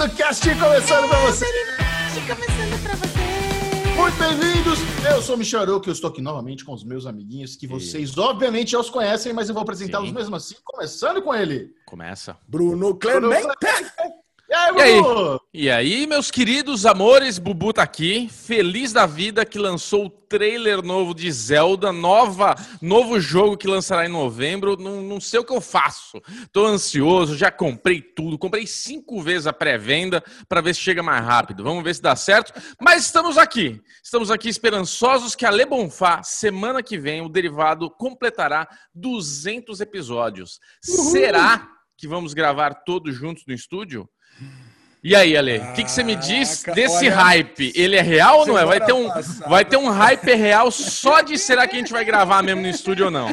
Derivado Cast começando pra você. Começando pra você. Muito bem-vindos. Eu sou o Michel Arouca e eu estou aqui novamente com os meus amiguinhos que vocês obviamente já os conhecem, mas eu vou apresentá-los mesmo assim, começando com ele. Começa. Bruno Clemente. E aí, E aí? E aí, meus queridos amores, Bubu tá aqui, feliz da vida que lançou o trailer novo de Zelda, nova, novo jogo que lançará em novembro. Não, não sei o que eu faço. Tô ansioso, já comprei tudo, comprei cinco vezes a pré-venda para ver se chega mais rápido. Vamos ver se dá certo. Mas estamos aqui, estamos aqui esperançosos que a Le Bonfá, semana que vem, o derivado completará 200 episódios. Será que vamos gravar todos juntos no estúdio? E aí, Ale, o que, que você me diz desse olha, hype? Ele é real ou não é? Vai ter, um, passada- vai ter um hype real só de será que a gente vai gravar mesmo no estúdio ou não?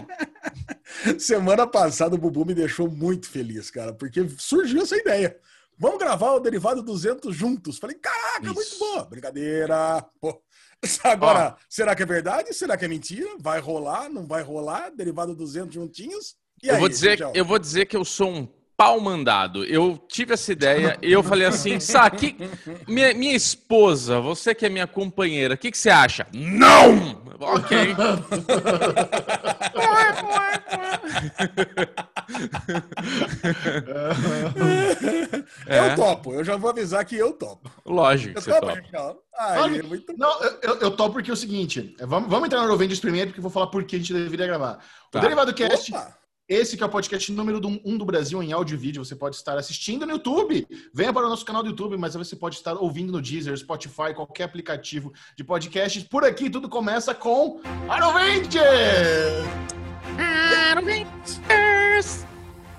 Semana passada o Bubu me deixou muito feliz, cara, porque surgiu essa ideia. Vamos gravar o Derivado 200 juntos. Falei, caraca, Isso. muito boa. Brincadeira. Pô. Agora, será que é verdade? Será que é mentira? Vai rolar? Não vai rolar? Derivado 200 juntinhos? E eu, aí, vou dizer, eu vou dizer que eu sou um pau mandado. Eu tive essa ideia e eu falei assim, Sá, que, minha, minha esposa, você que é minha companheira, o que, que você acha? Não! Ok. É. Eu topo. Eu já vou avisar que eu topo. Lógico Eu você topo, topa. Ai, Olha, muito Não, eu, eu, topo porque é o seguinte: é, vamos, vamos entrar no Rovenders primeiro, porque eu vou falar por que a gente deveria gravar. Tá. O Derivado Cast, Opa! Esse que é o podcast número 1 um do Brasil em áudio e vídeo, você pode estar assistindo no YouTube. Venha para o nosso canal do YouTube, mas você pode estar ouvindo no Deezer, Spotify, qualquer aplicativo de podcast. Por aqui tudo começa com Arovenger!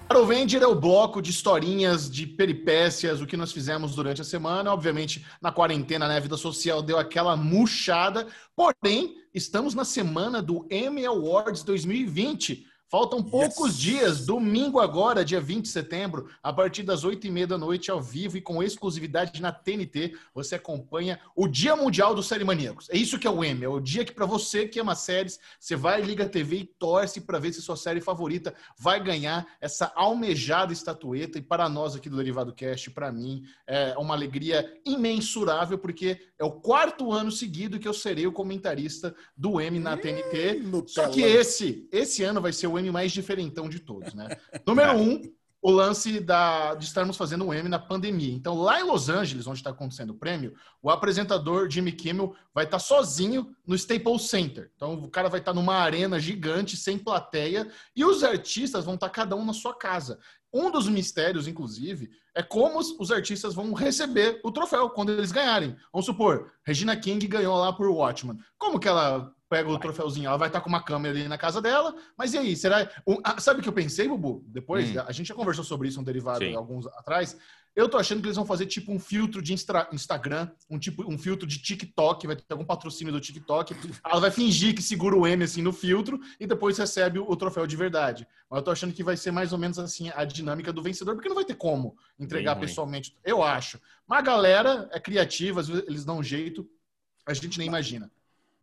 Arovenger é o bloco de historinhas, de peripécias, o que nós fizemos durante a semana. Obviamente, na quarentena, na vida social, deu aquela murchada. Porém, estamos na semana do Emmy Awards 2020. Faltam poucos dias, domingo agora, dia 20 de setembro, a partir das 8h30 da noite, ao vivo e com exclusividade na TNT, você acompanha o Dia Mundial dos Série Maníacos. É isso que é o Emmy, é o dia que para você que ama séries, você vai, liga a TV e torce para ver se sua série favorita vai ganhar essa almejada estatueta. E para nós aqui do Derivado Cast, para mim, é uma alegria imensurável, porque é o quarto ano seguido que eu serei o comentarista do Emmy na TNT. Só que esse, esse ano vai ser o Emmy mais diferentão de todos, né? Número um, o lance da, de estarmos fazendo um Emmy na pandemia. Então, lá em Los Angeles, onde está acontecendo o prêmio, o apresentador Jimmy Kimmel vai estar sozinho no Staples Center. Então, o cara vai estar numa arena gigante, sem plateia, e os artistas vão estar cada um na sua casa. Um dos mistérios, inclusive, é como os, artistas vão receber o troféu quando eles ganharem. Vamos supor, Regina King ganhou lá por Watchman. Como que ela pega o troféuzinho? Ela vai estar com uma câmera ali na casa dela, mas e aí? Será? ah, sabe o que eu pensei, Bubu? Depois, Hum. a gente já conversou sobre isso no derivado Sim. alguns atrás. Eu tô achando que eles vão fazer tipo um filtro de Instra- Instagram, um tipo um filtro de TikTok, vai ter algum patrocínio do TikTok. Ela vai fingir que segura o M assim no filtro e depois recebe o, o troféu de verdade. Mas eu tô achando que vai ser mais ou menos assim a dinâmica do vencedor, porque não vai ter como entregar Bem ruim. pessoalmente. Eu acho. Mas a galera é criativa, às vezes eles dão um jeito, a gente nem imagina.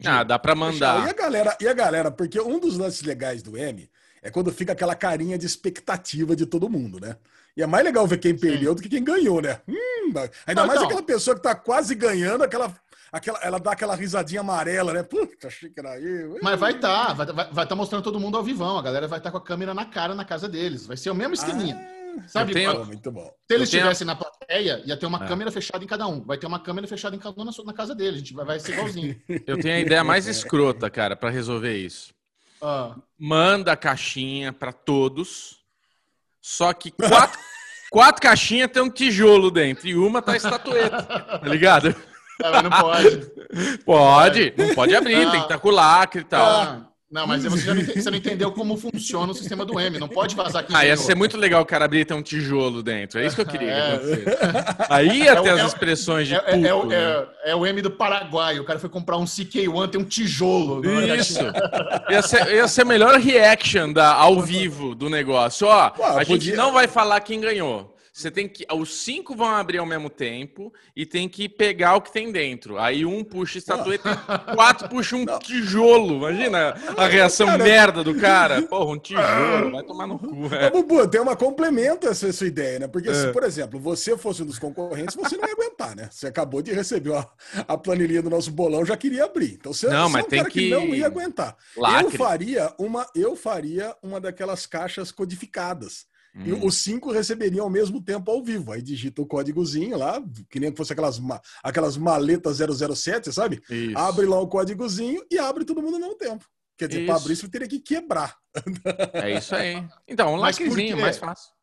Ah, dá pra Michel, E mandar. a galera, e a galera, porque um dos lances legais do M é quando fica aquela carinha de expectativa de todo mundo, né? E é mais legal ver quem perdeu do que quem ganhou, né? Hum, ainda Não, mais então. aquela pessoa que tá quase ganhando, aquela, aquela, ela dá aquela risadinha amarela, né? Puta, achei que era eu. Mas vai estar, vai estar vai, tá mostrando todo mundo ao vivão. A galera vai estar com a câmera na cara na casa deles. Vai ser o mesmo esqueminha. Sabe? Eu tenho- Ah, muito bom. Se eles Eu tenho- estivessem na plateia, ia ter uma É. câmera fechada em cada um. Vai ter uma câmera fechada em cada um na, sua- na casa dele. A gente vai, vai ser igualzinho. Eu tenho a ideia mais escrota, cara, pra resolver isso. Ah, Manda a caixinha pra todos. Só que quatro, quatro caixinhas tem um tijolo dentro e uma tá estatueta. Tá ligado? é, não pode. Pode, não pode abrir, Não. tem que estar com o lacre e tal. Ah, não, mas você, já não, ente- você não entendeu como funciona o sistema do M. Não pode vazar quem Ah, ia ser muito legal o cara abrir e ter um tijolo dentro. É isso que eu queria. que É. Aí É o- as é expressões de É, é- o- puto, né? é- o M do Paraguai. O cara foi comprar um CK1, tem um tijolo. Isso. Ia ser, ia ser a melhor reaction da, ao vivo do negócio. Ó, Ué, a gente podia- não vai falar quem ganhou. Você tem que. Os cinco vão abrir ao mesmo tempo e tem que pegar o que tem dentro. Aí um puxa estatueta quatro puxa um tijolo. Imagina a reação Cara, merda do cara. Porra, um tijolo. Vai tomar no cu. É. Bubu, tem uma complementa essa sua ideia, né? Porque se, É. por exemplo, você fosse um dos concorrentes, você não ia aguentar, né? Você acabou de receber a, a planilhinha do nosso bolão, já queria abrir. Então você, Não, você mas é um tem cara que... que- não ia aguentar. Eu Lacre. faria uma, eu faria uma daquelas caixas codificadas. E Hum. os cinco receberiam ao mesmo tempo ao vivo. Aí digita o códigozinho lá, que nem que fosse aquelas, aquelas maletas 007, sabe? Isso. Abre lá o códigozinho e abre todo mundo ao mesmo tempo. Quer dizer, para Isso. abrir você teria que quebrar. É isso aí. Então, um quê? mais fácil.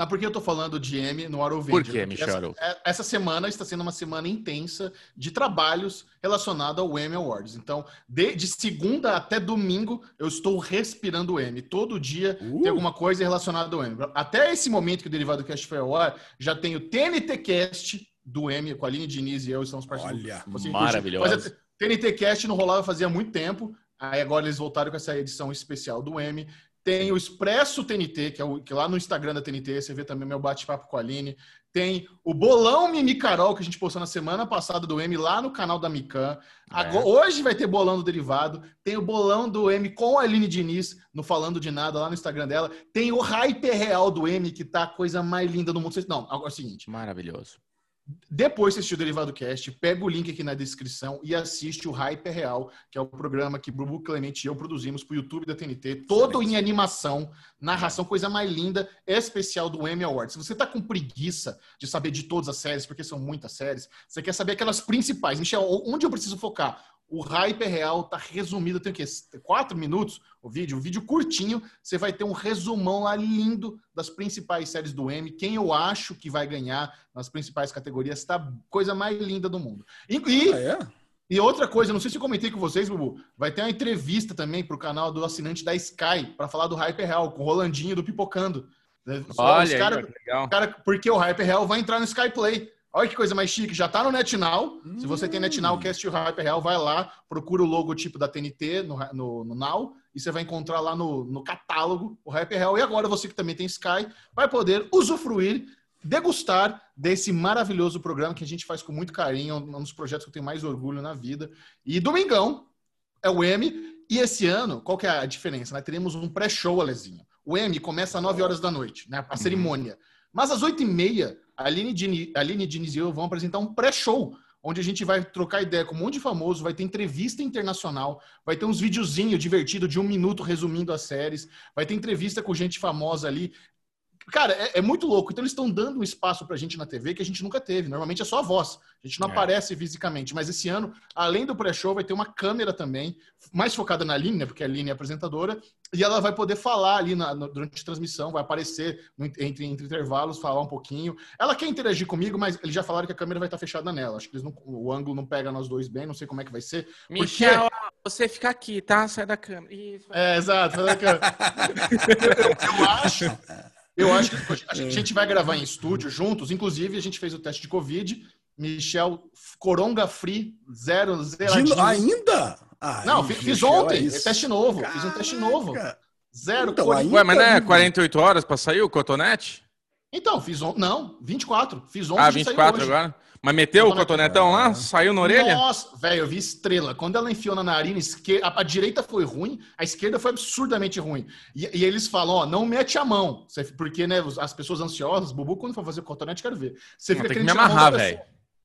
Mas por que eu tô falando de M no Arovendia? Por Porque Michel essa, é- essa semana está sendo uma semana intensa de trabalhos relacionados ao M Awards. Então, de, de segunda até domingo, eu estou respirando o M. Todo dia Uh. tem alguma coisa relacionada ao M. Até esse momento que o Derivado Cast foi ao ar, já tem o TNT Cast do M, com a Aline Diniz e eu estamos participando. Olha, maravilhoso. TNT Cast não rolava fazia muito tempo. Aí agora eles voltaram com essa edição especial do M. Tem o Expresso TNT, que é o que lá no Instagram da TNT, você vê também meu bate-papo com a Aline. Tem o Bolão Mimi Carol, que a gente postou na semana passada do M lá no canal da Mican. Agora- Hoje vai ter bolão do derivado. Tem o bolão do M com a Aline Diniz, no Falando de Nada, lá no Instagram dela. Tem o Hyper Real do M, que tá a coisa mais linda do mundo. Não, agora é o seguinte. Maravilhoso. Depois de assistir o Derivado Cast, pega o link aqui na descrição e assiste o Hyper Real, que é o programa que Brubu Clemente e eu produzimos pro YouTube da TNT, todo em animação, narração, coisa mais linda, especial do Emmy Awards. Se você tá com preguiça de saber de todas as séries, porque são muitas séries, você quer saber aquelas principais. Michel, onde eu preciso focar? O Hyper Real tá resumido, tem o quê? Quatro minutos o vídeo? Um vídeo curtinho, você vai ter um resumão lá lindo das principais séries do M, quem eu acho que vai ganhar nas principais categorias, tá coisa mais linda do mundo. E, e- Ah, é? e outra coisa, não sei se eu comentei com vocês, Bubu, vai ter uma entrevista também pro canal do assinante da Sky para falar do Hyper Real, com o Rolandinho do Pipocando. Olha, cara- aí. Cara, porque o Hyper Real vai entrar no Sky Play. Olha que coisa mais chique, já tá no NetNow. Se você tem NetNow, Cast o Hyper Real, vai lá, procura o logotipo da TNT no, no, no Now e você vai encontrar lá no, no catálogo o Hyper Real. E agora você que também tem Sky vai poder usufruir, degustar desse maravilhoso programa que a gente faz com muito carinho, um dos projetos que eu tenho mais orgulho na vida. E domingão é o M. E esse ano, qual que é a diferença? Nós teremos um pré-show, Alezinho. O M começa às 9 horas da noite, né? A cerimônia. Mas às 8 e meia, a Aline, Dini, a Aline Diniz e eu vão apresentar um pré-show, onde a gente vai trocar ideia com um monte de famoso, vai ter entrevista internacional, vai ter uns videozinhos divertidos de um minuto resumindo as séries, vai ter entrevista com gente famosa ali. Cara, é, é muito louco. Então eles estão dando um espaço pra gente na TV que a gente nunca teve. Normalmente é só a voz. A gente não É. aparece fisicamente. Mas esse ano, além do pré-show, vai ter uma câmera também, mais focada na Aline, né? Porque a Aline é apresentadora, e ela vai poder falar ali na- no- durante a transmissão, vai aparecer no- entre, entre intervalos, falar um pouquinho. Ela quer interagir comigo, mas eles já falaram que a câmera vai estar fechada nela. Acho que eles não- o ângulo não pega nós dois bem, não sei como é que vai ser. Michel, você fica aqui, tá? Sai da câmera. Isso. É, exato. Fala que- eu, eu acho. Eu acho que a gente vai gravar em estúdio juntos. Inclusive, a gente fez o teste de Covid. Michel Coronga Free, zero, no- ainda? Ai, Não, fi- fiz Michel, ontem. é É teste novo. Fiz um teste novo. Caraca. Zero. Então, aí- Ué, mas não é Ainda, 48 horas pra sair o cotonete? Então, fiz ontem. Não, 24. Fiz ontem. Ah, já saiu 24 hoje. agora? Mas meteu o cotonetão lá? Saiu na orelha? Nossa, velho, eu vi estrela. Quando ela enfiou na narina, a, direita foi ruim, a esquerda foi absurdamente ruim. E, e eles falam, ó, não mete a mão. Você- Porque, né, as pessoas ansiosas, Bubu, quando for fazer o cotonete, quero ver. Você Não, tem que me amarrar, velho.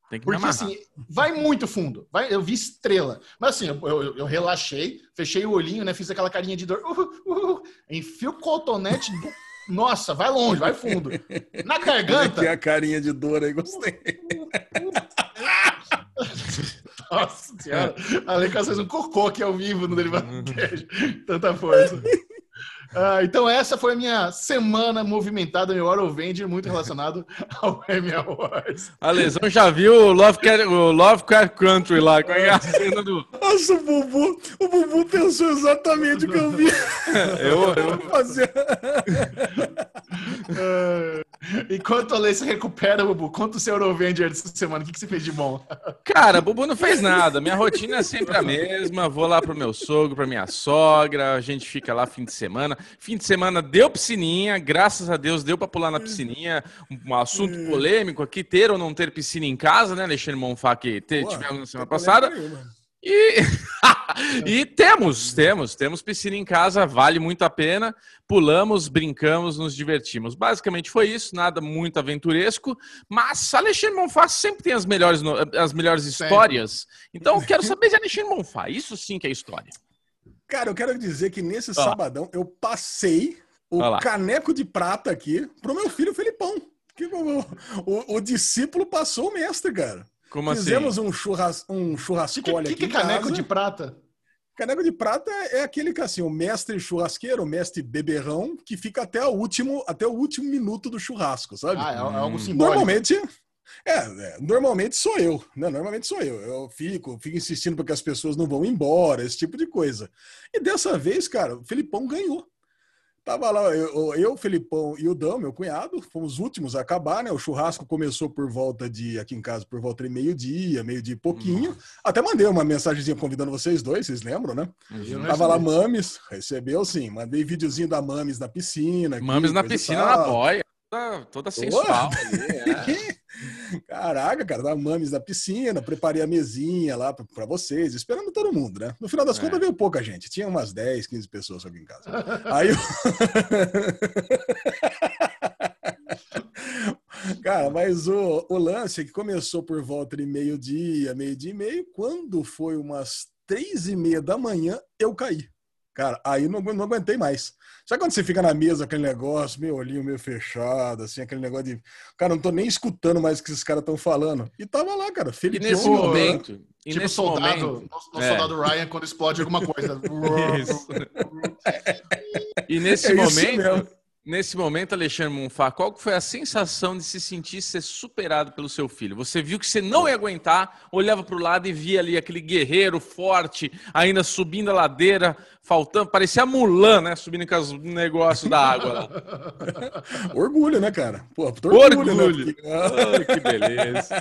Tem que me Porque assim, vai muito fundo. Vai, eu vi estrela. Mas assim, eu, eu- eu relaxei, fechei o olhinho, né? Fiz aquela carinha de dor. Uh, uh, uh, enfio o cotonete. do- Nossa, vai longe, vai fundo. Na garganta. aqui a carinha de dor aí, gostei. Nossa senhora. Além que fez um cocô aqui ao vivo no Derivado Cash. Tanta força. Ah, então essa foi a minha semana movimentada, meu Eurovende, muito relacionado ao Emmy Awards. A lesão já viu o Lovecraft, o Lovecraft Country lá, com a cena do... Nossa, o Bubu, o Bubu pensou exatamente o que eu vi Eu, eu, fazer. Enquanto a Lei se recupera, Bubu, conta o seu Eurovenger dessa semana. O que, que você fez de bom? Cara, Bubu não fez nada. Minha rotina é sempre a mesma. Vou lá pro meu sogro, pra minha sogra. A gente fica lá fim de semana. Fim de semana deu piscininha. Graças a Deus deu pra pular na piscininha. Um assunto polêmico aqui, ter ou não ter piscina em casa, né, Alexandre Monfá, que te- Pô, tivemos na semana passada. E, e temos, temos, temos piscina em casa, vale muito a pena. Pulamos, brincamos, nos divertimos. Basicamente foi isso, nada muito aventuresco, mas Alexandre Monfá sempre tem as melhores, as melhores histórias. Então eu quero saber de Alexandre Monfá. Isso sim que é história. Cara, eu quero dizer que nesse Ó. sabadão eu passei o caneco de prata aqui pro meu filho Felipão. Que o, o- o discípulo passou o mestre, cara. Como Fizemos assim? um, churras, um O que, churrascole que, que, aqui que é em caneco casa. de prata? Caneco de prata é aquele que assim, o mestre churrasqueiro, o mestre beberrão, que fica até o último, até o último minuto do churrasco, sabe? Ah, é, é algo Hum. simbólico. Normalmente, é, é, normalmente sou eu, né? Normalmente sou eu. Eu fico, fico insistindo para que as pessoas não vão embora, esse tipo de coisa. E dessa vez, cara, o Felipão ganhou. Tava lá, eu, eu, o Felipão e o Dão, meu cunhado, fomos os últimos a acabar, né? O churrasco começou por volta de, aqui em casa, por volta de meio-dia, meio-dia e pouquinho. Até mandei uma mensagenzinha convidando vocês dois, vocês lembram, né? Eu Tava lá. Mames, recebeu sim. Mandei videozinho da Mames na piscina. aqui, Mames na piscina na boia. Toda, toda sensual ali. é. Caraca, cara, dá mames na piscina, preparei a mesinha lá pra- pra vocês, esperando todo mundo, né? No final das É. contas veio pouca gente, tinha umas 10, 15 pessoas aqui em casa. Aí eu... Cara, mas o, o lance é que começou por volta de meio-dia, meio-dia e meio, quando foi umas três e meia da manhã, eu caí. Cara, aí não, não aguentei mais. Sabe quando você fica na mesa, aquele negócio, meio olhinho meio fechado, assim, aquele negócio de. Cara, não tô nem escutando mais o que esses caras estão falando. E tava lá, cara, E Felipe nesse Pô, momento. E tipo nesse soldado, momento. no, no É. soldado Ryan quando explode alguma coisa. Isso. E nesse É momento, mesmo. Nesse momento, Alexandre Monfá, qual que foi a sensação de se sentir ser superado pelo seu filho? Você viu que você não ia aguentar, olhava para o lado e via ali aquele guerreiro forte, ainda subindo a ladeira, faltando, parecia a Mulan, né? Subindo com os negócios da água lá. Orgulho, né, cara? Pô, tô Orgulho. Né? Porque- Ai, que beleza.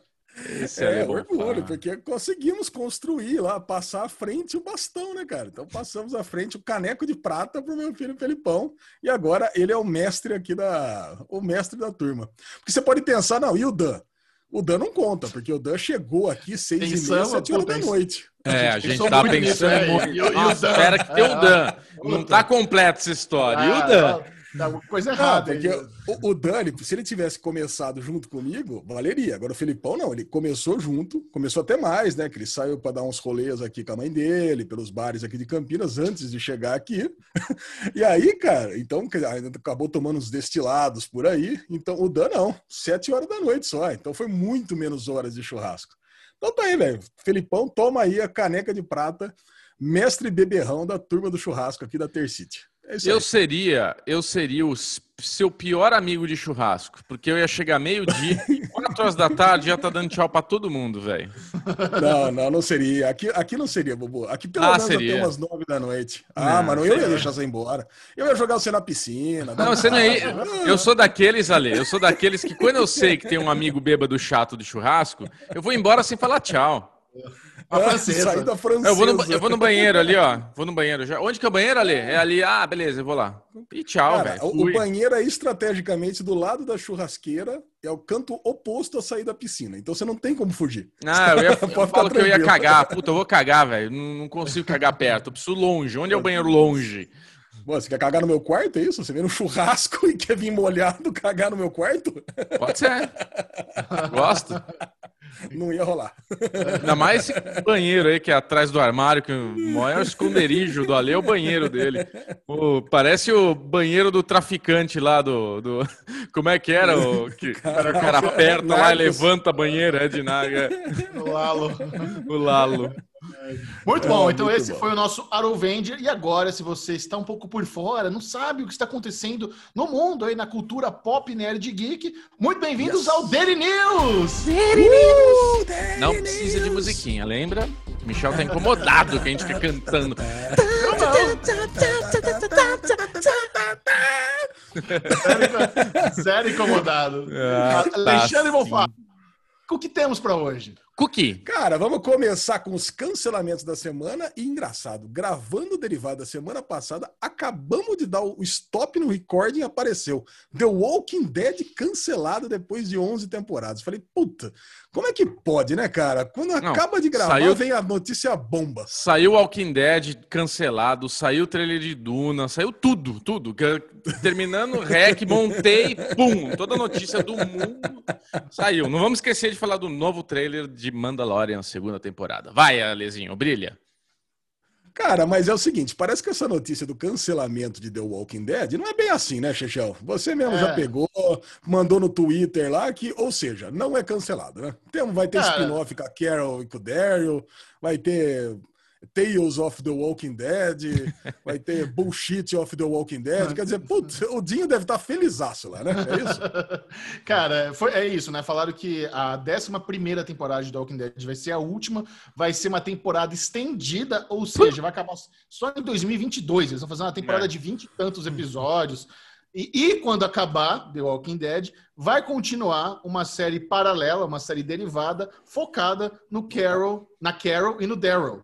Esse É, Monfá. orgulho, porque conseguimos construir lá, passar à frente o bastão, né, cara? Então passamos à frente o caneco de prata pro meu filho Felipão, e agora ele é o mestre aqui da. o mestre da turma. Porque você pode pensar, não, e o Dan? O Dan não conta, porque o Dan chegou aqui seis e meia, Pensamos, sete horas da noite. É, a gente gente pensou tá nisso, pensando é, e o- e Dan? espera que tem o Dan. Não Puta. tá completa essa história. E o Ah, Dan? Dá alguma coisa errada. porque aí. o, o Dani, se ele tivesse começado junto comigo, valeria. Agora o Felipão não, ele começou junto, começou até mais, né? Que ele saiu para dar uns rolês aqui com a mãe dele, pelos bares aqui de Campinas, antes de chegar aqui. E aí, cara, então acabou tomando uns destilados por aí. Então o Dan não, sete horas da noite só. Então foi muito menos horas de churrasco. Então tá aí, velho. Felipão, toma aí a caneca de prata, mestre beberrão da turma do churrasco aqui da Tercity. É. Eu seria, eu seria o seu pior amigo de churrasco, porque eu ia chegar meio-dia, quatro horas da tarde, já tá dando tchau pra todo mundo, velho. Não, não, não seria. Aqui, aqui não seria, Bubu. Aqui pelo Ah, menos seria. até umas nove da noite. Ah, Não, mas não eu ia deixar você embora. Eu ia jogar você na piscina. Não, você não ia. papo. Eu sou daqueles, Ale, eu sou daqueles que quando eu sei que tem um amigo bêbado chato de churrasco, eu vou embora sem falar tchau. A Ah, francesa. Saída francesa. Eu vou, no, eu vou no banheiro ali, ó. Vou no banheiro. Já. Onde que é o banheiro, Ale? É ali. Ah, beleza, eu vou lá. E tchau, velho. o, banheiro é estrategicamente do lado da churrasqueira, é o canto oposto a sair da piscina. Então você não tem como fugir. Ah, eu, ia, eu falo que eu ia cagar. Puta, eu vou cagar, velho. Não, não consigo cagar perto. Eu preciso longe. Onde é o banheiro longe? Você quer cagar no meu quarto, é isso? Você vem no churrasco e quer vir molhado cagar no meu quarto? Pode ser. Gosto. Não ia rolar. Ainda mais esse banheiro aí que é atrás do armário, que o maior esconderijo do Ale é o banheiro dele. O- parece o banheiro do traficante lá do. do- como é que era? O, que, o cara aperta lá e levanta a banheira, é de naga. No Lalo. O Lalo. Muito bom, É, então muito esse bom. foi o nosso Arovenger. E agora, se você está um pouco por fora, não sabe o que está acontecendo no mundo aí, na cultura pop nerd geek, muito bem-vindos Yes. ao Daily News! Uh, Não precisa de musiquinha, lembra? Michel tá incomodado que a gente fica cantando. Zero incomodado. Ah, tá Alexandre. Bonfá, o que temos pra hoje? Cookie. Cara, vamos começar com os cancelamentos da semana. E engraçado, gravando o derivado da semana passada, acabamos de dar o stop no recording e apareceu. The Walking Dead cancelado depois de 11 temporadas. Falei, puta, como é que pode, né, cara? Quando Não, acaba de gravar, saiu- vem a notícia bomba. Saiu Walking Dead cancelado, saiu o trailer de Duna, saiu tudo, tudo. Terminando o rec, montei, pum, toda a notícia do mundo saiu. Não vamos esquecer de falar do novo trailer de Mandalorian, segunda temporada. Vai, Alezinho, brilha. Cara, mas é o seguinte, parece que essa notícia do cancelamento de The Walking Dead não é bem assim, né, Chechel? Você mesmo É. já pegou, mandou no Twitter lá que, ou seja, não é cancelado, né? Tem, vai ter spin-off com a Carol e com o Daryl, vai ter Tales of the Walking Dead, vai ter Bullshit of the Walking Dead. Quer dizer, putz, o Dinho deve estar felizaço lá, né? É isso? Cara, foi, é isso, né? Falaram que a 11 temporada de The Walking Dead vai ser a última, vai ser uma temporada estendida, ou seja, vai acabar só em 2022. Eles vão fazer uma temporada É. de 20 e tantos episódios. E, e quando acabar The Walking Dead, vai continuar uma série paralela, uma série derivada, focada no Carol, na Carol e no Daryl.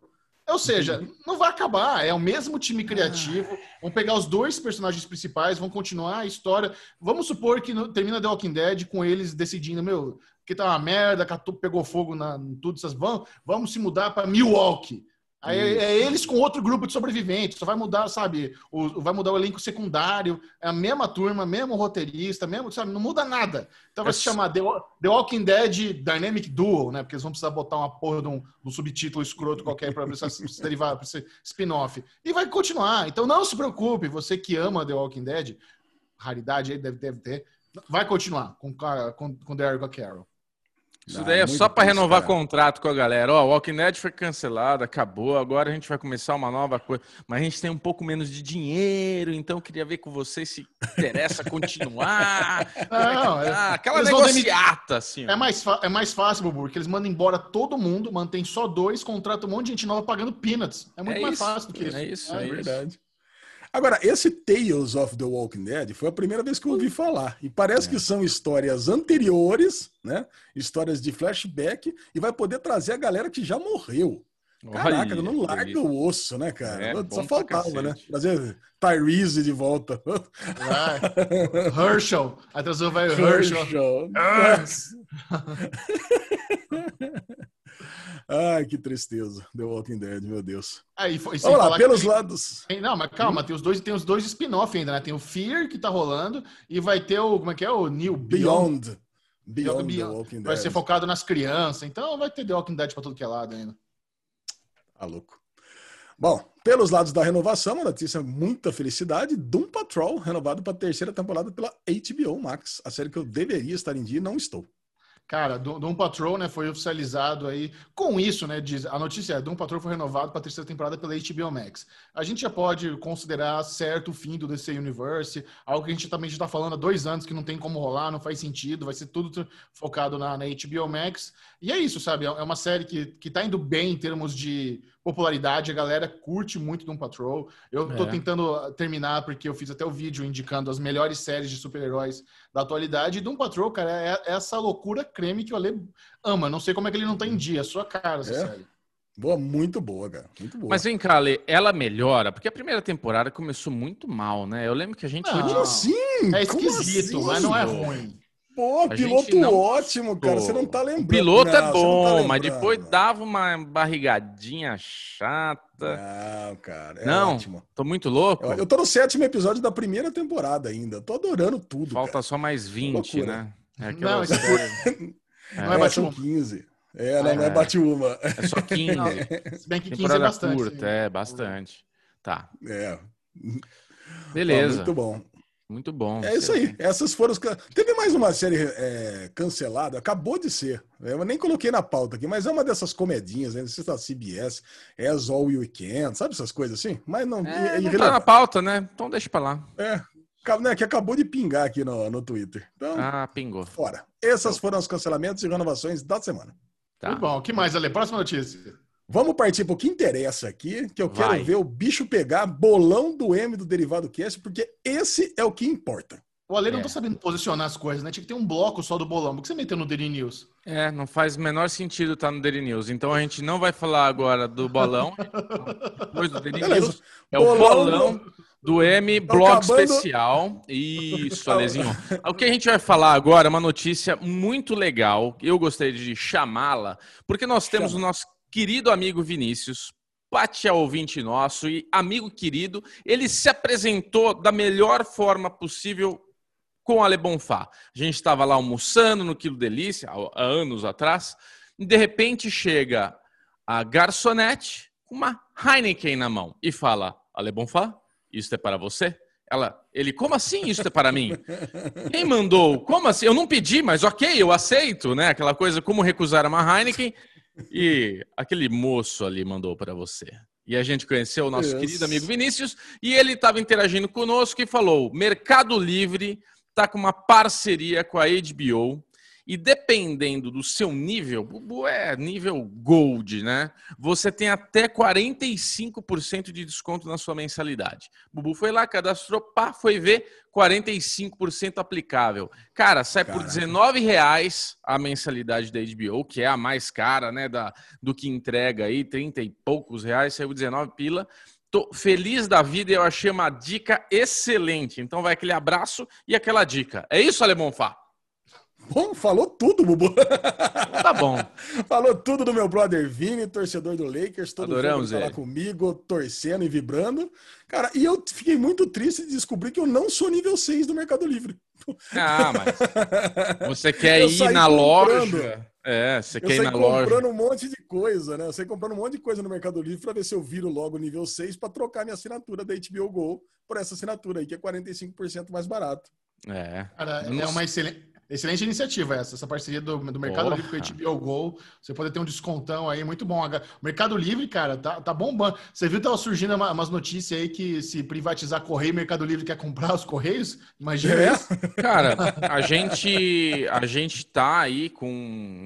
Ou seja, não vai acabar, é o mesmo time criativo. Vão pegar os dois personagens principais, vão continuar a história. Vamos supor que no- termina The Walking Dead com eles decidindo, meu, que tá uma merda, catu- pegou fogo na em tudo, essas vão, vamos se mudar para Milwaukee. Aí é eles com outro grupo de sobreviventes, só vai mudar, sabe? O, vai mudar o elenco secundário, é a mesma turma, mesmo roteirista, mesmo, sabe? Não muda nada. Então vai É se só- chamar The, The Walking Dead Dynamic Duo, né? Porque eles vão precisar botar uma porra de um, um subtítulo escroto qualquer para se derivar, para ser spin-off. E vai continuar. Então não se preocupe, você que ama The Walking Dead, raridade aí deve, deve ter, vai continuar com, com, com Daryl e com a Carol. Isso Ah, daí é muito só para renovar cara. contrato com a galera. Ó, Walking Dead foi cancelado, acabou. Agora a gente vai começar uma nova coisa. Mas a gente tem um pouco menos de dinheiro, então eu queria ver com vocês se interessa continuar. É Não, é- tá? Aquela eles vão negociata, assim. É mais, é mais fácil, Bubu, porque eles mandam embora todo mundo, mantém só dois, contratam um monte de gente nova pagando peanuts. É muito É mais isso, fácil do que isso. é isso, É é isso. Agora, esse Tales of the Walking Dead foi a primeira vez que eu ouvi falar. E parece que são histórias anteriores, né? Histórias de flashback, e vai poder trazer a galera que já morreu. Caraca, Olha, não larga o osso, né, cara? É, Só faltava, né? Trazer Tyrese de volta. Vai. Herschel. Aí traz o velho Herschel. Herschel. Ai, que tristeza. The Walking Dead, meu Deus. Aí, foi- sem Vamos lá, pelos tem- lados. Não, mas calma, tem os dois, tem os dois spin-off ainda, né? Tem o Fear que tá rolando e vai ter o. Como é que é? O New Beyond. Beyond. Beyond, Beyond. The Walking Dead. Vai ser focado nas crianças. Então vai ter The Walking Dead pra tudo que é lado ainda. Tá louco. Bom, pelos lados da renovação, uma notícia muita felicidade. Doom Patrol, renovado para a terceira temporada pela HBO Max. A série que eu deveria estar em dia e não estou. Cara, Do- Doom Patrol, né, foi oficializado aí. Com isso, né, diz, a notícia é, Doom Patrol foi renovado para a terceira temporada pela HBO Max. A gente já pode considerar certo o fim do DC Universe, algo que a gente também já está falando há dois anos que não tem como rolar, não faz sentido, vai ser tudo focado na, na HBO Max. E é isso, sabe? É é uma série que, que tá indo bem em termos de popularidade, a galera curte muito Doom Patrol. Eu tô É. tentando ah, terminar porque eu fiz até o vídeo indicando as melhores séries de super-heróis da atualidade. E Doom Patrol, cara, é, é essa loucura creme que o Ale ama. Não sei como é que ele não tá em dia. É sua cara essa É? série. Boa, muito boa, cara. Muito boa. Mas vem cá, Ale, ela melhora, porque a primeira temporada começou muito mal, né? Eu lembro que a gente. Não. Como assim? É esquisito, assim, mas não é ruim. Pô, A piloto não ótimo, cara. Você não tá lembrando. O piloto Não, é você não bom, tá mas depois dava uma barrigadinha chata. Não, cara. É não, ótimo. tô muito louco. Eu, eu tô no sétimo episódio da primeira temporada ainda. Tô adorando tudo. Falta cara. só mais 20, Loucura. né? É Não, isso é série- Não é É, são 15. É, não, não é É. bate uma. é só 15. Se bem que 15 é Temporada bastante. curta, sim. é, bastante. Tá, É. beleza. Ó, muito bom. Muito bom. É isso aí. Essas foram os. Teve mais uma série é, cancelada, acabou de ser. Eu nem coloquei na pauta aqui, mas é uma dessas comedinhas, né? Não sei se tá CBS, As All Weekend, sabe essas coisas assim? Mas não. É, é não tá na pauta, né? Então deixa pra lá. É, né, que acabou de pingar aqui no, no Twitter. Então, Ah, pingou. fora. Essas foram os cancelamentos e renovações da semana. Tá. Muito bom. O que mais, Ale? Próxima notícia. Vamos partir para o que interessa aqui, que eu quero Vai. ver o bicho pegar bolão do M do Derivado Cast, porque esse é o que importa. O Ale não É. tá sabendo posicionar as coisas, né? Tinha que ter um bloco só do bolão. Por que você meteu no Daily News? É, não faz o menor sentido estar no Daily News. Então a gente não vai falar agora do bolão. Depois do Daily Beleza. News. É o Bolão bolão do M Tá Blog acabando. Especial. Isso, Alezinho. O que a gente vai falar agora é uma notícia muito legal. Eu gostaria de chamá-la, porque nós temos Chama. o nosso querido amigo Vinícius. Pátia ouvinte nosso e amigo querido, ele se apresentou da melhor forma possível com a Le Bonfá. A gente estava lá almoçando no Quilo Delícia, há há anos atrás, e de repente chega a garçonete com uma Heineken na mão e fala: Ale Bonfá, isso é para você? Ela, ele, como assim isso é para mim? Quem mandou? Como assim? Eu não pedi, mas ok, eu aceito, né? Aquela coisa, como recusar uma Heineken? E aquele moço ali mandou para você. E a gente conheceu o nosso Yes. querido amigo Vinícius e ele estava interagindo conosco e falou: Mercado Livre tá com uma parceria com a HBO e dependendo do seu nível, Bubu é nível gold, né? Você tem até 45% de desconto na sua mensalidade. Bubu foi lá, cadastrou, pá, foi ver 45% aplicável. Cara, sai por Caraca. R$19,00 a mensalidade da HBO, que é a mais cara, né, da, do que entrega aí, 30 e poucos reais, saiu 19 pila. Tô feliz da vida e eu achei uma dica excelente. Então vai aquele abraço e aquela dica. É isso, Alemão Fá? Bom, falou tudo, Bubu. Tá bom. falou tudo do meu brother Vini, torcedor do Lakers, todo Adoramos ele tá lá comigo, torcendo e vibrando. Cara, e eu fiquei muito triste de descobrir que eu não sou nível 6 do Mercado Livre. Ah, mas você quer Eu ir na comprando. loja? É, você Eu quer ir na loja. comprando um monte de coisa, né? Eu saí comprando um monte de coisa no Mercado Livre para ver se eu viro logo nível 6 para trocar minha assinatura da HBO Go por essa assinatura aí, que é 45% mais barato. É. Cara, Eu não é uma excelente, excelente iniciativa essa, essa parceria do, do Mercado Porra. Livre com a HBO Go. Você pode ter um descontão aí, muito bom. O Mercado Livre, cara, tá, tá bombando. Você viu que tava surgindo uma- umas notícias aí que se privatizar Correio, Mercado Livre quer comprar os Correios? Imagina É? isso. Cara, a gente a gente tá aí com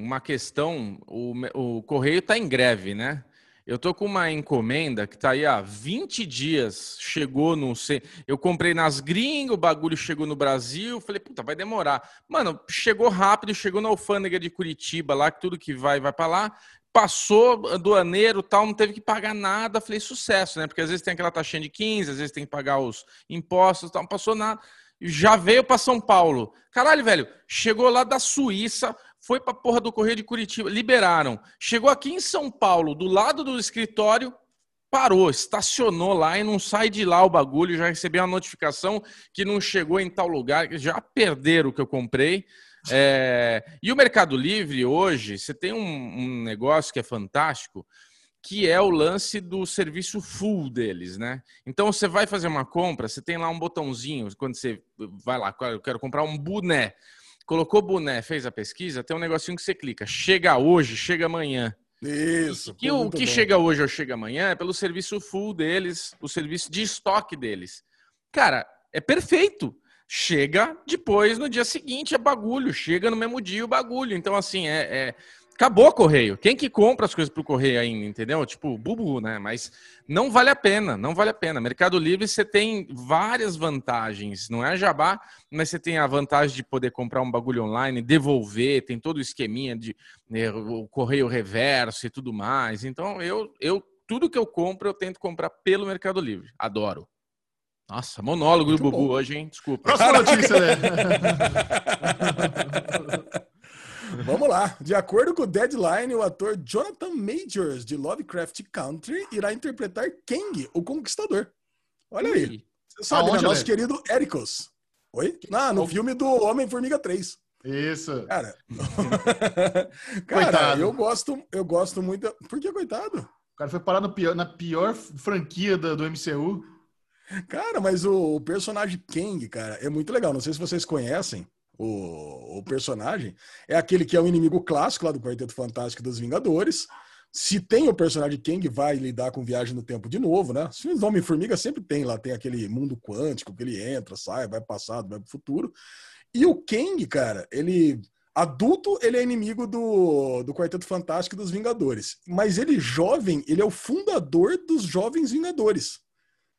uma questão, o, o correio tá em greve, né? Eu tô com uma encomenda que tá aí há 20 dias, chegou no C. Eu comprei nas gringas, o bagulho chegou no Brasil, falei, puta, vai demorar. Mano, chegou rápido, chegou na alfândega de Curitiba lá, que tudo que vai vai para lá. Passou aduaneiro, tal, não teve que pagar nada. Falei, sucesso, né? Porque às vezes tem aquela taxinha de 15, às vezes tem que pagar os impostos, tal, não passou nada já veio para São Paulo. Caralho, velho, chegou lá da Suíça, foi pra porra do Correio de Curitiba, liberaram. Chegou aqui em São Paulo, do lado do escritório, parou, estacionou lá e não sai de lá o bagulho. Já recebi uma notificação que não chegou em tal lugar, já perderam o que eu comprei. É, E o Mercado Livre hoje, você tem um, um negócio que é fantástico, que é o lance do serviço full deles, né? Então você vai fazer uma compra, você tem lá um botãozinho, quando você vai lá, eu quero comprar um boné. Colocou boné, fez a pesquisa, tem um negocinho que você clica, chega hoje, chega amanhã. Isso. Que o que bom. chega hoje ou chega amanhã é pelo serviço full deles, o serviço de estoque deles. Cara, é perfeito. Chega depois, no dia seguinte, é bagulho. Chega no mesmo dia o bagulho. Então, assim, é. é- Acabou o correio. Quem que compra as coisas pro correio ainda, entendeu? Tipo, bubu, né? Mas não vale a pena, não vale a pena. Mercado Livre você tem várias vantagens. Não é jabá, mas você tem a vantagem de poder comprar um bagulho online, devolver, tem todo o esqueminha de né, o correio reverso e tudo mais. Então, eu, eu tudo que eu compro, eu tento comprar pelo Mercado Livre. Adoro. Nossa, monólogo do Muito Bubu bom. hoje, hein? Desculpa. Próxima notícia, né? Vamos lá. De acordo com o Deadline, o ator Jonathan Majors, de Lovecraft Country, irá interpretar Kang, o Conquistador. Olha aí. Você sabe, Aonde, né? Nosso querido Ericos. Oi? Ah, no filme do Homem-Formiga 3. Isso. Cara, cara, Coitado. eu gosto, eu gosto muito. Por que coitado? O cara foi parar no pior- na pior franquia da- do MCU. Cara, mas o, o personagem Kang, cara, é muito legal. Não sei se vocês conhecem o, o personagem. É aquele que é o inimigo clássico lá do Quarteto Fantástico dos Vingadores. Se tem o personagem Kang, vai lidar com viagem no tempo de novo, né? Os filmes Homem-Formiga sempre tem lá, tem aquele mundo quântico que ele entra, sai, vai passado, vai pro futuro. E o Kang, cara, ele. Adulto, ele é inimigo do, do Quarteto Fantástico dos Vingadores. Mas ele, jovem, ele é o fundador dos Jovens Vingadores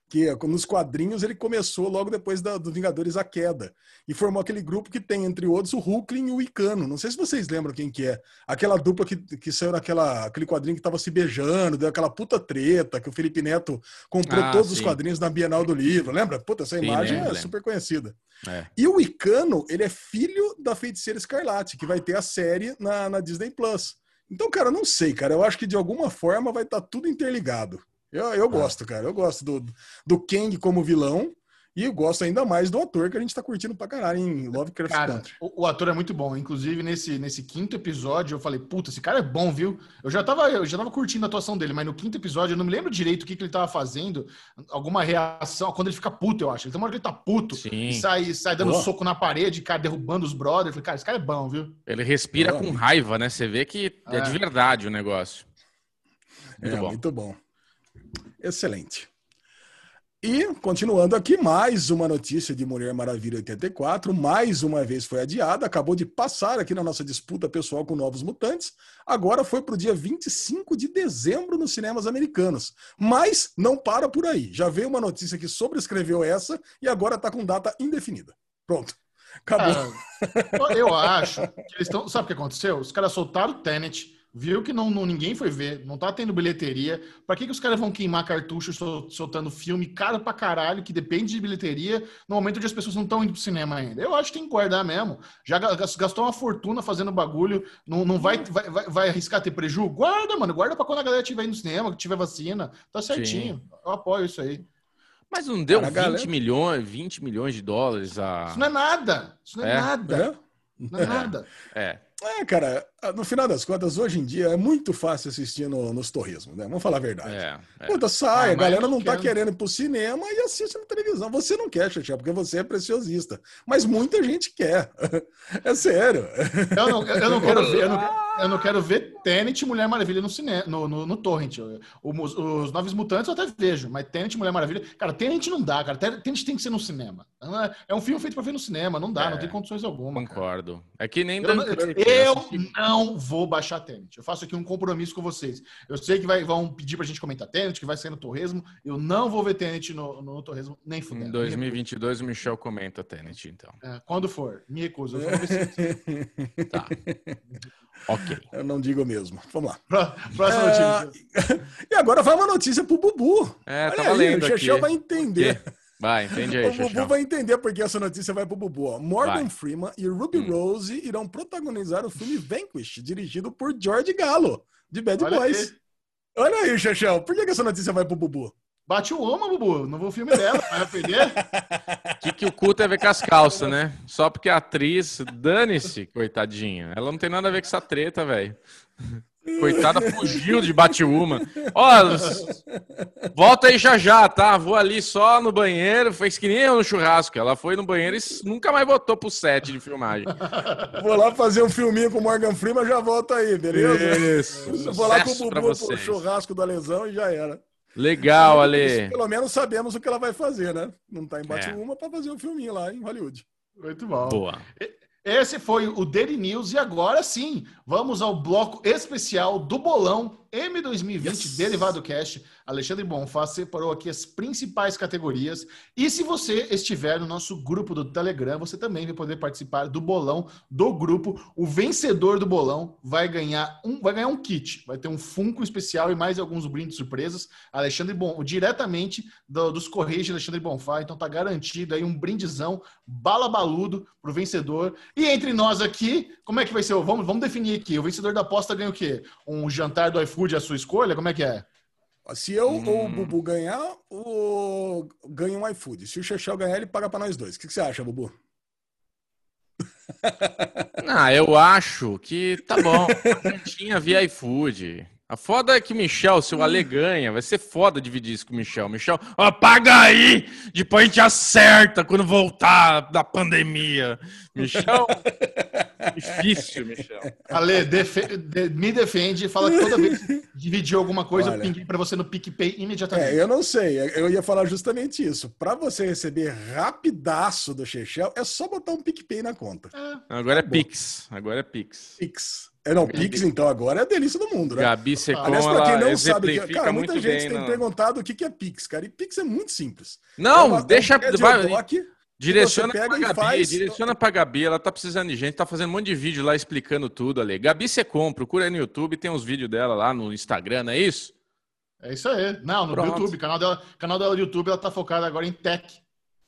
que nos quadrinhos ele começou logo depois da, do Vingadores A Queda e formou aquele grupo que tem, entre outros, o Hulkling e o Icano. Não sei se vocês lembram quem que é. Aquela dupla que, que saiu naquela aquele quadrinho que tava se beijando, deu aquela puta treta, que o Felipe Neto comprou ah, todos sim. os quadrinhos na Bienal do Livro. Lembra? Puta, essa sim, imagem é super conhecida. É. E o Icano, ele é filho da Feiticeira Escarlate, que vai ter a série na, na Disney Plus. Então, cara, eu não sei, cara. Eu acho que de alguma forma vai estar tá tudo interligado. Eu, eu gosto, cara. Eu gosto do, do Kang como vilão. E eu gosto ainda mais do ator que a gente tá curtindo pra caralho em Lovecraft cara, Country. O, o, ator é muito bom. Inclusive, nesse, nesse quinto episódio, eu falei, puta, esse cara é bom, viu? Eu já, tava, eu já tava curtindo a atuação dele, mas no quinto episódio, eu não me lembro direito o que, que ele tava fazendo. Alguma reação, quando ele fica puto, eu acho. Ele tem uma hora que ele tá puto Sim. e sai, sai dando oh. soco na parede, cara, derrubando os brothers. Eu falei, cara, esse cara é bom, viu? Ele respira é. com raiva, né? Você vê que é, é de verdade o negócio. Muito é, bom. Muito bom. Excelente. E, continuando aqui, mais uma notícia de Mulher Maravilha 84, mais uma vez foi adiada, acabou de passar aqui na nossa disputa pessoal com Novos Mutantes, agora foi para o dia 25 de dezembro nos cinemas americanos. Mas não para por aí, já veio uma notícia que sobrescreveu essa e agora está com data indefinida. Pronto. Acabou. Ah, eu acho que eles estão. Sabe o que aconteceu? Os caras soltaram o Tenet viu que não, não, ninguém foi ver, não tá tendo bilheteria. Para que, que os caras vão queimar cartucho soltando filme caro pra caralho, que depende de bilheteria, no momento onde as pessoas não estão indo pro cinema ainda? Eu acho que tem que guardar mesmo. Já gastou uma fortuna fazendo bagulho, não, não vai, vai, vai, vai arriscar ter prejuízo? Guarda, mano, guarda pra quando a galera estiver indo no cinema, que tiver vacina. Tá certinho. Sim. Eu apoio isso aí. Mas não deu Cara, 20 galera... milhões, 20 milhões de dólares a. Isso não é nada. Isso não é, é? nada. É? Não é nada. É. É, cara, no final das contas, hoje em dia é muito fácil assistir no, nos torresmos, né? Vamos falar a verdade. É, é. Puta, sai, ah, a galera não tá querendo ir pro cinema e assiste na televisão. Você não quer, Xaxé, porque você é preciosista. Mas muita gente quer. É sério. Eu não, eu não quero ver, eu não, eu não quero ver Tenet Mulher Maravilha no cinema, no, no, no Torrent. Os, os Novos Mutantes eu até vejo, mas Tenet Mulher Maravilha. Cara, Tenet não dá, cara. Tenet tem que ser no cinema. É um filme feito pra ver no cinema, não dá, é, não tem condições alguma. Concordo. Cara. É que nem eu, eu não vou baixar Tenet. Eu faço aqui um compromisso com vocês. Eu sei que vai, vão pedir pra gente comentar Tenet, que vai ser no Torresmo. Eu não vou ver Tenet no, no Torresmo, nem fudendo. Em 2022 o Michel comenta Tenet, então. É, quando for, me recuso. Eu vou ver se... tá. Ok. Eu não digo mesmo. Vamos lá. Próxima é... notícia. e agora vai uma notícia pro Bubu. É, tá Olha aí, o Chechel vai entender. Vai, entende aí, O Bubu vai entender porque essa notícia vai pro Bubu. Ó. Morgan vai. Freeman e Ruby hum. Rose irão protagonizar o filme Vanquish, dirigido por George Gallo, de Bad Olha Boys. Aí. Olha aí, Chechel. Por que, que essa notícia vai pro Bubu? Bate o oma, Bubu. Não vou filme dela, vai perder. O que, que o cu tem a ver com as calças, né? Só porque a atriz, dane-se, coitadinha. Ela não tem nada a ver com essa treta, velho. Coitada fugiu de Batiúma. Ó, volta aí já já, tá? Vou ali só no banheiro, fez que nem eu no churrasco. Ela foi no banheiro e nunca mais voltou pro set de filmagem. Vou lá fazer um filminho com o Morgan Freeman, já volto aí, beleza? Isso. Vou lá com o Bubu pro churrasco da lesão e já era. Legal, Ale. Pelo menos sabemos o que ela vai fazer, né? Não tá em Batiúma é. para fazer um filminho lá em Hollywood. Muito bom. Boa. Esse foi o Daily News e agora sim, vamos ao bloco especial do Bolão M2020 yes. Derivado Cash. Alexandre Bonfá separou aqui as principais categorias. E se você estiver no nosso grupo do Telegram, você também vai poder participar do bolão do grupo. O vencedor do bolão vai ganhar um, vai ganhar um kit. Vai ter um Funko especial e mais alguns brindes surpresas. Alexandre Bon, diretamente do, dos Correios de Alexandre Bonfá. Então tá garantido aí um brindezão bala baludo pro vencedor. E entre nós aqui, como é que vai ser? Vamos, vamos definir aqui. O vencedor da aposta ganha o quê? Um jantar do iFood à sua escolha? Como é que é? Se eu hum. ou o hum. Bubu ganhar, o... ganha um iFood. Se o Chechel ganhar, ele paga para nós dois. O que, que você acha, Bubu? Ah, eu acho que tá bom. tinha via iFood. A foda é que o Michel, se o Ale ganha, vai ser foda dividir isso com o Michel. Michel, ó, paga aí! Depois a gente acerta quando voltar da pandemia. Michel, Difícil, Michel. Ale, defe- de- me defende e fala que toda vez que dividiu alguma coisa, eu Olha. pinguei pra você no PicPay imediatamente. É, eu não sei, eu ia falar justamente isso. Para você receber rapidaço do Chechel, é só botar um PicPay na conta. Agora é bom. Pix. Agora é Pix. Pix. É, não, Pix, então, agora é a delícia do mundo, né? Gabi Secom, Aliás, para quem não sabe, que, cara, muita gente bem. tem no- perguntado o que que é Pix, cara. E Pix é muito simples. É Não, uma- deixa. é pad vai- direciona você pega pra Gabi, faz- direciona pra Gabi, ela tá precisando de gente, tá fazendo um monte de vídeo lá explicando tudo ali. Gabi Secom, procura aí no YouTube, tem uns vídeos dela lá no Instagram, não é isso? É isso aí. Não, no Pronto. YouTube, canal dela, canal dela do YouTube, ela tá focada agora em tech.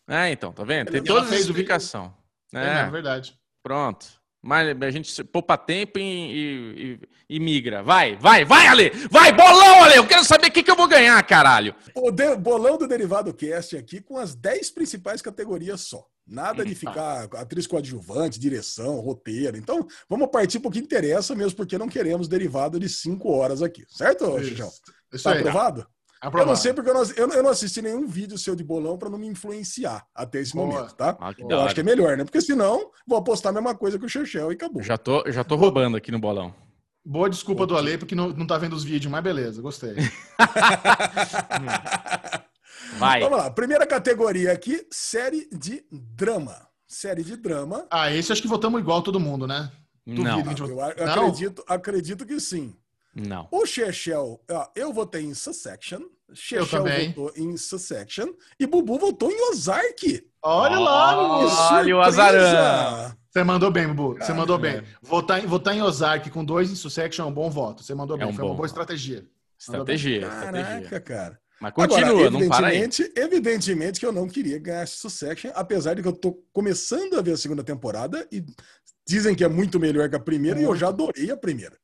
É, então, tá vendo? Tem Ela toda a vídeo- explicação. É, É, verdade. pronto. Mas a gente se- poupa tempo e, e- e- e migra. Vai, vai, vai, Ale! Vai, bolão, Ale! Eu quero saber o que, que eu vou ganhar, caralho! O de- bolão do Derivado Cast aqui com as 10 principais categorias só. Nada de ficar atriz coadjuvante, direção, roteiro. Então, vamos partir pro que interessa mesmo, porque não queremos derivado de 5 horas aqui. Certo, Xixão? Isso, isso Tá aí. Aprovado? Eu não sei porque eu não, eu, não- eu não assisti nenhum vídeo seu de bolão para não me influenciar até esse Boa. momento, tá? Ah, Eu hora. acho que é melhor, né? Porque senão vou apostar a mesma coisa que o Chechel e acabou. Já tô, já tô roubando aqui no bolão. Boa desculpa do Ale, porque não, não tá vendo os vídeos, mas beleza, gostei. Vai. Vamos lá, primeira categoria aqui, série de drama. Série de drama. Ah, esse acho que votamos igual todo mundo, né? Não, Duvido. gente- Eu, eu Não? acredito, acredito que sim. Não. O Chechel, ó, eu votei em Succession. Chechel votou em Succession. E Bubu votou em Ozark. Olha lá, Olha Bubu. Olha o azarão. Você mandou bem, Bubu. Você mandou bem. Votar em, votar em Ozark com dois em Succession é um bom voto. Você mandou É bem. um Foi uma bom boa voto. estratégia. Estratégia, Caraca, estratégia. cara. Mas continua, Agora, não para aí. evidentemente, evidentemente que eu não queria ganhar Succession, apesar de que eu tô começando a ver a segunda temporada e dizem que é muito melhor que a primeira e eu já adorei a primeira.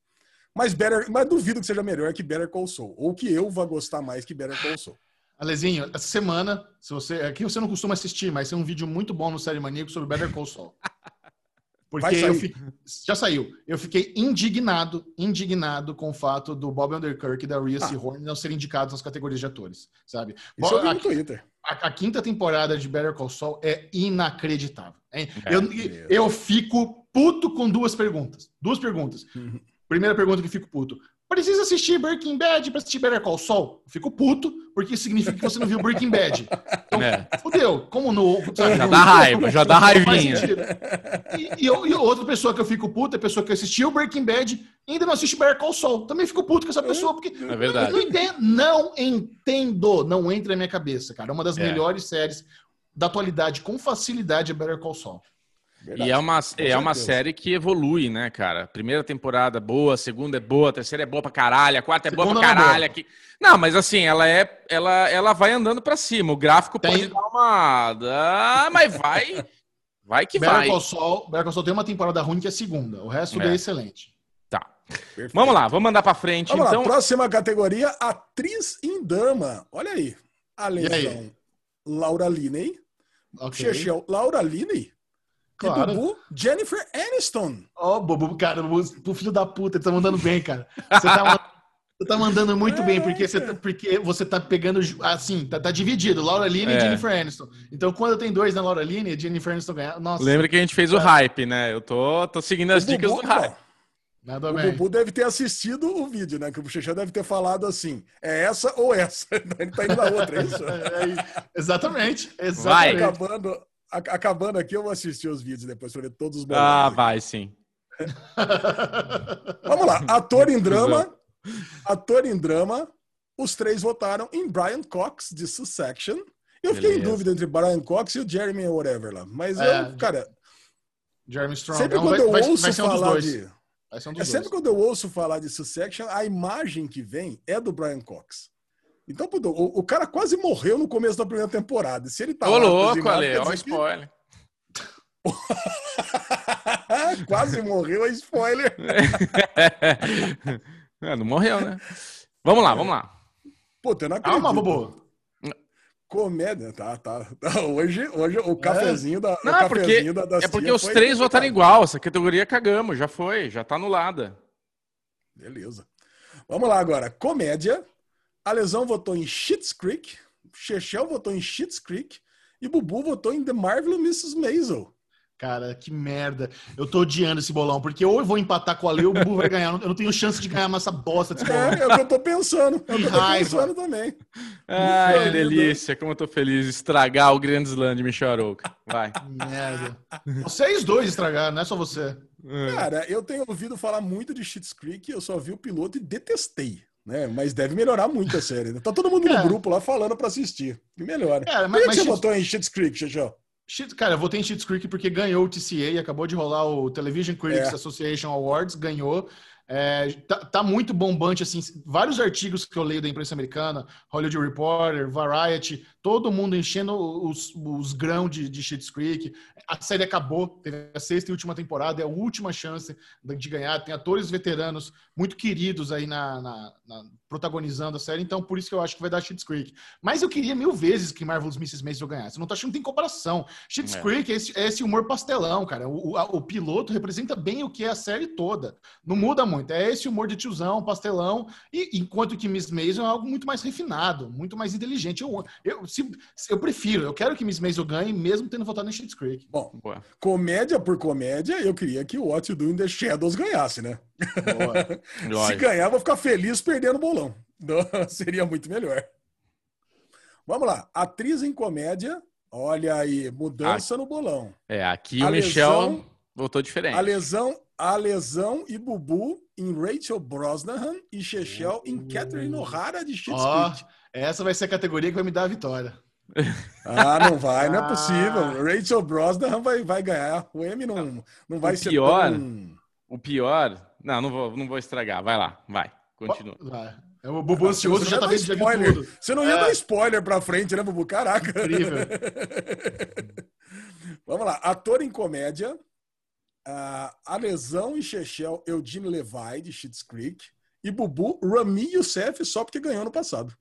Mas, Better, mas duvido que seja melhor que Better Call Saul, ou que eu vá gostar mais que Better Call Saul. Alezinho, essa semana, se você, aqui você não costuma assistir, mas tem um vídeo muito bom no Série Maníaco sobre Better Call Saul. Porque eu fi- já saiu. Eu fiquei indignado, indignado com o fato do Bob Underkirk e da Rhea Ah. Seahorn não serem indicados nas categorias de atores, sabe? Isso eu vi a, no Twitter. a- a quinta temporada de Better Call Saul é inacreditável. hein? É, eu, eu fico puto com duas perguntas. Duas perguntas. Uhum. Primeira pergunta que eu fico puto. Precisa assistir Breaking Bad pra assistir Better Call Saul? Eu fico puto, porque isso significa que você não viu Breaking Bad. Então, É. fudeu. Como no... Já dá raiva, já dá Não raivinha. E, e, e outra pessoa que eu fico puto é a pessoa que assistiu Breaking Bad e ainda não assiste Better Call Saul. Também fico puto com essa pessoa, porque É verdade. não entendo, não entendo, não entra na minha cabeça, cara. Uma das É. melhores séries da atualidade, com facilidade, é Better Call Saul. E é uma, é uma série que evolui, né, cara? Primeira temporada boa, segunda é boa, terceira é boa pra caralho, a quarta é boa Segunda pra não é boa. caralho. Aqui... Não, mas assim, ela é. Ela, ela vai andando pra cima. O gráfico Tem- pode dar uma. Ah, mas vai. Vai que Better vai. Call Saul, Better Call Saul tem uma temporada ruim que é a segunda. O resto É. é excelente. Tá. Perfeito. Vamos lá, vamos andar pra frente. Vamos então, lá, próxima categoria, atriz em drama. Olha aí. A E aí? lesão, Laura Linney. Ok. Chechel, Laura Linney. Claro. E Bubu, Jennifer Aniston. Ó, Bobo, cara, o filho da puta, ele tá mandando bem, cara. Você tá, você tá mandando muito bem, porque você, tá, porque você tá pegando, assim, tá, tá dividido, Laura Linney É. e Jennifer Aniston. Então, quando tem dois na Laura Linney, a Jennifer Aniston ganha. Nossa, lembra que a gente fez o hype, né? Eu tô, tô seguindo as O dicas Bubu, do hype. ó, nada o bem. Bubu deve ter assistido o vídeo, né? Que o Chechel deve ter falado assim: é essa ou essa. Ele tá indo na outra, é isso? É, é, exatamente, Vai. exatamente. Acabando, acabando aqui, eu vou assistir os vídeos depois pra ver todos os Ah, bolões. vai sim. Vamos lá, ator em drama. Ator em drama. Os três votaram em Brian Cox, de Succession. Eu fiquei em Beleza. dúvida entre Brian Cox e o Jeremy whatever lá. Mas É, eu, cara, Jeremy Strong. sempre É quando eu vai- ouço vai falar de. Um É sempre quando eu ouço falar de Succession, a imagem que vem é do Brian Cox. Então, o, o cara quase morreu no começo da primeira temporada. Se ele tá Ô, lá louco, Ale, ó, o dizer que- spoiler. quase morreu, é spoiler. É, não morreu, né? Vamos lá, vamos lá. Puta, eu não acredito. Calma, Bobo. Comédia, tá, tá. tá. Hoje, hoje o cafezinho da. Não, o é porque, da, é porque os três votaram igual. Essa categoria cagamos, já foi, já tá anulada. Beleza. Vamos lá agora. Comédia. A Lesão votou em Schitt's Creek. Chechel votou em Schitt's Creek. E Bubu votou em The Marvelous Mrs. Maisel. Cara, que merda. Eu tô odiando esse bolão, porque ou eu vou empatar com a Lei ou o Bubu vai ganhar. Eu não tenho chance de ganhar essa bosta desse bolão. É, é o que eu tô pensando. É o que eu tô raiva. pensando também. Ai, que delícia, como eu tô feliz. Estragar o Grand Slam de Michel Arouca. Vai. Merda. Vocês dois estragaram, não é só você. Cara, eu tenho ouvido falar muito de Schitt's Creek, eu só vi o piloto e detestei. Né? Mas deve melhorar muito a série. né? Tá todo mundo no É. grupo lá falando pra assistir. Que melhora. Cara, Por mas- que mas você votou em Schitt's Creek, Xixão? Cara, eu votei em Schitt's Creek porque ganhou o TCA e acabou de rolar o Television Critics É. Association Awards, ganhou. É, tá, tá muito bombante, assim, vários artigos que eu leio da imprensa americana, Hollywood Reporter, Variety, todo mundo enchendo os, os grãos de, de Schitt's Creek. A série acabou, teve a sexta e última temporada, é a última chance de ganhar. Tem atores veteranos muito queridos aí na, na- na- protagonizando a série, então por isso que eu acho que vai dar Schitt's Creek. Mas eu queria mil vezes que Marvel's Mrs. Maisel ganhasse. Eu não tô achando que tem comparação. Schitt's É. Creek é esse, é esse humor pastelão, cara. O, o- a- o piloto representa bem o que é a série toda. Não muda muito. É esse humor de tiozão, pastelão. E enquanto que Miss Maisel é algo muito mais refinado, muito mais inteligente. Eu, eu, se- se- eu prefiro, eu quero que Miss Maisel ganhe, mesmo tendo votado em Schitt's Creek. Bom, Boa. comédia por comédia, eu queria que o What You Do in the Shadows ganhasse, né? Se ganhar, eu vou ficar feliz perdendo o bolão. Não, Seria muito melhor. Vamos lá. Atriz em comédia. Olha aí, mudança no bolão. É, aqui A o Michel lesão- votou diferente. A lesão, a lesão e Bubu em Rachel Brosnahan e Chechel em Catherine O'Hara de Schitt's Ó, Creek. essa vai ser a categoria que vai me dar a vitória. Ah, não vai, não é Ah. possível. Rachel Brosnahan vai, vai ganhar. O M não, não vai O ser pior- tão... O pior. Não, não vou, não vou estragar. Vai lá, vai. Continua. Vai. É O Bubu ansioso Você já tá vendo já viu spoiler. tudo. Você não ia É. dar spoiler pra frente, né, Bubu? Caraca. Incrível. Vamos lá. Ator em comédia. ah, a lesão e Chechel Eugene Levi de Schitt's Creek. E Bubu Rami Youssef só porque ganhou no passado.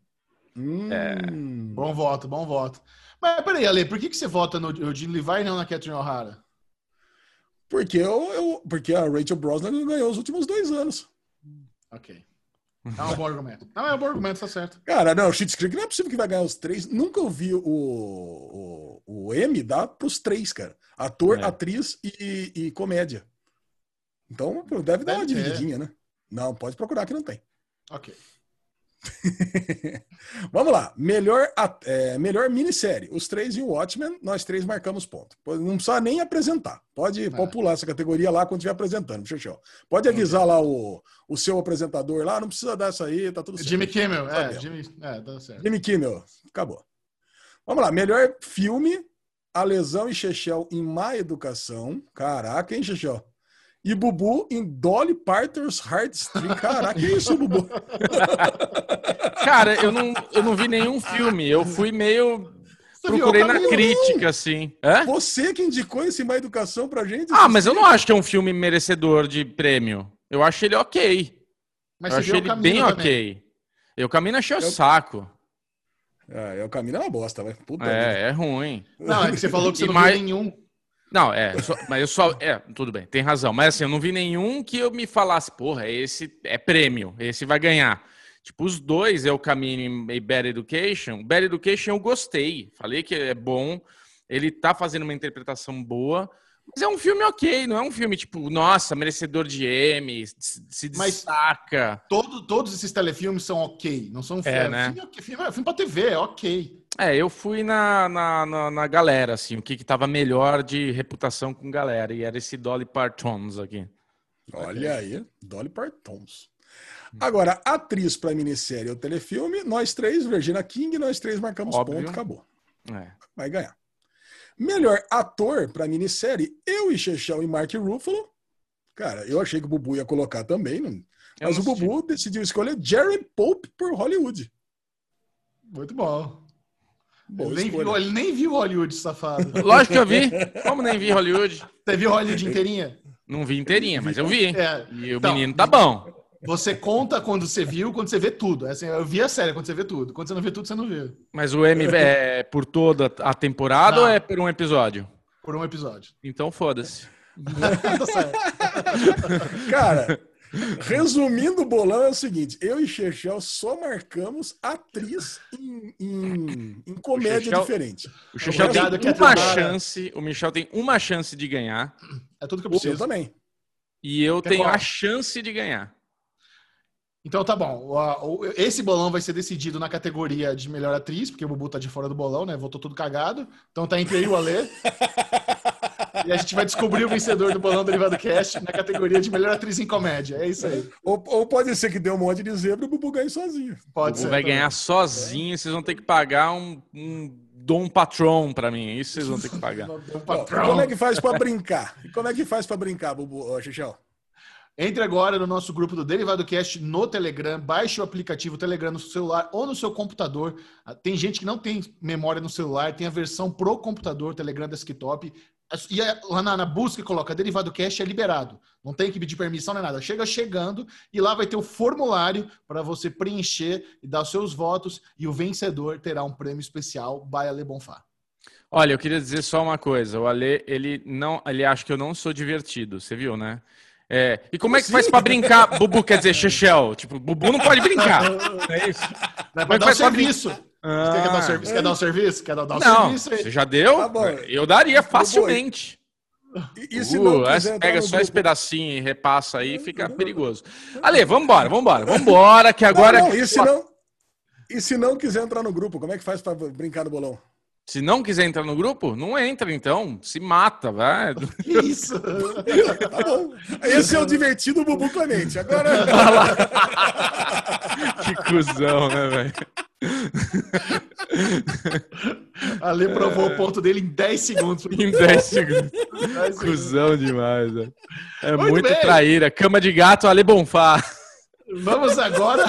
Hum, Bom voto, bom voto. Mas peraí, Ale, por que, que você vota no Eugene Levi e não na Catherine O'Hara? Porque, eu, eu- porque a Rachel Brosnan ganhou os últimos dois anos. Ok. É um bom argumento. Não, é um bom argumento, tá certo. Cara, não, Schitt's Creek não é possível que vai ganhar os três. Nunca ouvi o, o, o M dar pros três, cara. Ator, É. atriz e, e comédia. Então, pô, deve dar uma Deve ter. divididinha, né? Não, pode procurar que não tem. Ok. Vamos lá. Melhor, é, melhor minissérie. Os três e o Watchmen, nós três marcamos ponto. Não precisa nem apresentar. Pode, pode pular essa categoria lá quando estiver apresentando, Xixão. Pode avisar lá o, o seu apresentador lá, não precisa dessa aí, tá tudo certo. Jimmy Kimmel, é, Sabemos. Jimmy, é, tá certo. Jimmy Kimmel. Acabou. Vamos lá. Melhor filme, A Lesão e Chechel em Má Educação. Caraca, hein, Chechel? E Bubu em Dolly Parton's Heartstring. Caraca, que isso, Bubu? Cara, eu não, eu não vi nenhum filme. Eu fui meio. Procurei na crítica, assim. Hã? Você que indicou esse Má Educação pra gente? Ah, mas eu não acho que é um filme merecedor de prêmio. Eu acho ele ok. Mas eu achei ele caminho bem também. ok. Eu caminho achei o Eu- saco. Ah, é, o caminho é uma bosta, vai. Puta vida. É, é ruim. Não, é que você falou que você E não mais- viu nenhum. Não, é, só- mas eu só. É, tudo bem, tem razão. Mas assim, eu não vi nenhum que eu me falasse, porra, esse é prêmio, esse vai ganhar. Tipo, os dois, Eu Caminho e Bad Education. Bad Education eu gostei. Falei que é bom. Ele tá fazendo uma interpretação boa. Mas é um filme ok, não é um filme tipo, nossa, merecedor de M, se se Mas- destaca. Todo, todos esses telefilmes são ok, não são É, filme, né? filme, é filme, é filme pra TV, é ok. É, eu fui na, na, na, na galera, assim, o que que tava melhor de reputação com galera. E era esse Dolly Partons aqui. Olha aí, Dolly Partons. Agora, atriz pra minissérie ou telefilme, nós três, Regina King, nós três marcamos Óbvio. ponto, acabou. É. Vai ganhar. Melhor ator pra minissérie, eu e Chechel e Mark Ruffalo. Cara, eu achei que o Bubu ia colocar também, não- mas o Bubu decidiu escolher Jerry Pope por Hollywood. Muito bom. Boa nem, escolha. viu, ele nem viu Hollywood, safado. Lógico que eu vi. Como nem vi Hollywood? Você viu Hollywood inteirinha? Não vi inteirinha, mas eu vi. É. E o Então, menino tá bom. Você conta quando você viu, quando você vê tudo. É assim, eu vi a série quando você vê tudo. Quando você não vê tudo, você não vê. Mas o M é por toda a temporada Não. ou é por um episódio? Por um episódio. Então foda-se. Cara, Resumindo o bolão é o seguinte: eu e Chechel só marcamos atriz em, em, em comédia Chechel- diferente. O Obrigado, tem uma chance. O Michel tem uma chance de ganhar. É tudo que eu Eu preciso. também. E eu Quer tenho qual? a chance de ganhar. Então tá bom. Esse bolão vai ser decidido na categoria de melhor atriz, porque o Bubu tá de fora do bolão, né? Voltou tudo cagado. Então tá entre aí e o Alê. e a gente vai descobrir o vencedor do bolão Derivado Cast na categoria de melhor atriz em comédia. É isso aí. Ou, ou pode ser que dê um monte de zebra e o Bubu ganhe sozinho. Pode O ser. vai também. ganhar sozinho. Vocês vão ter que pagar um, um Dom Patron pra mim. É Isso vocês vão ter que pagar. Ó, patrão. como é que faz pra brincar? Como é que faz pra brincar, Bubu, ô, Chechel? Entre agora no nosso grupo do Derivado Cast no Telegram, baixe o aplicativo Telegram no seu celular ou no seu computador. Ah, Tem gente que não tem memória no celular, tem a versão pro computador, Telegram Desktop. E lá na, na busca coloca Derivado Cast é liberado. Não tem que pedir permissão nem nada. Chega chegando e lá vai ter o formulário para você preencher e dar os seus votos e o vencedor terá um prêmio especial by Ale Bonfá. Olha, eu queria dizer só uma coisa. O Ale, ele não, ele acha que eu não sou divertido. Você viu, né? É, e como é que faz pra brincar? Bubu quer dizer Chechel. Tipo, Bubu não pode brincar. É isso. Não para que dar um serviço. Você quer dar um serviço? Quer dar um serviço? Quer dar, um Não, serviço aí? você já deu? Tá. Eu daria facilmente. E, e se não Uh, quiser pega só esse pedacinho e repassa aí, fica perigoso. Ale, vambora, vambora, vambora, que agora. Não, não, e, se não, e se não quiser entrar no grupo, como é que faz pra brincar no bolão? Se não quiser entrar no grupo, não entra então. Se mata, vai. Que isso? Tá bom. Esse é o divertido Bubu Clemente. Agora. que cuzão, né, velho? Ale provou o ponto dele em 10 segundos. Em 10 segundos. 10 segundos. Cusão demais, velho. É Muito muito bem. traíra. Cama de gato, Ale Bonfá. Vamos agora,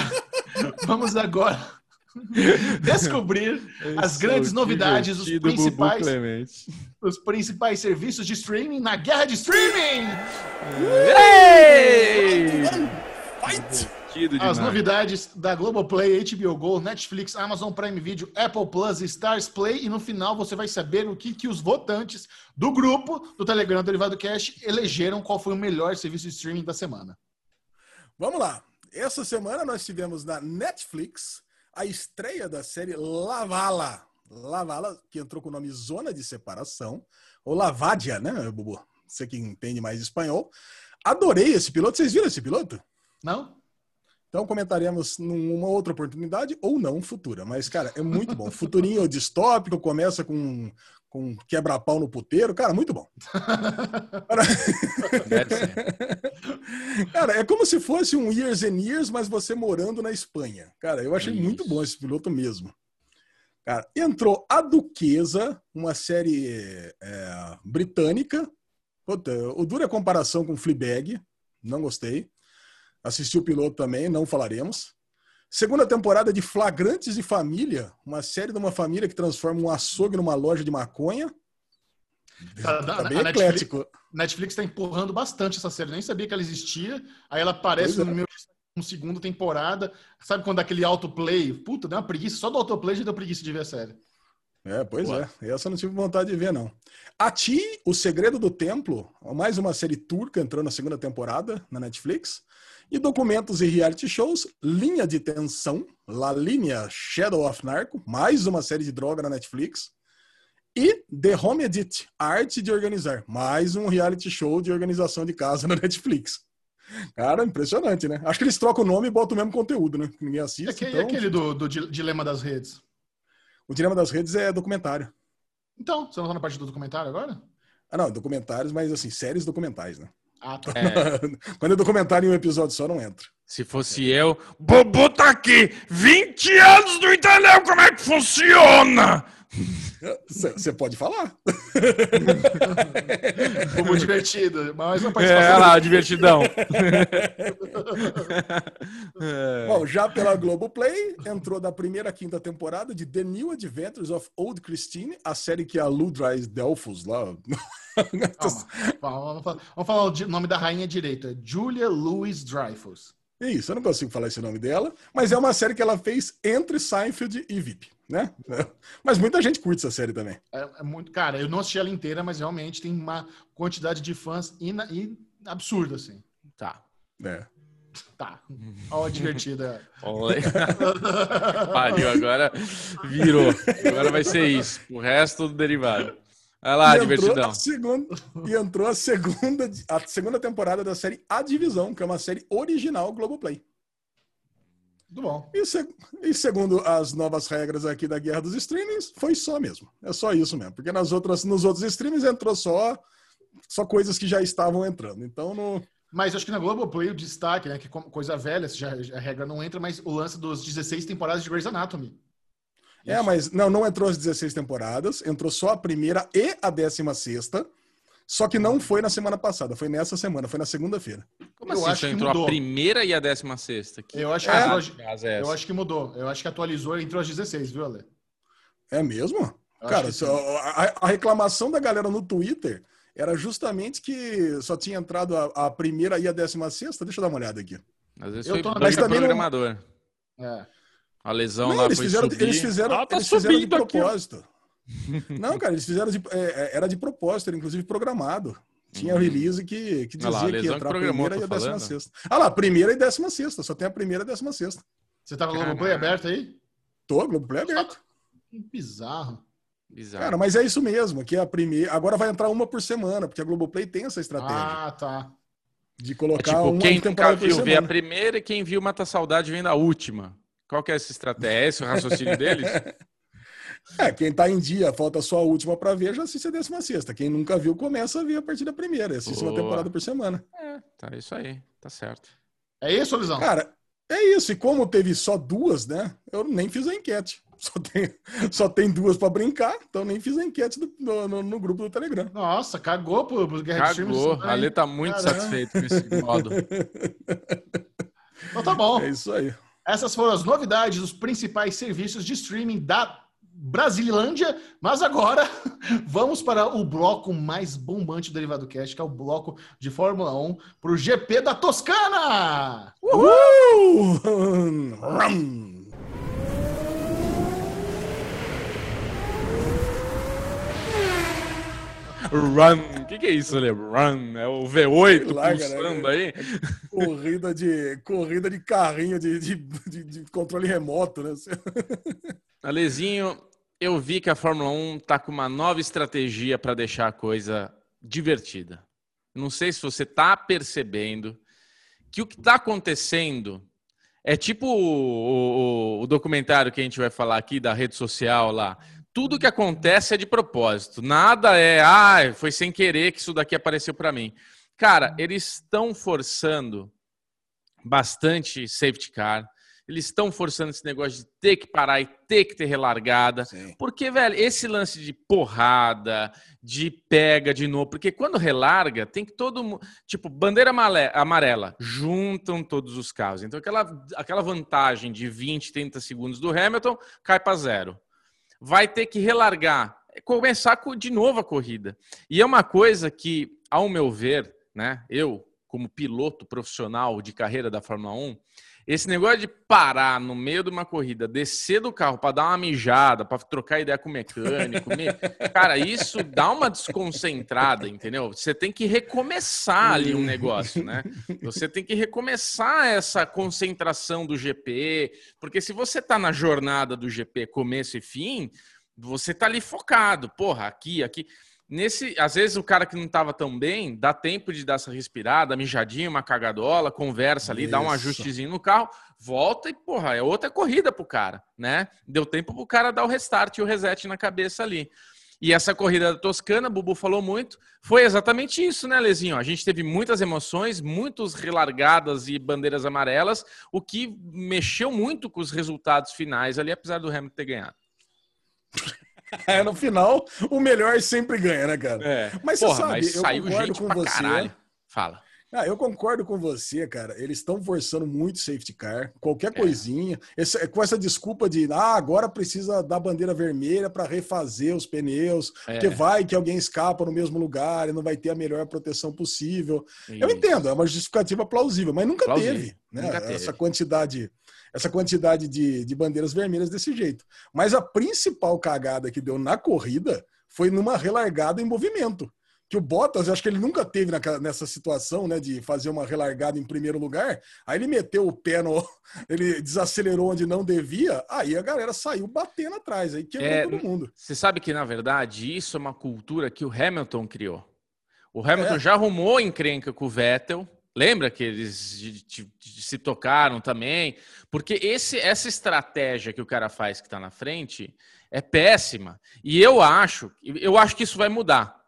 vamos agora descobrir as grandes novidades dos Divertido, Bubu principais, dos principais serviços de streaming na guerra de streaming. Divertido As novidades da Globoplay, HBO Go, Netflix, Amazon Prime Video, Apple Plus, Stars Play e no final você vai saber o que, que os votantes do grupo do Telegram Derivado Cash elegeram qual foi o melhor serviço de streaming da semana. Vamos lá. Essa semana nós tivemos na Netflix a estreia da série Lavala. Lavala, que entrou com o nome Zona de Separação, ou Lavadia, né, Bubu? Você que entende mais espanhol. Adorei esse piloto. Vocês viram esse piloto? Não? Então comentaremos numa outra oportunidade ou não futura. Mas, cara, é muito bom. Futurinho distópico, começa com, com quebra-pau no puteiro. Cara, muito bom. Deve ser. Cara, é como se fosse um Years and Years, mas você morando na Espanha. Cara, eu achei Isso. muito bom esse piloto mesmo. Cara, entrou A Duquesa, uma série é, britânica. Puta, o dura é comparação com Fleabag, não gostei. Assisti o piloto também, não falaremos. Segunda temporada de Flagrantes de Família, uma série de uma família que transforma um açougue numa loja de maconha. Tá- Tá a bem Netflix- eclético. Netflix está empurrando bastante essa série. Eu nem sabia que ela existia. Aí ela aparece Pois é. no meu um segunda temporada. Sabe quando dá aquele autoplay? Puta, deu uma preguiça. Só do autoplay já deu preguiça de ver a série. É, pois Boa. é. Essa eu não tive vontade de ver, não. A Ti, O Segredo do Templo, mais uma série turca entrou na segunda temporada na Netflix. E documentos e reality shows, Linha de Tensão, La Linha Shadow of Narco, mais uma série de droga na Netflix. E The Home Edit, Arte de Organizar, mais um reality show de organização de casa na Netflix. Cara, impressionante, né? Acho que eles trocam o nome e botam o mesmo conteúdo, né? Que Ninguém E assiste. aquele, então, aquele do, do di- Dilema das Redes. O Dilema das Redes é documentário. Então, você não tá na parte do documentário agora? Ah, não, documentários, mas assim, séries documentais, né? Ah, tá. É, Quando é documentário em um episódio só, não entra. Se fosse eu, Bobo tá aqui! 20 anos não entendeu como é que funciona! Você pode falar. Como divertido. Mas uma É, participação. olha lá, divertidão. É. Bom, já pela Globoplay, entrou da primeira à quinta temporada de The New Adventures of Old Christine, a série que a Lou Dries Delphus lá. Calma. Vamos falar, vamos falar o nome da rainha direita. Julia Louis Dreyfus. É Isso, eu não consigo falar esse nome dela, mas é uma série que ela fez entre Seinfeld e VIP, né? Mas muita gente curte essa série também. É, é muito, cara, eu não assisti ela inteira, mas realmente tem uma quantidade de fãs ina, in- absurda, assim. Tá. É. Tá. Ó, divertida. Olha. Pariu, agora virou. Agora vai ser isso. O resto do derivado. Vai lá, e entrou divertidão. a segunda, e entrou a segunda, a segunda temporada da série A Divisão, que é uma série original Globoplay. Tudo bom. E, se- e segundo as novas regras aqui da Guerra dos Streamings, foi só mesmo. É só isso mesmo. Porque nas outras, nos outros streamings entrou só, só coisas que já estavam entrando. Então, no, Mas acho que na Globoplay o destaque, né? Que como coisa velha, já, a regra não entra, mas o lance dos 16 temporadas de Grey's Anatomy. É, mas não, não entrou as 16 temporadas, entrou só a primeira e a décima sexta, só que não foi na semana passada, foi nessa semana, foi na segunda-feira. Como Eu assim? acho que entrou mudou. a primeira e a décima sexta? Que Eu acho que, É. entrou- é eu acho que mudou. Eu acho que atualizou e entrou às 16, viu, Ale? É mesmo? Eu Cara, a, a reclamação da galera no Twitter era justamente que só tinha entrado a, a primeira e a décima sexta. Deixa eu dar uma olhada aqui. Às vezes Eu foi tô na- banca Mas também não- programador. É. A lesão Não, lá eles foi fizeram, subir. eles fizeram, Ah, tá eles fizeram de subindo aqui, propósito. Não, cara, eles fizeram de, é, é, era de propósito, era inclusive programado. Tinha o release que, que Uhum. lá, a dizia que ia entrar a primeira e a décima falando. sexta. Ah lá, primeira e décima sexta. Só tem a primeira e a décima sexta. Você tá com o Globoplay aberto aí? Tô, Globoplay aberto. Que bizarro. Bizarro. Cara, mas é isso mesmo, que é a primeira. Agora vai entrar uma por semana, porque a Globoplay tem essa estratégia Ah, tá. de É colocar tipo, uma quem nunca temporada por viu vê a primeira e quem viu mata a saudade vem da última. Qual que é essa estratégia? É esse o raciocínio deles? É, quem tá em dia, falta só a última pra ver, já assiste a décima sexta. Quem nunca viu, começa a ver a partir da primeira. e Assiste uma Boa. temporada por semana. É, tá isso aí. Tá certo. É isso, Lisão? Cara, é isso. E como teve só duas, né? Eu nem fiz a enquete. Só tem, só tem duas pra brincar, então nem fiz a enquete do- no, no- no grupo do Telegram. Nossa, cagou pro, pro Guerra. Cagou. A Lê tá muito Caramba. satisfeito com esse modo. Então tá bom. É isso aí. Essas foram as novidades dos principais serviços de streaming da Brasilândia, mas agora vamos para o bloco mais bombante do Derivado Cast, que é o bloco de Fórmula 1 para o GP da Toscana! Uhul! Rum! Run. O que, que é isso, Lê? Run. É o V8 Sei lá, pulsando cara. aí? Corrida de, corrida de carrinho de, de, de- de controle remoto, né? Alezinho, eu vi que a Fórmula 1 tá com uma nova estratégia para deixar a coisa divertida. Não sei se você tá percebendo que o que tá acontecendo é tipo o, o- o documentário que a gente vai falar aqui da rede social lá. Tudo que acontece é de propósito. Nada é, ah, foi sem querer que isso daqui apareceu para mim. Cara, eles estão forçando bastante safety car. Eles estão forçando esse negócio de ter que parar e ter que ter relargada. Sim. Porque, velho, esse lance de porrada, de pega de novo, porque quando relarga, tem que todo mundo. Tipo, bandeira amarela, juntam todos os carros. Então, aquela, aquela vantagem de 20, 30 segundos do Hamilton cai para zero. Vai ter que relargar, começar co- de novo a corrida. E é uma coisa que, ao meu ver, né, eu, como piloto profissional de carreira da Fórmula 1, esse negócio de parar no meio de uma corrida, descer do carro para dar uma mijada, para trocar ideia com o mecânico, me- cara, isso dá uma desconcentrada, entendeu? Você tem que recomeçar ali um negócio, né? Você tem que recomeçar essa concentração do GP, porque se você tá na jornada do GP começo e fim, você tá ali focado, porra, aqui, aqui. Nesse, às vezes o cara que não estava tão bem, dá tempo de dar essa respirada, mijadinha, uma cagadola, conversa ali, dá um Isso. ajustezinho no carro, volta e, porra, é outra corrida pro cara, né? Deu tempo pro cara dar o restart e o reset na cabeça ali. E essa corrida da Toscana, Bubu falou muito, foi exatamente isso, né, Lezinho? A gente teve muitas emoções, muitos relargadas e bandeiras amarelas, o que mexeu muito com os resultados finais ali, apesar do Hamilton ter ganhado. É, no final, o melhor sempre ganha, né, cara? É. Mas Porra, você sabe, mas eu concordo com você. caralho. Fala. Ah, eu concordo com você, cara. Eles estão forçando muito safety car, qualquer É. coisinha. Esse- com essa desculpa de, ah, agora precisa da bandeira vermelha para refazer os pneus, É. porque vai que alguém escapa no mesmo lugar e não vai ter a melhor proteção possível. Eu Isso. entendo, é uma justificativa plausível, mas nunca Plausível, teve, né? nunca teve. Essa quantidade, essa quantidade de, de bandeiras vermelhas desse jeito. Mas a principal cagada que deu na corrida foi numa relargada em movimento. que o Bottas, eu acho que ele nunca teve na, nessa situação, né, de fazer uma relargada em primeiro lugar. Aí ele meteu o pé no. Ele desacelerou onde não devia, aí a galera saiu batendo atrás, aí quebrou é, todo mundo. Você sabe que, na verdade, isso é uma cultura que o Hamilton criou. O Hamilton é. já arrumou encrenca com o Vettel. Lembra que eles de, de, de, se tocaram também? Porque esse, essa estratégia que o cara faz que está na frente é péssima. E eu acho, eu acho que isso vai mudar.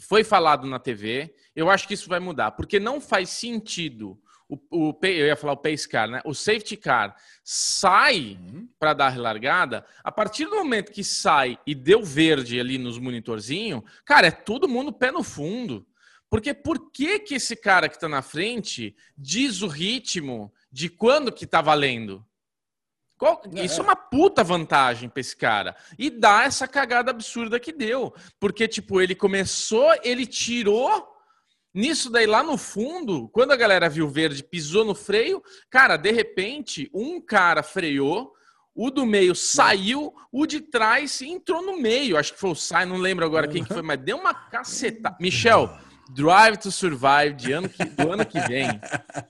Foi falado na TV, eu acho que isso vai mudar, porque não faz sentido o, o eu ia falar o pace car, né? O safety car sai uhum. para dar a relargada, a partir do momento que sai e deu verde ali nos monitorzinhos, cara, é todo mundo pé no fundo. Porque por que que esse cara que está na frente diz o ritmo de quando que tá valendo? Qual, é. Isso é uma puta vantagem pra esse cara. E dá essa cagada absurda que deu. Porque, tipo, ele começou, ele tirou. Nisso daí, lá no fundo, quando a galera viu verde, pisou no freio, cara, de repente, um cara freou, o do meio saiu, o de trás entrou no meio. Acho que foi o Sai, não lembro agora quem que foi, mas deu uma caceta. Michel, Drive to Survive de ano que, do ano que vem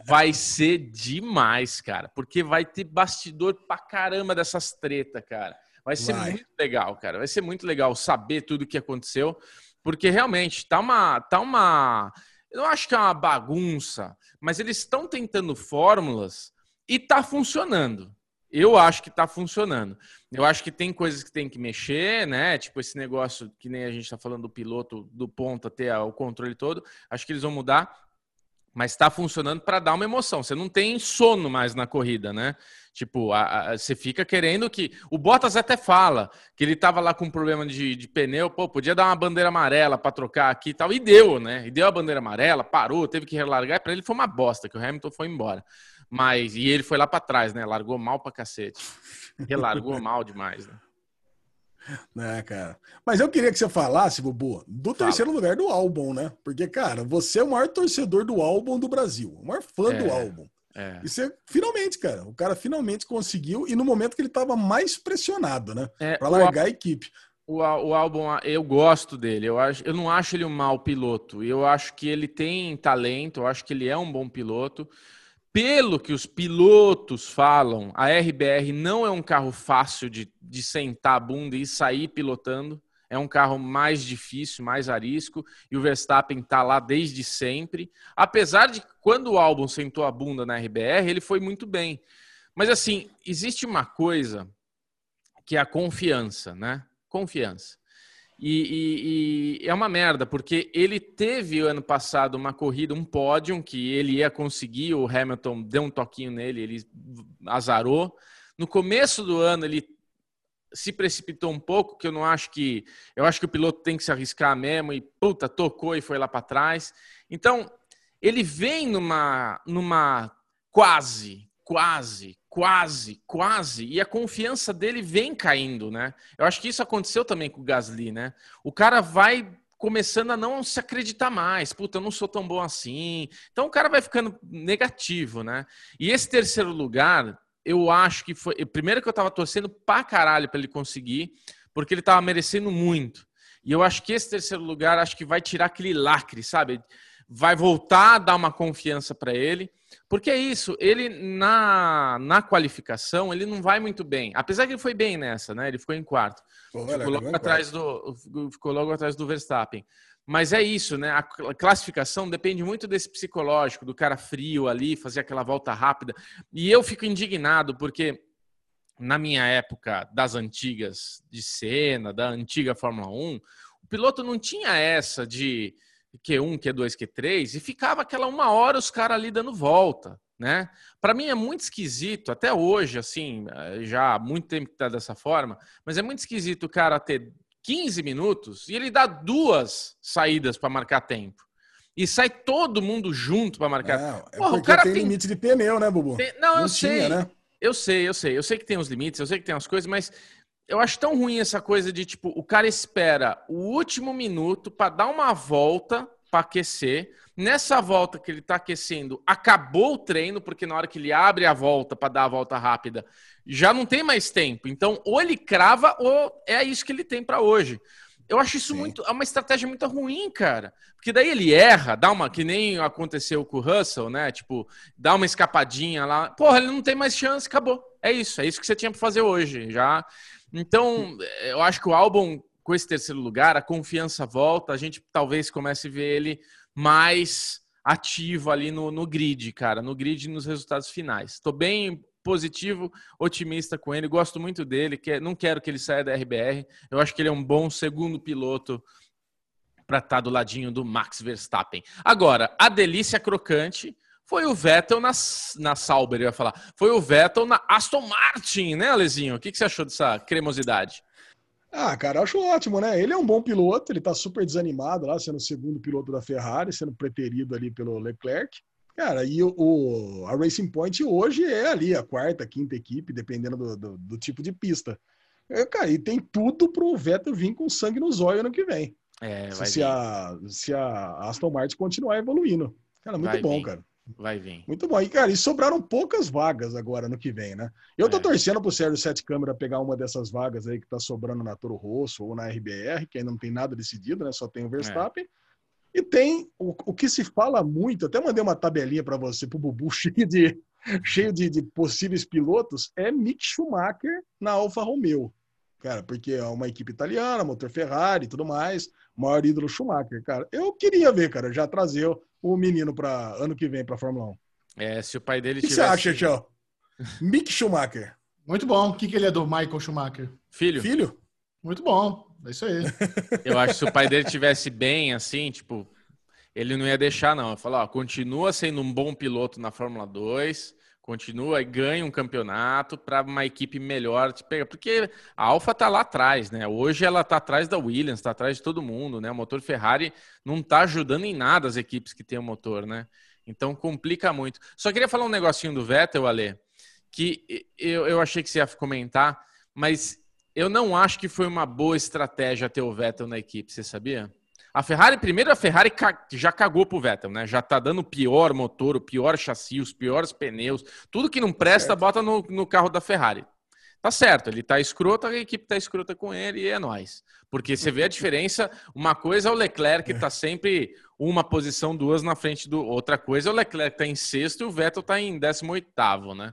vai ser demais, cara. Porque vai ter bastidor pra caramba dessas tretas, cara. Vai ser vai. muito legal, cara. Vai ser muito legal saber tudo o que aconteceu. Porque realmente tá uma. Tá uma eu não acho que é uma bagunça, mas eles estão tentando fórmulas e tá funcionando. Eu acho que está funcionando. Eu acho que tem coisas que tem que mexer, né? Tipo esse negócio que nem a gente está falando do piloto do ponto até o controle todo. Acho que eles vão mudar, mas está funcionando para dar uma emoção. Você não tem sono mais na corrida, né? Tipo, a, a, você fica querendo que. O Bottas até fala que ele estava lá com um problema de, de, pneu, pô, podia dar uma bandeira amarela para trocar aqui e tal. E deu, né? E deu a bandeira amarela, parou, teve que relargar. Para ele foi uma bosta, que o Hamilton foi embora. Mas, e ele foi lá para trás, né? Largou mal pra cacete. Relargou mal demais, né? Né, cara. Mas eu queria que você falasse, Bubu, do Fala. terceiro lugar do álbum, né? Porque, cara, você é o maior torcedor do álbum do Brasil, o maior fã é, do álbum. É. E você finalmente, cara, o cara finalmente conseguiu, e no momento que ele tava mais pressionado, né? É, pra largar a equipe. O, o álbum, eu gosto dele. Eu, acho, eu não acho ele um mau piloto. Eu acho que ele tem talento, eu acho que ele é um bom piloto pelo que os pilotos falam, a RBR não é um carro fácil de, de sentar a bunda e sair pilotando. É um carro mais difícil, mais arisco, e o Verstappen está lá desde sempre. Apesar de quando o álbum sentou a bunda na RBR, ele foi muito bem. Mas assim, existe uma coisa que é a confiança, né? Confiança. E, e, e, é uma merda, porque ele teve ano passado uma corrida, um pódio que ele ia conseguir, o Hamilton deu um toquinho nele, ele azarou. No começo do ano ele se precipitou um pouco, que eu não acho que. Eu acho que o piloto tem que se arriscar mesmo, e puta, tocou e foi lá para trás. Então, ele vem numa, numa quase, quase, quase, quase, e a confiança dele vem caindo, né? Eu acho que isso aconteceu também com o Gasly, né? O cara vai começando a não se acreditar mais. Puta, eu não sou tão bom assim. Então o cara vai ficando negativo, né? E esse terceiro lugar, eu acho que foi. Primeiro que eu tava torcendo pra caralho pra ele conseguir, porque ele tava merecendo muito. E eu acho que esse terceiro lugar, acho que vai tirar aquele lacre, sabe? Vai voltar a dar uma confiança para ele. Porque é isso, ele na, na qualificação, ele não vai muito bem. Apesar que ele foi bem nessa, né? Ele ficou em quarto. Pô, ficou, logo atrás do, ficou logo atrás do Verstappen. Mas é isso, né? A classificação depende muito desse psicológico, do cara frio ali, fazer aquela volta rápida. E eu fico indignado porque na minha época das antigas de cena, da antiga Fórmula 1, o piloto não tinha essa de Q1, Q2, Q3, e ficava aquela uma hora os caras ali dando volta, né? Para mim é muito esquisito, até hoje, assim, eh, já há muito tempo que tá dessa forma, mas é muito esquisito o cara ter 15 minutos e ele dá duas saídas para marcar tempo. E sai todo mundo junto para marcar. É Porra, o cara tem, tem, limite de pneu, né, Bubu? Tem... Não, Não, eu tinha, sei. Né? Eu sei, eu sei. Eu sei que tem os limites, eu sei que tem as coisas, mas eu acho tão ruim essa coisa de tipo, o cara espera o último minuto para dar uma volta para aquecer. Nessa volta que ele está aquecendo, acabou o treino, porque na hora que ele abre a volta para dar a volta rápida, já não tem mais tempo. Então, ou ele crava, ou é isso que ele tem para hoje. Eu acho isso Sim. muito. É uma estratégia muito ruim, cara. Porque daí ele erra, dá uma. Que nem aconteceu com o Russell, né? Tipo, dá uma escapadinha lá. Porra, ele não tem mais chance, acabou. É isso, é isso que você tinha pra fazer hoje. Já. Então, eu acho que o álbum, com esse terceiro lugar, a confiança volta, a gente talvez comece a ver ele mais ativo ali no, no grid, cara, no grid e nos resultados finais. Tô bem positivo, otimista com ele, gosto muito dele, que, não quero que ele saia da RBR. Eu acho que ele é um bom segundo piloto para estar do ladinho do Max Verstappen. Agora, a delícia crocante foi o Vettel na, na Sauber, eu ia falar. Foi o Vettel na Aston Martin, né, Alezinho? O que, que você achou dessa cremosidade? Ah, cara, eu acho ótimo, né? Ele é um bom piloto, ele tá super desanimado lá, sendo o segundo piloto da Ferrari, sendo preterido ali pelo Leclerc. Cara, e o, a Racing Point hoje é ali a quarta, quinta equipe, dependendo do, do- do tipo de pista. É, cara, e tem tudo pro Vettel vir com sangue nos olhos ano que vem. É, se, se a, se a Aston Martin continuar evoluindo. Cara, muito Vai bom, vir. cara. Vai vir. Muito bom. E, cara, e sobraram poucas vagas agora no que vem, né? Eu tô É. torcendo pro Sérgio Sete Câmara pegar uma dessas vagas aí que tá sobrando na Toro Rosso ou na RBR, que ainda não tem nada decidido, né? Só tem o Verstappen. E tem o, o que se fala muito, até mandei uma tabelinha para você, pro Bubu, cheio de, cheio de, de possíveis pilotos, é Mick Schumacher na Alfa Romeo. Cara, porque é uma equipe italiana, motor Ferrari e tudo mais, maior ídolo Schumacher, cara. Eu queria ver, cara, já trazer o menino para ano que vem para Fórmula 1. O É, se o pai dele que você tivesse... acha, Tchau? Mick Schumacher. Muito bom. O que, que ele é do Michael Schumacher? Filho, Filho? Muito bom. É isso aí. eu acho que se o pai dele tivesse bem, assim, tipo, ele não ia deixar, não. Ele falou, ó, continua sendo um bom piloto na Fórmula 2, continua e ganha um campeonato para uma equipe melhor te pegar. Porque a Alfa tá lá atrás, né? Hoje ela tá atrás da Williams, tá atrás de todo mundo, né? O motor Ferrari não tá ajudando em nada as equipes que tem o motor, né? Então complica muito. Só queria falar um negocinho do Vettel, Ale, que eu, eu achei que você ia comentar, mas eu não acho que foi uma boa estratégia ter o Vettel na equipe, você sabia? A Ferrari, primeiro a Ferrari já cagou pro Vettel, né? Já tá dando o pior motor, o pior chassi, os piores pneus, tudo que não presta, certo. bota no, no carro da Ferrari. Tá certo, ele tá escroto, a equipe tá escrota com ele e é nóis. Porque você vê a diferença, uma coisa é o Leclerc que tá sempre uma posição, duas na frente do. Outra coisa é o Leclerc tá em sexto e o Vettel tá em 18 né?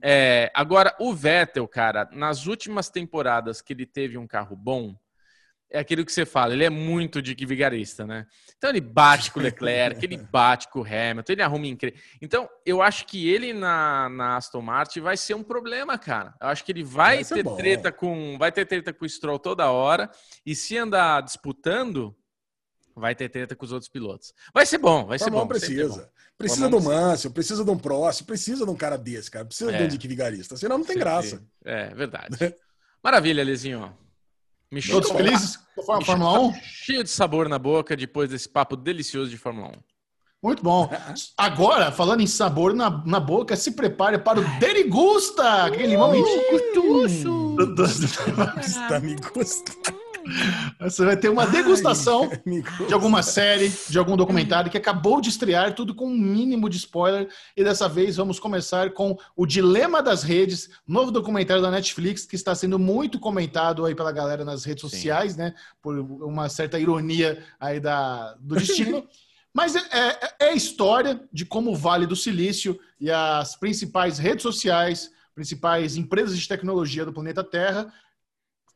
É, agora, o Vettel, cara, nas últimas temporadas que ele teve um carro bom, é aquilo que você fala, ele é muito de vigarista, né? Então ele bate com o Leclerc, ele bate com o Hamilton, ele arruma incre... Então, eu acho que ele na, na Aston Martin vai ser um problema, cara. Eu acho que ele vai, Vai ser ter bom. treta com. Vai ter treta com o Stroll toda hora. E se andar disputando, vai ter treta com os outros pilotos. Vai ser bom, vai ser Fórmula bom. 1 sempre bom. precisa. Precisa do 1 precisa. Mansell, precisa de um próximo, precisa de um cara desse, cara. Precisa de É. um Dick Vigarista. Senão não tem graça. É, verdade. Maravilha, Lezinho. Me Todos chupa- felizes com a Fór- Fórmula 1? Cheio de sabor na boca depois desse papo delicioso de Fórmula 1. Muito bom. Agora, falando em sabor na, na boca, se prepare para o Derigusta! Aquele momento Gostoso. do- do- Gosta, me gusta. Você vai ter uma degustação Ai, de alguma série, de algum documentário que acabou de estrear, tudo com um mínimo de spoiler. E dessa vez vamos começar com O Dilema das Redes, novo documentário da Netflix que está sendo muito comentado aí pela galera nas redes Sim. sociais, né? Por uma certa ironia aí da, do destino. Mas é, é- é a história de como o Vale do Silício e as principais redes sociais, principais empresas de tecnologia do planeta Terra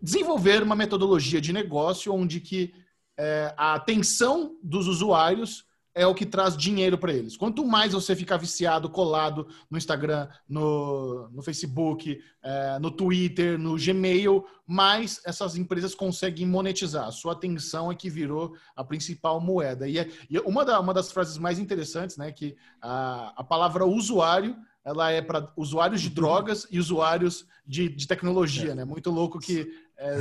desenvolveram uma metodologia de negócio onde que é, a atenção dos usuários é o que traz dinheiro para eles. Quanto mais você ficar viciado, colado no Instagram, no, no Facebook, é, no Twitter, no Gmail, mais essas empresas conseguem monetizar. Sua atenção é que virou a principal moeda. E, é- e é uma, da- uma das frases mais interessantes, né, que a, a palavra usuário ela é para usuários de drogas e usuários de, de tecnologia, né? Muito louco que é,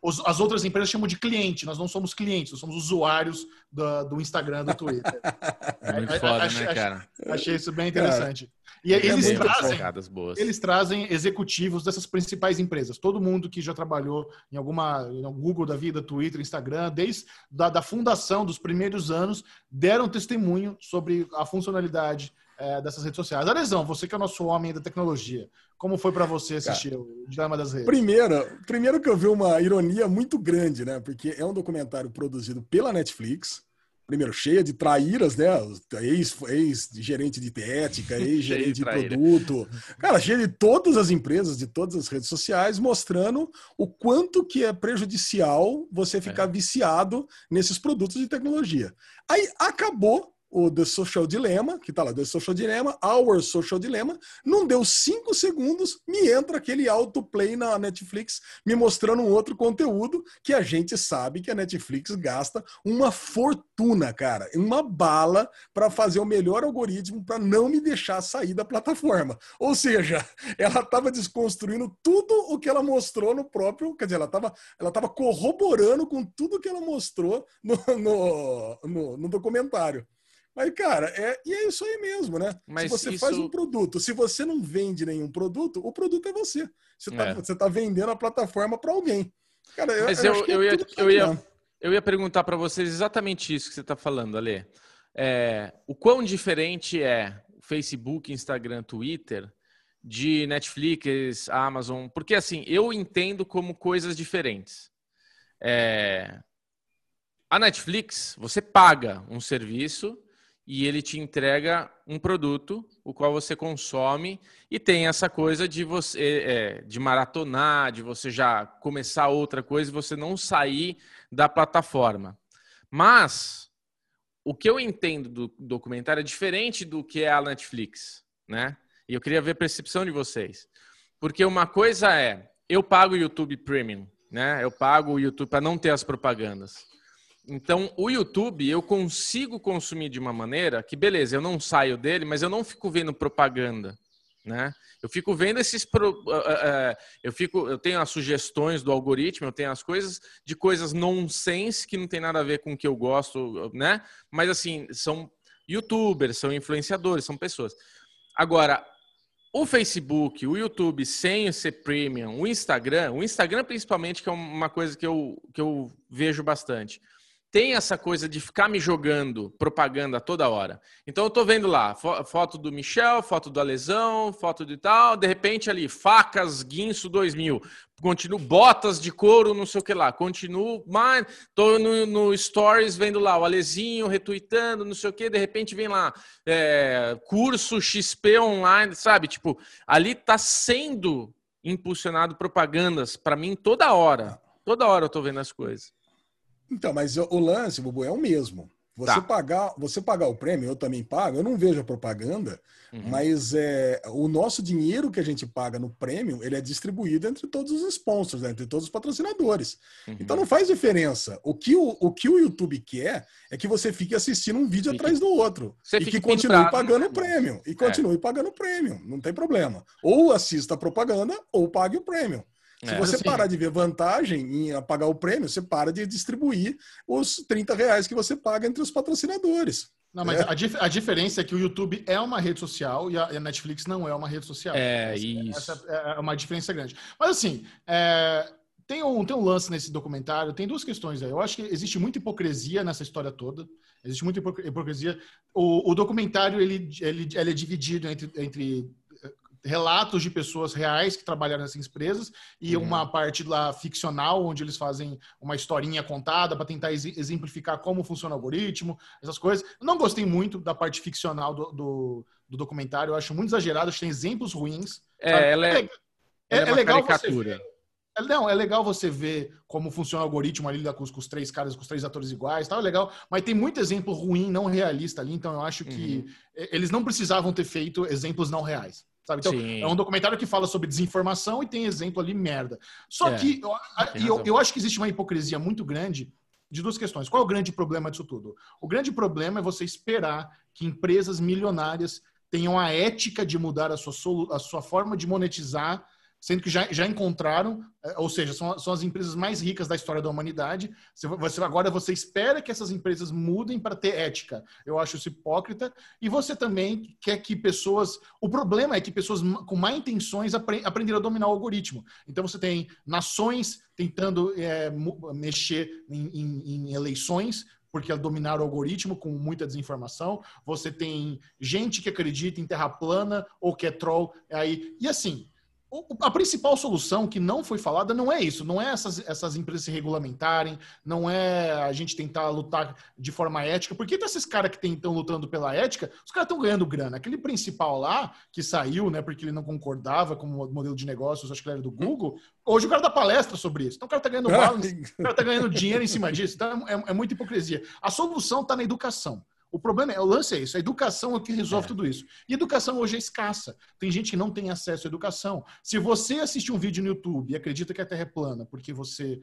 os- as outras empresas chamam de cliente, nós não somos clientes, nós somos usuários do, do Instagram, do Twitter. É muito É, foda, achei- né, cara? Achei isso bem interessante. E é eles trazem, eles trazem executivos dessas principais empresas. Todo mundo que já trabalhou em alguma no Google da vida, Twitter, Instagram, desde da, da fundação dos primeiros anos, deram testemunho sobre a funcionalidade é, dessas redes sociais. Arezão, você que é o nosso homem da tecnologia, como foi para você assistir Cara, o Dilema das Redes? Primeiro, primeiro que eu vi uma ironia muito grande, né? Porque é um documentário produzido pela Netflix, primeiro, cheia de traíras, né? Ex-gerente ex de ética, ex-gerente de, de produto. Cara, cheia de todas as empresas, de todas as redes sociais, mostrando o quanto que é prejudicial você ficar é. viciado nesses produtos de tecnologia. Aí acabou o The Social Dilemma, que tá lá, The Social Dilemma, Our Social Dilemma, não deu cinco segundos, me entra aquele autoplay na Netflix me mostrando um outro conteúdo que a gente sabe que a Netflix gasta uma fortuna, cara, uma bala para fazer o melhor algoritmo para não me deixar sair da plataforma. Ou seja, ela estava desconstruindo tudo o que ela mostrou no próprio, quer dizer, ela estava ela tava corroborando com tudo que ela mostrou no, no, no, no documentário. Mas, cara, é, e é isso aí mesmo, né? Mas se você isso... faz um produto, se você não vende nenhum produto, o produto é você. Você está é. Você tá vendendo a plataforma para alguém. Cara, eu, Mas eu, eu, é eu, ia, eu, ia, eu ia perguntar para vocês exatamente isso que você está falando, Ale. É, o quão diferente é Facebook, Instagram, Twitter de Netflix, Amazon? Porque, assim, eu entendo como coisas diferentes. É, a Netflix, você paga um serviço e ele te entrega um produto, o qual você consome e tem essa coisa de você é, de maratonar, de você já começar outra coisa e você não sair da plataforma. Mas o que eu entendo do documentário é diferente do que é a Netflix, né? E eu queria ver a percepção de vocês. Porque uma coisa é, eu pago o YouTube Premium, né? Eu pago o YouTube para não ter as propagandas. Então, o YouTube eu consigo consumir de uma maneira que, beleza, eu não saio dele, mas eu não fico vendo propaganda, né? Eu fico vendo esses, pro, uh, uh, eu fico, eu tenho as sugestões do algoritmo, eu tenho as coisas de coisas nonsense que não tem nada a ver com o que eu gosto, né? Mas assim, são YouTubers, são influenciadores, são pessoas. Agora, o Facebook, o YouTube sem ser premium, o Instagram, o Instagram principalmente, que é uma coisa que eu, que eu vejo bastante tem essa coisa de ficar me jogando propaganda toda hora. Então eu tô vendo lá, foto do Michel, foto do Alesão, foto de tal, de repente ali, facas Guinso 2000, continuo, botas de couro, não sei o que lá, continuo, mas tô no, no Stories vendo lá o Alezinho retweetando, não sei o que, de repente vem lá, é, curso XP online, sabe? Tipo, ali tá sendo impulsionado propagandas para mim toda hora. Toda hora eu tô vendo as coisas. Então, mas o lance, Bubu, é o mesmo. Você, tá. pagar, você pagar o prêmio, eu também pago, eu não vejo a propaganda, uhum. mas é, o nosso dinheiro que a gente paga no prêmio, ele é distribuído entre todos os sponsors, né, entre todos os patrocinadores. Uhum. Então não faz diferença. O que o, o que o YouTube quer é que você fique assistindo um vídeo fique, atrás do outro. e que continue pagando o prêmio. E continue é. pagando o prêmio, não tem problema. Ou assista a propaganda ou pague o prêmio. Se é, você assim, parar de ver vantagem em pagar o prêmio, você para de distribuir os 30 reais que você paga entre os patrocinadores. Não, mas é. a, dif a, diferença é que o YouTube é uma rede social e a, a Netflix não é uma rede social. É, essa, isso. Essa é uma diferença grande. Mas assim, é, tem, um, tem um lance nesse documentário, tem duas questões aí. Eu acho que existe muita hipocrisia nessa história toda. Existe muita hipocrisia. O, o documentário ele, ele, ele é dividido entre, entre relatos de pessoas reais que trabalharam nessas empresas e uhum. uma parte lá ficcional, onde eles fazem uma historinha contada para tentar exemplificar como funciona o algoritmo, essas coisas. Eu não gostei muito da parte ficcional do, do, do documentário, eu acho muito exagerado, acho que tem exemplos ruins. É, ela é, é, é, é legal caricatura. Ver, é, não, é legal você ver como funciona o algoritmo ali com os, com os, três caras, com os três atores iguais, tá? É legal, mas tem muito exemplo ruim, não realista ali, então eu acho que uhum. eles não precisavam ter feito exemplos não reais. Sabe? Então, Sim. é um documentário que fala sobre desinformação e tem exemplo ali merda. Só é, que eu, eu, eu acho que existe uma hipocrisia muito grande de duas questões. Qual é o grande problema disso tudo? O grande problema é você esperar que empresas milionárias tenham a ética de mudar a sua, a sua forma de monetizar sendo que já, já encontraram, é, ou seja, são, são as empresas mais ricas da história da humanidade. Você, agora você espera que essas empresas mudem para ter ética. Eu acho isso hipócrita. E você também quer que pessoas. O problema é que pessoas com má intenções apre, aprenderam a dominar o algoritmo. Então você tem nações tentando é, mexer em, em, em eleições porque dominaram o algoritmo com muita desinformação. Você tem gente que acredita em terra plana ou que é troll. Aí, e assim, a principal solução que não foi falada não é isso, não é essas, essas empresas se regulamentarem, não é a gente tentar lutar de forma ética, porque esses caras que estão lutando pela ética, os caras estão ganhando grana. Aquele principal lá, que saiu, né, porque ele não concordava com o modelo de negócios, acho que ele era do Google, hoje o cara dá palestra sobre isso. Então o cara está ganhando balance, o cara está ganhando dinheiro em cima disso. Então é, é muita hipocrisia. A solução está na educação. O problema é, o lance é isso, a educação é o que resolve é. tudo isso. E educação hoje é escassa. Tem gente que não tem acesso à educação. Se você assiste um vídeo no YouTube e acredita que a Terra é plana porque você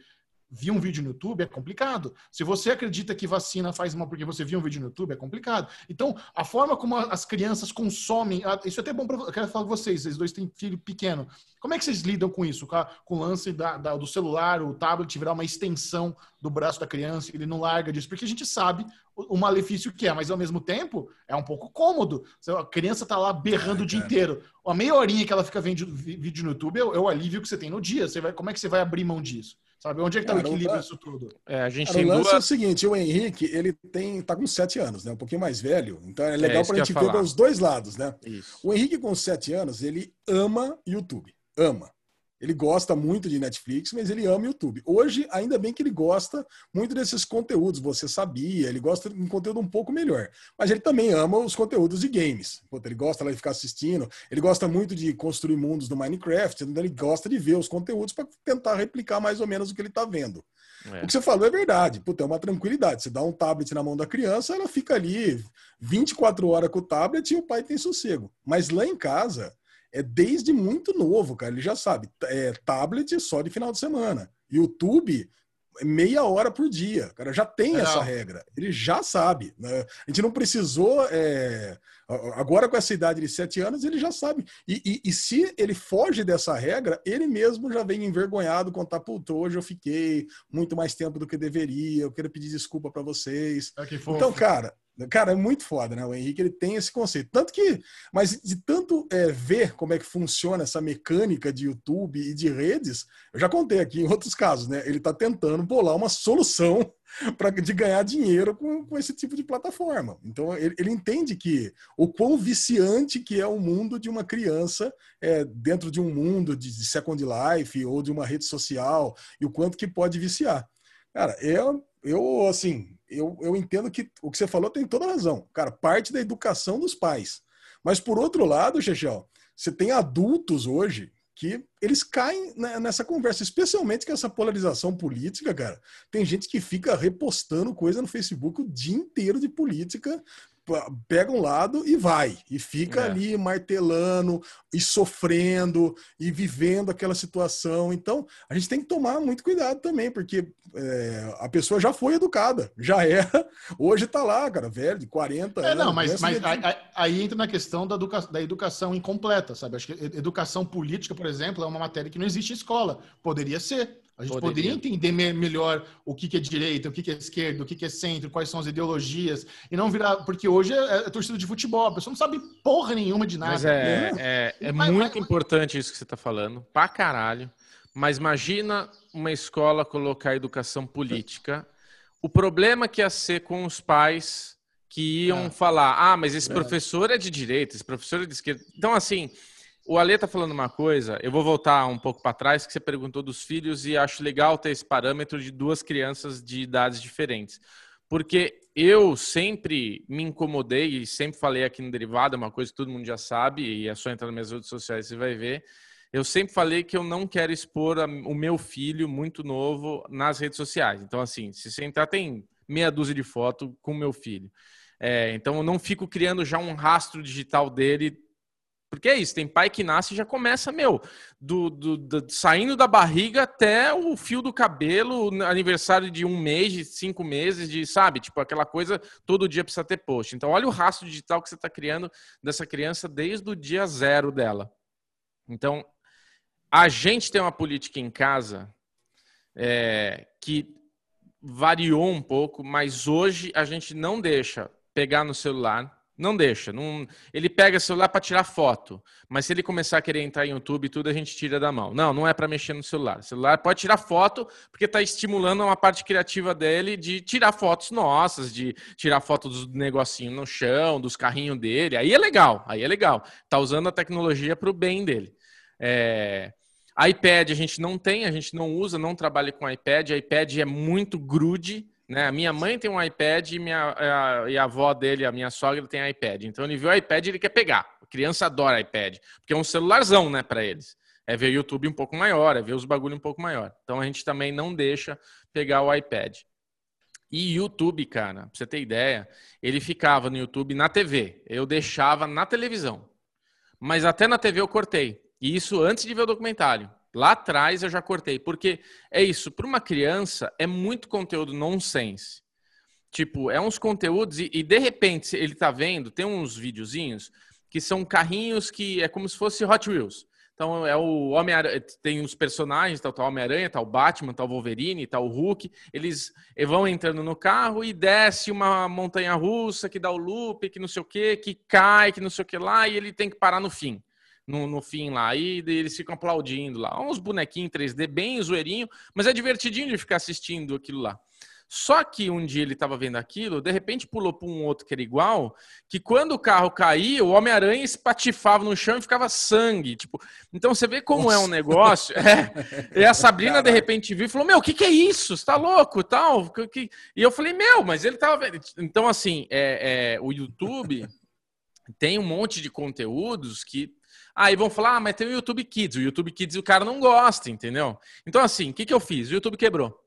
viu um vídeo no YouTube, é complicado. Se você acredita que vacina faz mal porque você viu um vídeo no YouTube, é complicado. Então, a forma como as crianças consomem, isso é até bom para eu quero falar com vocês, vocês dois têm filho pequeno. Como é que vocês lidam com isso? Com, o lance da, da, do celular, o tablet virar uma extensão do braço da criança, ele não larga disso, porque a gente sabe o, o malefício que é, mas ao mesmo tempo é um pouco cômodo. A criança tá lá berrando Ai, o dia inteiro. A meia horinha que ela fica vendo vídeo no YouTube é, é o alívio que você tem no dia. Você vai, como é que você vai abrir mão disso? Sabe? Onde é que tá o equilíbrio disso tudo? É, a gente Cara, tem o lance duas... é o seguinte, o Henrique, ele tem, tá com sete anos, né? Um pouquinho mais velho. Então é legal é, pra gente ver os dois lados, né? Isso. O Henrique, com sete anos, ele ama YouTube. Ama. Ele gosta muito de Netflix, mas ele ama YouTube. Hoje, ainda bem que ele gosta muito desses conteúdos, você sabia, ele gosta de um conteúdo um pouco melhor. Mas ele também ama os conteúdos de games. Ele gosta lá de ficar assistindo, ele gosta muito de construir mundos do Minecraft, então ele gosta de ver os conteúdos para tentar replicar mais ou menos o que ele está vendo. É. O que você falou é verdade. Puta, é uma tranquilidade. Você dá um tablet na mão da criança, ela fica ali 24 horas com o tablet e o pai tem sossego. Mas lá em casa é desde muito novo, cara. Ele já sabe. É, tablet só de final de semana. YouTube, meia hora por dia. Cara, já tem essa regra. Ele já sabe. Né? A gente não precisou. É... Agora, com essa idade de sete anos, ele já sabe. E, e, e, se ele foge dessa regra, ele mesmo já vem envergonhado, contar, puto, hoje eu fiquei muito mais tempo do que deveria, eu quero pedir desculpa para vocês. Ah, então, cara, Cara, é muito foda, né? O Henrique ele tem esse conceito. Tanto que, mas de tanto é, ver como é que funciona essa mecânica de YouTube e de redes, eu já contei aqui em outros casos, né? Ele está tentando bolar uma solução para de ganhar dinheiro com, com, esse tipo de plataforma. Então ele, ele, entende que o quão viciante que é o mundo de uma criança é, dentro de um mundo de, de Second Life ou de uma rede social e o quanto que pode viciar. Cara, eu, eu assim, eu, eu entendo que o que você falou tem toda razão. Cara, parte da educação dos pais. Mas por outro lado, Chechel, você tem adultos hoje que eles caem nessa conversa, especialmente com essa polarização política, cara. Tem gente que fica repostando coisa no Facebook o dia inteiro de política, pega um lado e vai, e fica é. ali martelando e sofrendo e vivendo aquela situação. Então, a gente tem que tomar muito cuidado também, porque é, a pessoa já foi educada, já era, hoje está lá, cara, velho, de 40 é, anos. Não, mas, mas aí, aí, entra na questão da, educa da educação incompleta, sabe? Acho que educação política, por exemplo, é uma matéria que não existe em escola. Poderia ser. A gente poderia, poderia entender melhor o que, é direita, o que, é esquerda, o que, é centro, quais são as ideologias, e não virar. Porque hoje é, é torcida de futebol, a pessoa não sabe porra nenhuma de nada. Mas é, é, é mas, muito mas, importante isso que você está falando, pra caralho. Mas imagina uma escola colocar educação política. O problema que ia ser com os pais que iam é. falar: ah, mas esse é. professor é de direita, esse professor é de esquerda. Então, assim o Ale tá falando uma coisa, eu vou voltar um pouco para trás, que você perguntou dos filhos, e acho legal ter esse parâmetro de duas crianças de idades diferentes. Porque eu sempre me incomodei, e sempre falei aqui no Derivado, é uma coisa que todo mundo já sabe, e é só entrar nas minhas redes sociais e vai ver. Eu sempre falei que eu não quero expor o meu filho muito novo nas redes sociais. Então, assim, se você entrar, tem meia dúzia de foto com o meu filho. É, então, eu não fico criando já um rastro digital dele porque é isso, tem pai que nasce e já começa, meu, do, do, do, saindo da barriga até o fio do cabelo, aniversário de um mês, de cinco meses, de, sabe, tipo, aquela coisa, todo dia precisa ter post. Então, olha o rastro digital que você está criando dessa criança desde o dia zero dela. Então, a gente tem uma política em casa é, que variou um pouco, mas hoje a gente não deixa pegar no celular Não deixa. Não... Ele pega celular para tirar foto. Mas se ele começar a querer entrar em YouTube e tudo, a gente tira da mão. Não, não é para mexer no celular. O celular pode tirar foto, porque está estimulando uma parte criativa dele de tirar fotos nossas, de tirar foto dos negocinhos no chão, dos carrinhos dele. Aí é legal, aí é legal. Tá usando a tecnologia para o bem dele. É... iPad a gente não tem, a gente não usa, não trabalha com iPad. iPad é muito grude né? A minha mãe tem um iPad e, minha, a, e a avó dele, a minha sogra, tem iPad. Então ele viu o iPad e ele quer pegar. A criança adora iPad, porque é um celularzão, né, para eles. É ver YouTube um pouco maior, é ver os bagulho um pouco maior. Então a gente também não deixa pegar o iPad. E YouTube, cara, pra você ter ideia, ele ficava no YouTube na TV. Eu deixava na televisão. Mas até na TV eu cortei. E isso antes de ver o documentário. Lá atrás eu já cortei, porque é isso, para uma criança é muito conteúdo nonsense. Tipo, é uns conteúdos e, e, de repente ele tá vendo, tem uns videozinhos que são carrinhos que é como se fosse Hot Wheels. Então é o Homem tem os personagens, tá o Homem-Aranha, o Batman, o Wolverine, o Hulk. Eles vão entrando no carro e desce uma montanha russa que dá o loop, que não sei o que, que cai, que não sei o que lá, e ele tem que parar no fim no, no fim lá. Aí eles ficam aplaudindo lá. Uns bonequinhos 3D bem zoeirinho, mas é divertidinho de ficar assistindo aquilo lá. Só que um dia ele estava vendo aquilo, de repente pulou para um outro que era igual, que quando o carro caía, o Homem-Aranha espatifava no chão e ficava sangue. Tipo, então você vê como Nossa. é um negócio. É, e a Sabrina Caralho. de repente viu e falou: Meu, o que, que é isso? Você tá louco? Tal? E eu falei: Meu, mas ele tava vendo. Então, assim, é, é, o YouTube tem um monte de conteúdos que Aí vão falar, ah, mas tem o YouTube Kids. O YouTube Kids o cara não gosta, entendeu? Então, assim, o que, que eu fiz? O YouTube quebrou.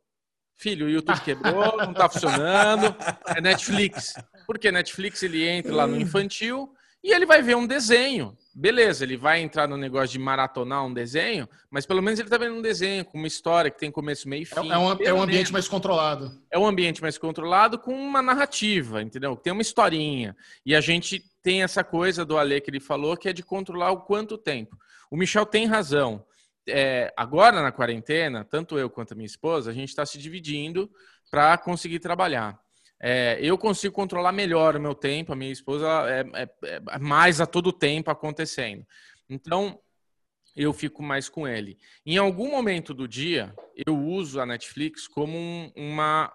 Filho, o YouTube quebrou, não tá funcionando. É Netflix. Porque Netflix ele entra lá no infantil e ele vai ver um desenho. Beleza, ele vai entrar no negócio de maratonar um desenho, mas pelo menos ele está vendo um desenho com uma história que tem começo, meio e fim. É, um, é um ambiente mais controlado. É um ambiente mais controlado com uma narrativa, entendeu? Tem uma historinha. E a gente tem essa coisa do Ale que ele falou, que é de controlar o quanto tempo. O Michel tem razão. É, agora na quarentena, tanto eu quanto a minha esposa, a gente está se dividindo para conseguir trabalhar. É, eu consigo controlar melhor o meu tempo, a minha esposa é, é, é, mais a todo tempo acontecendo. Então, eu fico mais com ele. Em algum momento do dia, eu uso a Netflix como um, uma,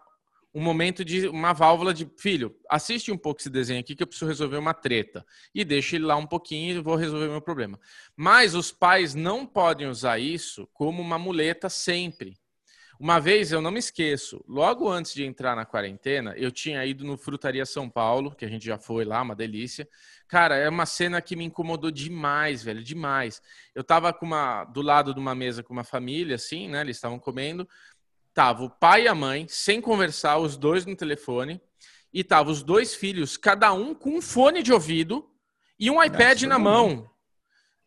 um momento de uma válvula de filho, assiste um pouco esse desenho aqui que eu preciso resolver uma treta. E deixa ele lá um pouquinho e vou resolver meu problema. Mas os pais não podem usar isso como uma muleta sempre. Uma vez, eu não me esqueço, logo antes de entrar na quarentena, eu tinha ido no Frutaria São Paulo, que a gente já foi lá, uma delícia. Cara, é uma cena que me incomodou demais, velho, demais. Eu tava com uma, do lado de uma mesa com uma família, assim, né? Eles estavam comendo. Tava o pai e a mãe, sem conversar, os dois no telefone. E tava os dois filhos, cada um com um fone de ouvido e um iPad Nossa, na mão.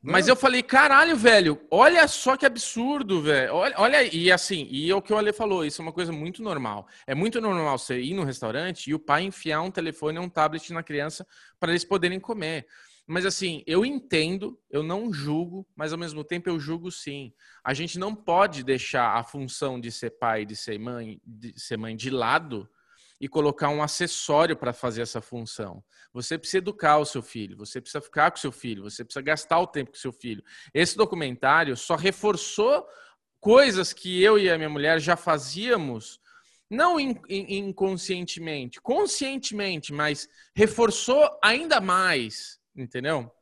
Mas eu falei, caralho, velho, olha só que absurdo, velho. Olha, olha, e assim, e é o que o Ale falou, isso é uma coisa muito normal. É muito normal você ir no restaurante e o pai enfiar um telefone ou um tablet na criança para eles poderem comer. Mas assim, eu entendo, eu não julgo, mas ao mesmo tempo eu julgo sim. A gente não pode deixar a função de ser pai, de ser mãe, de ser mãe de lado e colocar um acessório para fazer essa função. Você precisa educar o seu filho, você precisa ficar com o seu filho, você precisa gastar o tempo com o seu filho. Esse documentário só reforçou coisas que eu e a minha mulher já fazíamos, não inconscientemente, conscientemente, mas reforçou ainda mais, entendeu?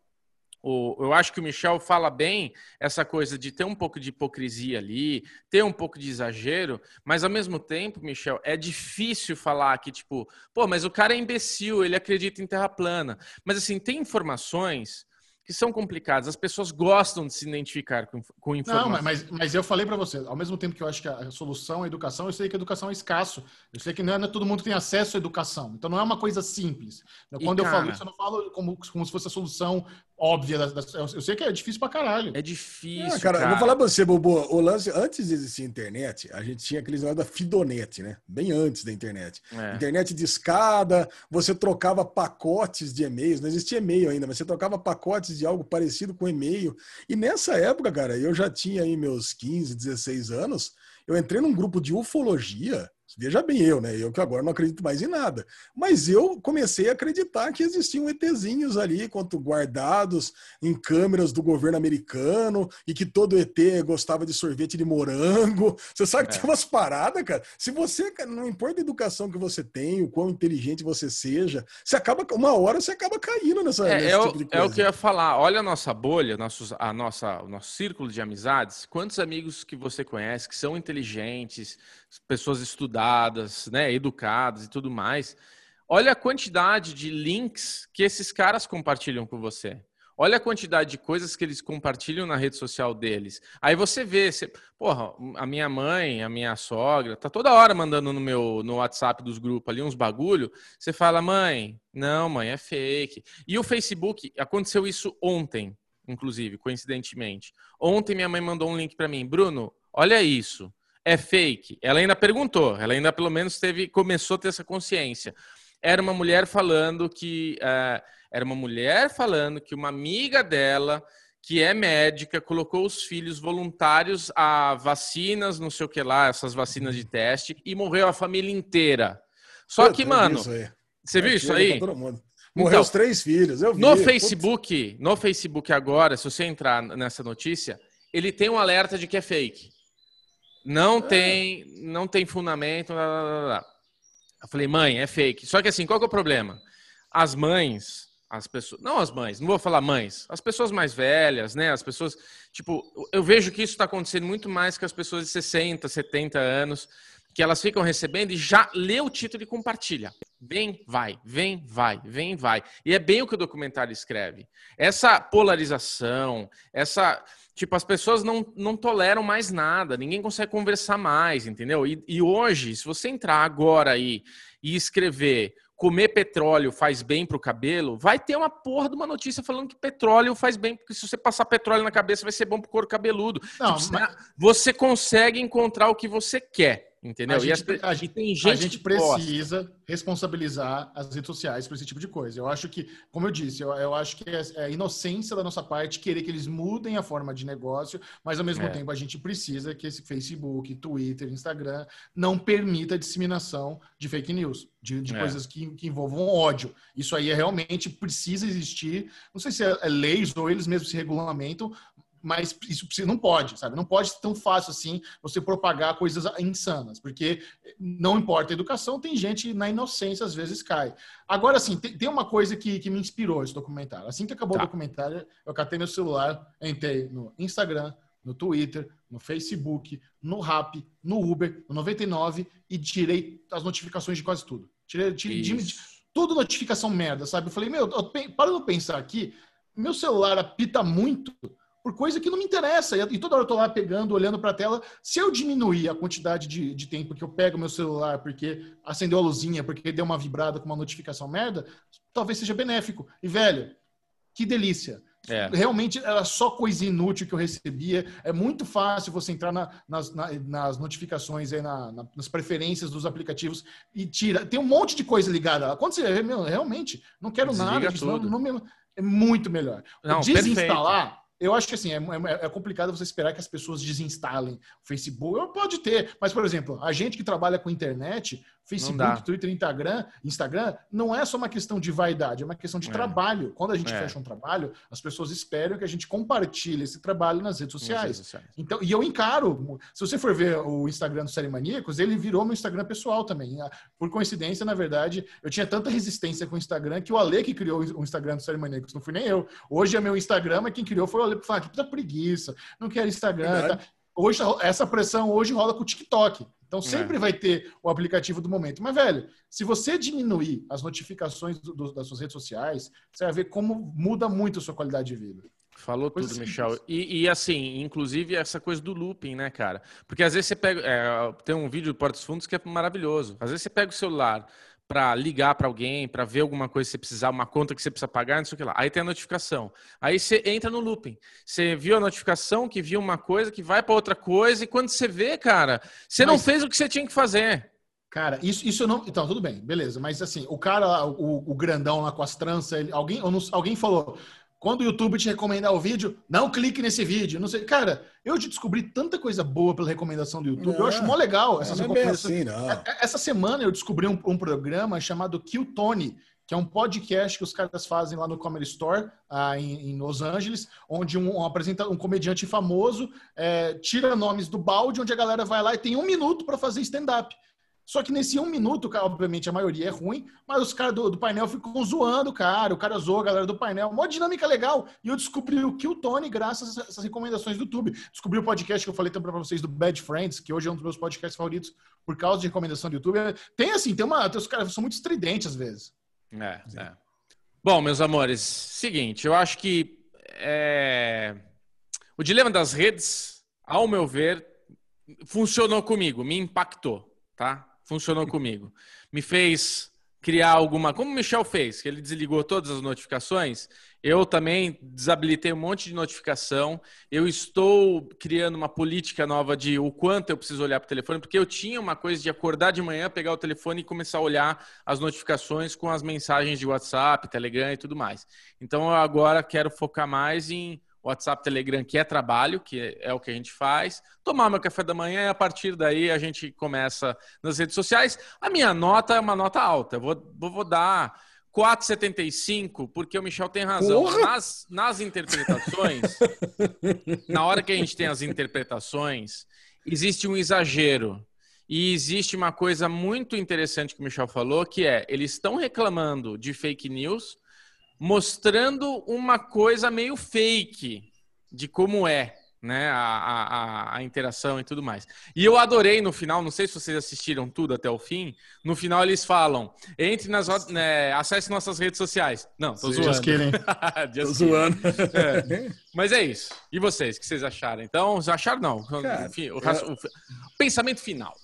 O, eu acho que o Michel fala bem essa coisa de ter um pouco de hipocrisia ali, ter um pouco de exagero, mas ao mesmo tempo, Michel, é difícil falar que, tipo, pô, mas o cara é imbecil, ele acredita em terra plana. Mas assim, tem informações que são complicadas. As pessoas gostam de se identificar com, com informações. Não, mas, mas eu falei para você, ao mesmo tempo que eu acho que a solução é a educação, eu sei que a educação é escasso. Eu sei que não é, não é todo mundo que tem acesso à educação. Então não é uma coisa simples. Quando e, eu cara, falo isso, eu não falo como, como se fosse a solução óbvia. Das, das, eu sei que é difícil pra caralho. É difícil. cara, cara. vou falar pra você, Bobo. O lance, antes de existir internet, a gente tinha aqueles negócios da Fidonet, né? Bem antes da internet. É. Internet de escada, você trocava pacotes de e-mails, não existia e-mail ainda, mas você trocava pacotes de algo parecido com e-mail. E nessa época, cara, eu já tinha aí meus 15, 16 anos, eu entrei num grupo de ufologia Veja bem eu, né? Eu que agora não acredito mais em nada. Mas eu comecei a acreditar que existiam ETzinhos ali, quanto guardados em câmeras do governo americano, e que todo ET gostava de sorvete de morango. Você sabe que é. tem umas paradas, cara. Se você, não importa a educação que você tem, o quão inteligente você seja, você acaba, uma hora você acaba caindo nessa, é, é tipo. É o que eu ia falar. Olha a nossa bolha, nossos, a nossa, o nosso círculo de amizades. Quantos amigos que você conhece que são inteligentes, pessoas estudadas, né, educadas e tudo mais. Olha a quantidade de links que esses caras compartilham com você. Olha a quantidade de coisas que eles compartilham na rede social deles. Aí você vê, você, porra, a minha mãe, a minha sogra, tá toda hora mandando no meu no WhatsApp dos grupos ali uns bagulho. Você fala, mãe, não, mãe, é fake. E o Facebook, aconteceu isso ontem, inclusive, coincidentemente. Ontem minha mãe mandou um link para mim, Bruno, olha isso é fake. Ela ainda perguntou, ela ainda pelo menos teve, começou a ter essa consciência. Era uma mulher falando que uh, era uma mulher falando que uma amiga dela que é médica colocou os filhos voluntários a vacinas, não sei o que lá, essas vacinas de teste e morreu a família inteira. Só que, mano, você viu isso aí? Morreu então, os três filhos. Eu vi. No Facebook, no Facebook agora, se você entrar nessa notícia, ele tem um alerta de que é fake. Não é. tem, não tem fundamento. Blá, blá, blá. Eu falei, mãe, é fake. Só que assim, qual que é o problema? As mães, as pessoas, não as mães, não vou falar mães, as pessoas mais velhas, né? As pessoas, tipo, eu vejo que isso está acontecendo muito mais com as pessoas de 60, 70 anos, que elas ficam recebendo e já lê o título e compartilha. Vem, vai, vem, vai, vem, vai. E é bem o que o documentário escreve. Essa polarização, essa Tipo, as pessoas não, não toleram mais nada, ninguém consegue conversar mais, entendeu? E, e hoje, se você entrar agora aí e escrever comer petróleo faz bem para o cabelo, vai ter uma porra de uma notícia falando que petróleo faz bem, porque se você passar petróleo na cabeça vai ser bom para o couro cabeludo. Não, tipo, mas... Você consegue encontrar o que você quer. Entendeu? A gente, e, as, a, tem gente a gente precisa gosta. responsabilizar as redes sociais por esse tipo de coisa. Eu acho que, como eu disse, eu, eu acho que é, é inocência da nossa parte querer que eles mudem a forma de negócio, mas ao mesmo é. tempo a gente precisa que esse Facebook, Twitter, Instagram não permita a disseminação de fake news, de, de é. coisas que, que, envolvam ódio. Isso aí é, realmente precisa existir. Não sei se é, é leis ou eles mesmos se regulamentam, mas isso não pode, sabe? Não pode ser tão fácil assim você propagar coisas insanas, porque não importa a educação, tem gente na inocência às vezes cai. Agora, assim, tem, tem uma coisa que, que me inspirou esse documentário. Assim que acabou tá. o documentário, eu catei meu celular, entrei no Instagram, no Twitter, no Facebook, no Rap, no Uber, no 99 e tirei as notificações de quase tudo. Tirei, tirei de, de, tudo notificação merda, sabe? Eu falei, meu, eu, para eu pensar aqui, meu celular apita muito por coisa que não me interessa. E toda hora eu tô lá pegando, olhando para a tela. Se eu diminuir a quantidade de, de tempo que eu pego meu celular porque acendeu a luzinha, porque deu uma vibrada com uma notificação merda, talvez seja benéfico. E, velho, que delícia. É. Realmente era só coisa inútil que eu recebia. É muito fácil você entrar na, nas, na, nas, notificações, aí na, nas preferências dos aplicativos e tira. Tem um monte de coisa ligada. Quando você meu, realmente não quero Desliga nada não, não me, é muito melhor. Não, Desinstalar. Perfeito eu acho que assim, é, é, é, complicado você esperar que as pessoas desinstalem o Facebook. Pode ter, mas, por exemplo, a gente que trabalha com internet, Facebook, Twitter, Instagram, Instagram, não é só uma questão de vaidade, é uma questão de é. trabalho. Quando a gente é. fecha um trabalho, as pessoas esperam que a gente compartilhe esse trabalho nas redes sociais. Nas redes sociais. Então, e eu encaro, se você for ver o Instagram do Série Maníacos, ele virou meu Instagram pessoal também. Por coincidência, na verdade, eu tinha tanta resistência com o Instagram que o Ale que criou o Instagram do Série Maníacos, não fui nem eu. Hoje é meu Instagram, mas quem criou foi o Ale, que fala que puta preguiça, não quero Instagram. Tá? Hoje, essa pressão hoje rola com o TikTok. Então sempre é. vai ter o aplicativo do momento. Mas, velho, se você diminuir as notificações do, do, das suas redes sociais, você vai ver como muda muito a sua qualidade de vida. Falou coisa tudo, Michel. E, e, assim, inclusive essa coisa do looping, né, cara? Porque às vezes você pega. É, tem um vídeo do Portos Fundos que é maravilhoso. Às vezes você pega o celular, para ligar para alguém, para ver alguma coisa que você precisar, uma conta que você precisa pagar, não sei o que lá. Aí tem a notificação. Aí você entra no looping. Você viu a notificação, que viu uma coisa, que vai para outra coisa, e quando você vê, cara, você Mas... não fez o que você tinha que fazer. Cara, isso, isso não. Então, tudo bem, beleza. Mas assim, o cara, o, o grandão lá com as tranças, ele, alguém, não, alguém falou. Quando o YouTube te recomendar o vídeo, não clique nesse vídeo. Não sei. Cara, eu te descobri tanta coisa boa pela recomendação do YouTube. eu É. acho mó legal essas Não é bem recomendações. assim, não. É- é- Essa semana eu descobri um, um programa chamado Kill Tony, que é um podcast que os caras fazem lá no Comedy Store, ah, em, em Los Angeles, onde um, um, apresenta, um comediante famoso é, tira nomes do balde, onde a galera vai lá e tem um minuto para fazer stand-up. Só que nesse um minuto, cara, obviamente a maioria é ruim, mas os caras do, do painel ficam zoando o cara, o cara zoou a galera do painel, uma dinâmica legal. E eu descobri o Kill Tony graças a essas recomendações do YouTube. Descobri o podcast que eu falei também para vocês do Bad Friends, que hoje é um dos meus podcasts favoritos por causa de recomendação do YouTube. Tem assim, tem uma. Tem os caras são muito estridentes às vezes. É, é. Bom, meus amores, seguinte, eu acho que é, o dilema das redes, ao meu ver, funcionou comigo, me impactou, tá? Funcionou comigo. Me fez criar alguma. Como o Michel fez, que ele desligou todas as notificações, eu também desabilitei um monte de notificação. Eu estou criando uma política nova de o quanto eu preciso olhar para o telefone, porque eu tinha uma coisa de acordar de manhã, pegar o telefone e começar a olhar as notificações com as mensagens de WhatsApp, Telegram e tudo mais. Então eu agora quero focar mais em WhatsApp, Telegram, que é trabalho, que é o que a gente faz, tomar meu café da manhã e a partir daí a gente começa nas redes sociais. A minha nota é uma nota alta, eu vou, vou, dar 4,75, porque o Michel tem razão. Porra! Nas, nas interpretações, na hora que a gente tem as interpretações, existe um exagero. E existe uma coisa muito interessante que o Michel falou, que é, eles estão reclamando de fake news, mostrando uma coisa meio fake de como é né, a, a, a interação e tudo mais. E eu adorei no final, não sei se vocês assistiram tudo até o fim, no final eles falam, entre nas, né, acesse nossas redes sociais. Não, tô zoando. Just kidding. Just Tô zoando. É. Mas é isso. E vocês, o que vocês acharam? Então, vocês acharam não? Cara, Enfim, o, raci- o pensamento final.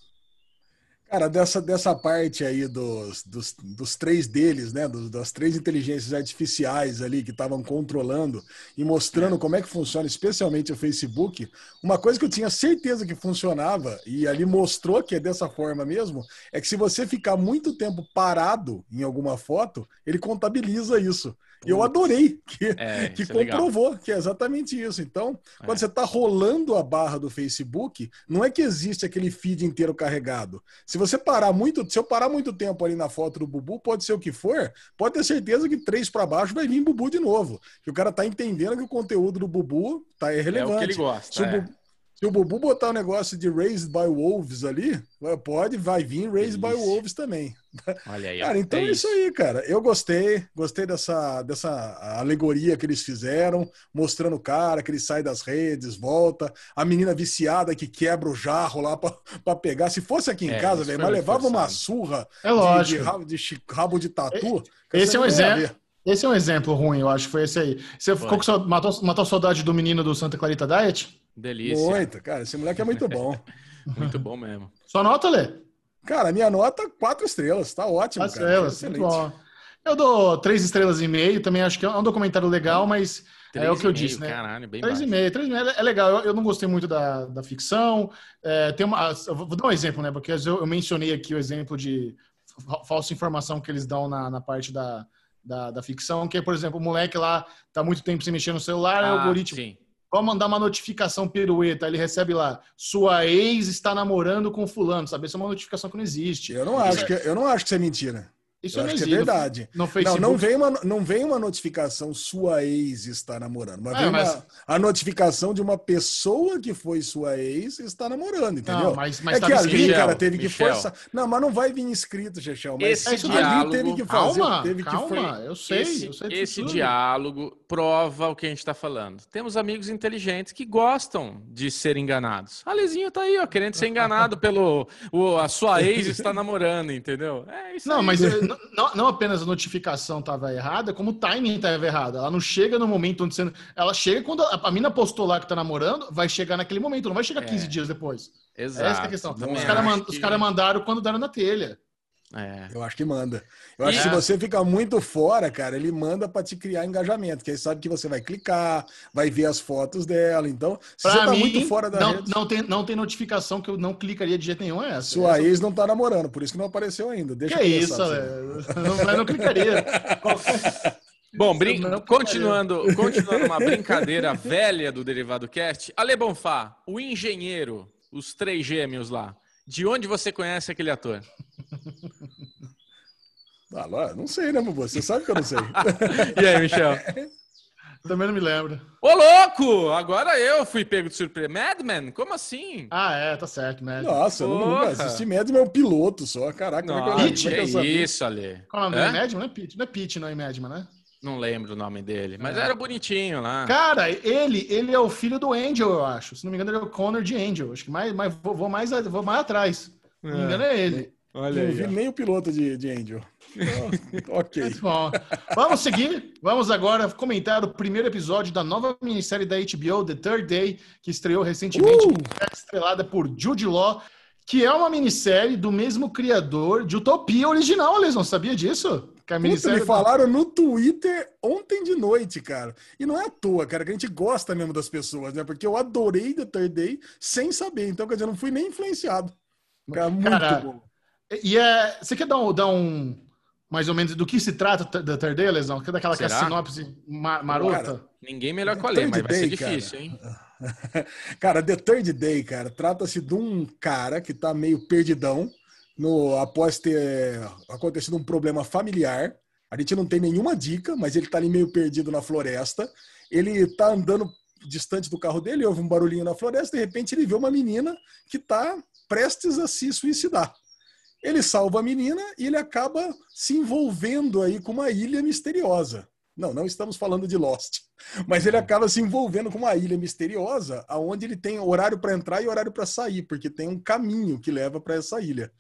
Cara, dessa, dessa parte aí dos, dos, dos três deles, né? Dos, das três inteligências artificiais ali que estavam controlando e mostrando como é que funciona, especialmente o Facebook, uma coisa que eu tinha certeza que funcionava, e ali mostrou que é dessa forma mesmo, é que se você ficar muito tempo parado em alguma foto, ele contabiliza isso. Eu adorei que, É, que é comprovou que é exatamente isso. Então, quando É. você está rolando a barra do Facebook, não é que existe aquele feed inteiro carregado. Se você parar muito, se eu parar muito tempo ali na foto do Bubu, pode ser o que for, pode ter certeza que três para baixo vai vir Bubu de novo. Que o cara tá entendendo que o conteúdo do Bubu tá É irrelevante. o que ele gosta. Se o. Bubu, se o botar um negócio de Raised by Wolves ali, pode, vai vir Raised by. Wolves também. Olha aí. ó. Cara, então É é isso aí, cara. Eu gostei, gostei dessa, dessa alegoria que eles fizeram, mostrando o cara que ele sai das redes, volta, a menina viciada que quebra o jarro lá pra, pra pegar. Se fosse aqui em É, casa, isso velho, mas levava uma surra É de- de, lógico. rabo, de rabo de tatu. Esse é um exemplo. Esse é um exemplo ruim, eu acho. Foi esse aí. Você ficou com sua, matou, matou a saudade do menino do Santa Clarita Diet? Delícia. Muito, cara. Esse moleque é muito bom. Muito bom mesmo. Sua nota, Lê? Cara, minha nota, quatro estrelas. Tá ótimo, Quatro cara. estrelas. Excelente. Muito bom. Eu dou três estrelas e meio. Também acho que é um documentário legal, mas é o que eu 3,5, disse, né? Caralho, bem Três e baixo. meio, três e meio é legal. Eu, eu não gostei muito da, da ficção. É, tem uma, vou dar um exemplo, né? Porque eu, eu mencionei aqui o exemplo de fa- falsa informação que eles dão na, na parte da, da, da ficção, que é, por exemplo, o moleque lá tá muito tempo sem mexer no celular, aí o Ah, algoritmo sim. Vamos mandar uma notificação pirueta. Ele recebe lá: sua ex está namorando com fulano. Sabe? Isso é uma notificação que não existe. Eu não acho que, eu não acho que isso é mentira. Isso eu não acho que é verdade. No Não, Facebook. não vem, uma, não vem uma notificação sua ex está namorando, mas É, vem mas- uma- a notificação de uma pessoa que foi sua ex está namorando, entendeu? Não, mas, mas é que tava ali. Michel, cara, teve que Michel. forçar. Não, mas não vai vir escrito, Chechel. Mas Esse ali diálogo- teve que fazer. Calma, teve que calma. Eu sei. esse eu sei esse diálogo prova o que a gente está falando. Temos amigos inteligentes que gostam de ser enganados. Alezinho tá aí, ó, querendo ser enganado pelo. O, a sua ex está namorando, entendeu? É isso Não, aí. mas não, não apenas a notificação estava errada, como o timing estava errado. Ela não chega no momento onde você. Ela chega quando a, a mina postou lá que tá namorando, vai chegar naquele momento, não vai chegar É. 15 dias depois. Exato. Essa é a questão. Os caras que- os caras mandaram quando deram na telha. É. Eu acho que manda. Eu acho E- que se você fica muito fora, cara, ele manda pra te criar engajamento, que aí sabe que você vai clicar, vai ver as fotos dela. Então, se Pra você tá mim, muito fora da não, rede, não, tem, não tem notificação que eu não clicaria de jeito nenhum. É essa. sua Essa- ex não tá namorando, por isso que não apareceu ainda. Deixa Que eu isso, pensar, velho. Não, mas não clicaria. Bom, brin- continuando, continuando uma brincadeira velha do Derivado Cast. Ale Bonfá, o engenheiro, os três gêmeos lá. De onde você conhece aquele ator? Ah, lá, não sei, né, Bubu? Você sabe que eu não sei. E aí, Michel? Também não me lembro. Ô, louco! Agora eu fui pego de surpresa. Madman? Como assim? Ah, é, tá certo, né? Nossa, eu Porra. nunca assisti Madman, é o piloto só. Caraca, como é que eu- Nossa, como é que eu que sabia? isso, Ale. Qual é o nome dele? Madman? Não é Pete, não é Pete, não é Madman, né? Não lembro o nome dele, mas É. era bonitinho lá. Cara, ele, ele é o filho do Angel, eu acho. Se não me engano, ele é o Connor de Angel. Acho que mais, mais vou, vou mais, vou mais atrás. Se não me engano, é ele. Olha Não aí. vi ó. nem o piloto de, de Angel. Então, ok. Muito bom. Vamos seguir. Vamos agora comentar o primeiro episódio da nova minissérie da HBO, The Third Day, que estreou recentemente, Uh! estrelada por Jude Law, que é uma minissérie do mesmo criador de Utopia original, Eles não sabia disso? Que a Puta, minissérie me falaram no Twitter ontem de noite, cara. E não é à toa, cara, que a gente gosta mesmo das pessoas, né? Porque eu adorei The Third Day sem saber. Então, quer dizer, eu não fui nem influenciado. Cara, muito Cara, bom. E é. Você quer dar um, dar um- mais ou menos do que se trata da Third Day, Lesão? Quer daquela que é sinopse ma- marota? Cara, Ninguém melhor que o Ale, mas vai ser Day, cara. difícil, hein? Cara, The Third Day, cara, trata-se de um cara que tá meio perdidão no, após ter acontecido um problema familiar. A gente não tem nenhuma dica, mas ele tá ali meio perdido na floresta. Ele tá andando distante do carro dele, ouve um barulhinho na floresta, de repente ele vê uma menina que tá prestes a se suicidar. Ele salva a menina e ele acaba se envolvendo aí com uma ilha misteriosa. Não, não estamos falando de Lost. Mas ele acaba se envolvendo com uma ilha misteriosa, aonde ele tem horário para entrar e horário para sair, porque tem um caminho que leva para essa ilha.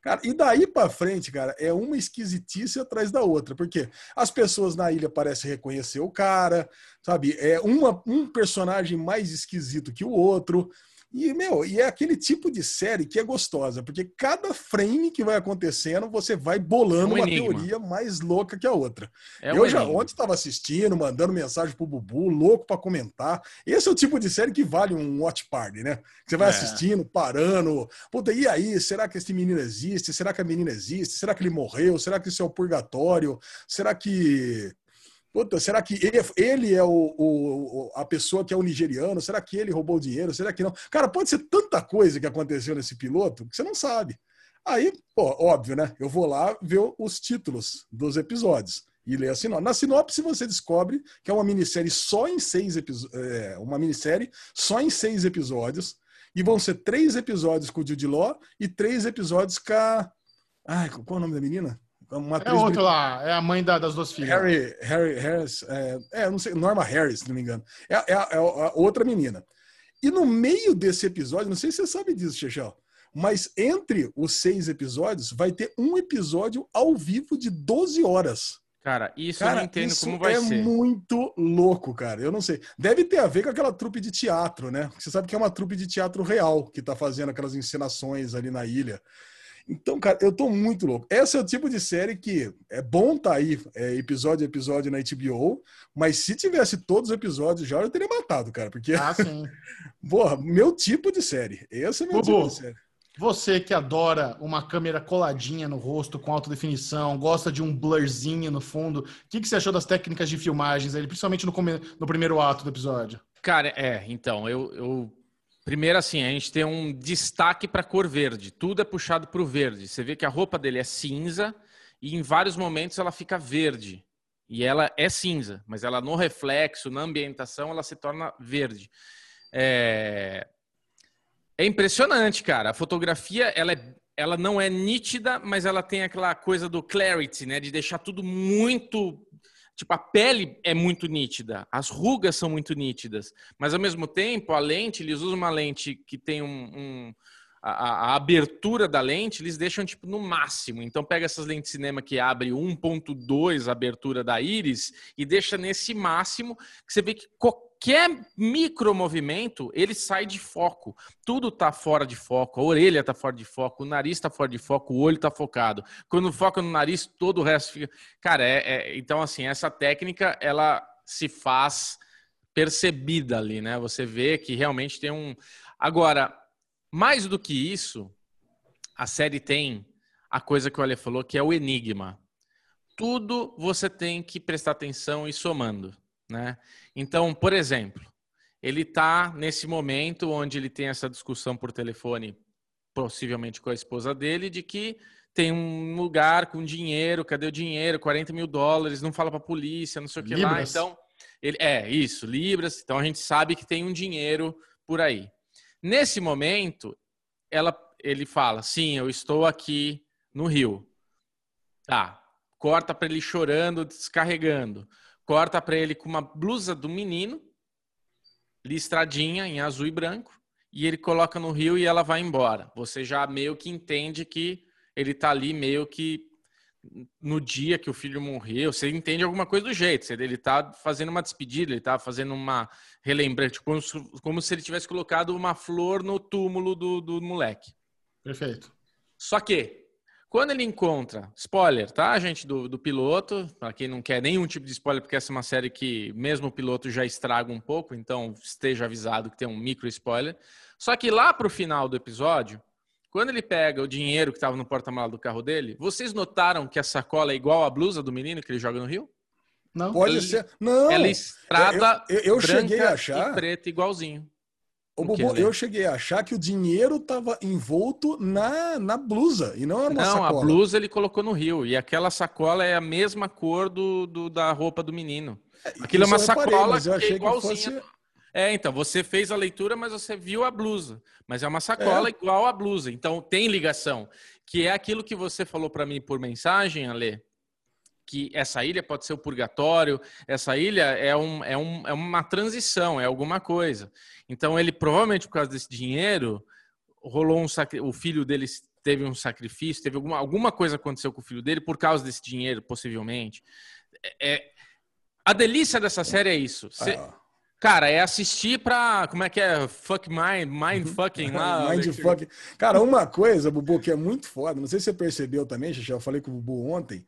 Cara, e daí para frente, cara, é uma esquisitice atrás da outra, porque as pessoas na ilha parecem reconhecer o cara, sabe? É uma, um personagem mais esquisito que o outro. E, meu, e é aquele tipo de série que é gostosa, porque cada frame que vai acontecendo, você vai bolando É um uma enigma. teoria mais louca que a outra. É eu um já enigma. ontem estava assistindo, mandando mensagem pro Bubu, louco para comentar. Esse é o tipo de série que vale um watch party, né? Você vai É. assistindo, parando. Puta, e aí? Será que esse menino existe? Será que a menina existe? Será que ele morreu? Será que isso é o purgatório? Será que. Puta, será que ele- ele é o, o- a pessoa que é o nigeriano? Será que ele roubou o dinheiro? Será que não? Cara, pode ser tanta coisa que aconteceu nesse piloto que você não sabe. Aí, pô, óbvio, né? Eu vou lá ver os títulos dos episódios e ler a sinopse. Na sinopse você descobre que é uma minissérie só em seis episódios, uma minissérie só em seis episódios e vão ser três episódios com o Jude Law e três episódios com a... Ai, qual é o nome da menina? Uma É outra lá, é a mãe da- das duas filhas. Harry, Harry Harris, é, é, eu não sei, Norma Harris, se não me engano. É, é a- é a outra menina. E no meio desse episódio, não sei se você sabe disso, Chechel, mas entre os seis episódios vai ter um episódio ao vivo de 12 horas. Cara, isso eu Cara, não entendo isso como vai é ser. muito louco, cara. Eu não sei. Deve ter a ver com aquela trupe de teatro, né? Você sabe que é uma trupe de teatro real que tá fazendo aquelas encenações ali na ilha. Então, cara, eu tô muito louco. Esse é o tipo de série que é bom tá aí, é, episódio a episódio na HBO, mas se tivesse todos os episódios já, eu teria matado, cara, porque, Ah, sim. porra, meu tipo de série. Esse é meu Bubu. tipo de série. Você que adora uma câmera coladinha no rosto com alta definição, gosta de um blurzinho no fundo, o que, que você achou das técnicas de filmagens, ali, principalmente no, come- no primeiro ato do episódio? Cara, é, então, eu, eu- Primeiro, assim, a gente tem um destaque para cor verde. Tudo é puxado para o verde. Você vê que a roupa dele é cinza e em vários momentos ela fica verde. E ela é cinza, mas ela no reflexo, na ambientação, ela se torna verde. É, é impressionante, cara. A fotografia, ela, é... ela não é nítida, mas ela tem aquela coisa do clarity, né? De deixar tudo muito Tipo, a pele é muito nítida, as rugas são muito nítidas, mas ao mesmo tempo, a lente, eles usam uma lente que tem um. um a, a, abertura da lente, eles deixam tipo no máximo. Então, pega essas lentes de cinema que abre 1,2 a abertura da íris e deixa nesse máximo, que você vê que qualquer micromovimento ele sai de foco. Tudo tá fora de foco, a orelha tá fora de foco, o nariz tá fora de foco, o olho tá focado. Quando foca no nariz, todo o resto fica. Cara, é, é, então assim, essa técnica ela se faz percebida ali, né? Você vê que realmente tem um. Agora, mais do que isso, a série tem a coisa que o Ale falou, que é o enigma. tudo você tem que prestar atenção e somando, né? Então, por exemplo, ele está nesse momento onde ele tem essa discussão por telefone, possivelmente com a esposa dele, de que tem um lugar com dinheiro, cadê o dinheiro? 40 mil dólares, não fala para a polícia, não sei o que lá. Libras. Então, ele, é isso, libras. Então a gente sabe que tem um dinheiro por aí. Nesse momento, ela, ele fala: sim, eu estou aqui no Rio. Tá. Corta para ele chorando, descarregando. Corta para ele com uma blusa do menino, listradinha em azul e branco, e ele coloca no rio e ela vai embora. Você já meio que entende que ele tá ali meio que no dia que o filho morreu, você entende alguma coisa do jeito. Ele tá fazendo uma despedida, ele tá fazendo uma relembrante, como, se- como se ele tivesse colocado uma flor no túmulo do, do moleque. Perfeito. Só que, quando ele encontra, spoiler, tá, gente, do, do piloto, para quem não quer nenhum tipo de spoiler, porque essa é uma série que mesmo o piloto já estraga um pouco, então esteja avisado que tem um micro spoiler. Só que lá pro final do episódio, quando ele pega o dinheiro que estava no porta-malas do carro dele, vocês notaram que a sacola é igual à blusa do menino que ele joga no rio? Não? Pode Ele- ser. Não. Ela estrada eu- eu- eu cheguei branca a achar- e preta igualzinho. Bobo, né? eu cheguei a achar que o dinheiro estava envolto na, na blusa e não era uma Não, sacola. a blusa ele colocou no rio. E aquela sacola é a mesma cor do, do- da roupa do menino. Aquilo é uma reparei, sacola que é igualzinha. fosse- É, então, você fez a leitura, mas você viu a blusa. Mas é uma sacola igual à blusa. Então, tem ligação. Que é aquilo que você falou para mim por mensagem, Ale, que essa ilha pode ser o purgatório, essa ilha é, um, é, um, é uma transição, é alguma coisa. Então, ele provavelmente, por causa desse dinheiro, rolou um sacri... o filho dele teve um sacrifício, teve alguma, alguma coisa aconteceu com o filho dele por causa desse dinheiro, possivelmente. É, é- a delícia dessa série é isso. Cê- Ah, Cara, é assistir pra. Como é que é? Fuck mind, mind fucking lá. Mindfuck. Cara, uma coisa, Bubu, que é muito foda, não sei se você percebeu também, Xixi, eu falei com o Bubu ontem.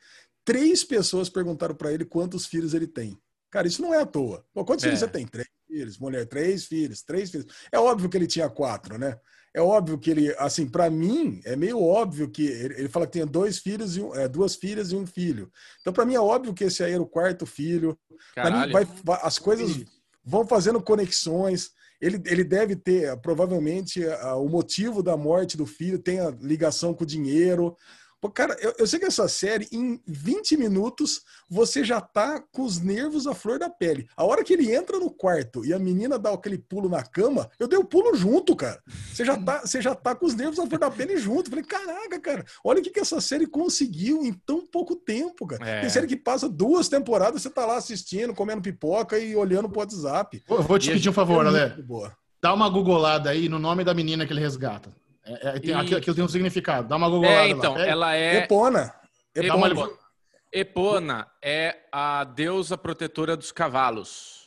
Três pessoas perguntaram pra ele quantos filhos ele tem. Cara, isso não é à toa. Pô, quantos É. filhos você tem? Três filhos, mulher, três filhos, três filhos. É óbvio que ele tinha quatro, né? É óbvio que ele, assim, pra mim, é meio óbvio que ele, ele fala que tinha dois filhos e um- é, duas filhas e um filho. Então, pra mim, é óbvio que esse aí era o quarto filho. Pra mim, vai- vai- as coisas vão fazendo conexões. Ele, ele deve ter, provavelmente, ah, o motivo da morte do filho tem a ligação com o dinheiro. Pô, cara, eu, eu sei que essa série, em 20 minutos, você já tá com os nervos à flor da pele. A hora que ele entra no quarto e a menina dá aquele pulo na cama, eu dei o pulo junto, cara. Você já tá, você já tá com os nervos à flor da pele junto. Falei, caraca, cara, olha o que, que essa série conseguiu em tão pouco tempo, cara. É. Tem série que passa duas temporadas, você tá lá assistindo, comendo pipoca e olhando pro WhatsApp. Vou, vou te E pedir um favor, É boa. Dá uma googolada aí no nome da menina que ele resgata. É, é, tem, E- um significado. Dá uma googolada É, lá. então, Pega. ela é. Epona. Uma- Epona. Epona é a deusa protetora dos cavalos.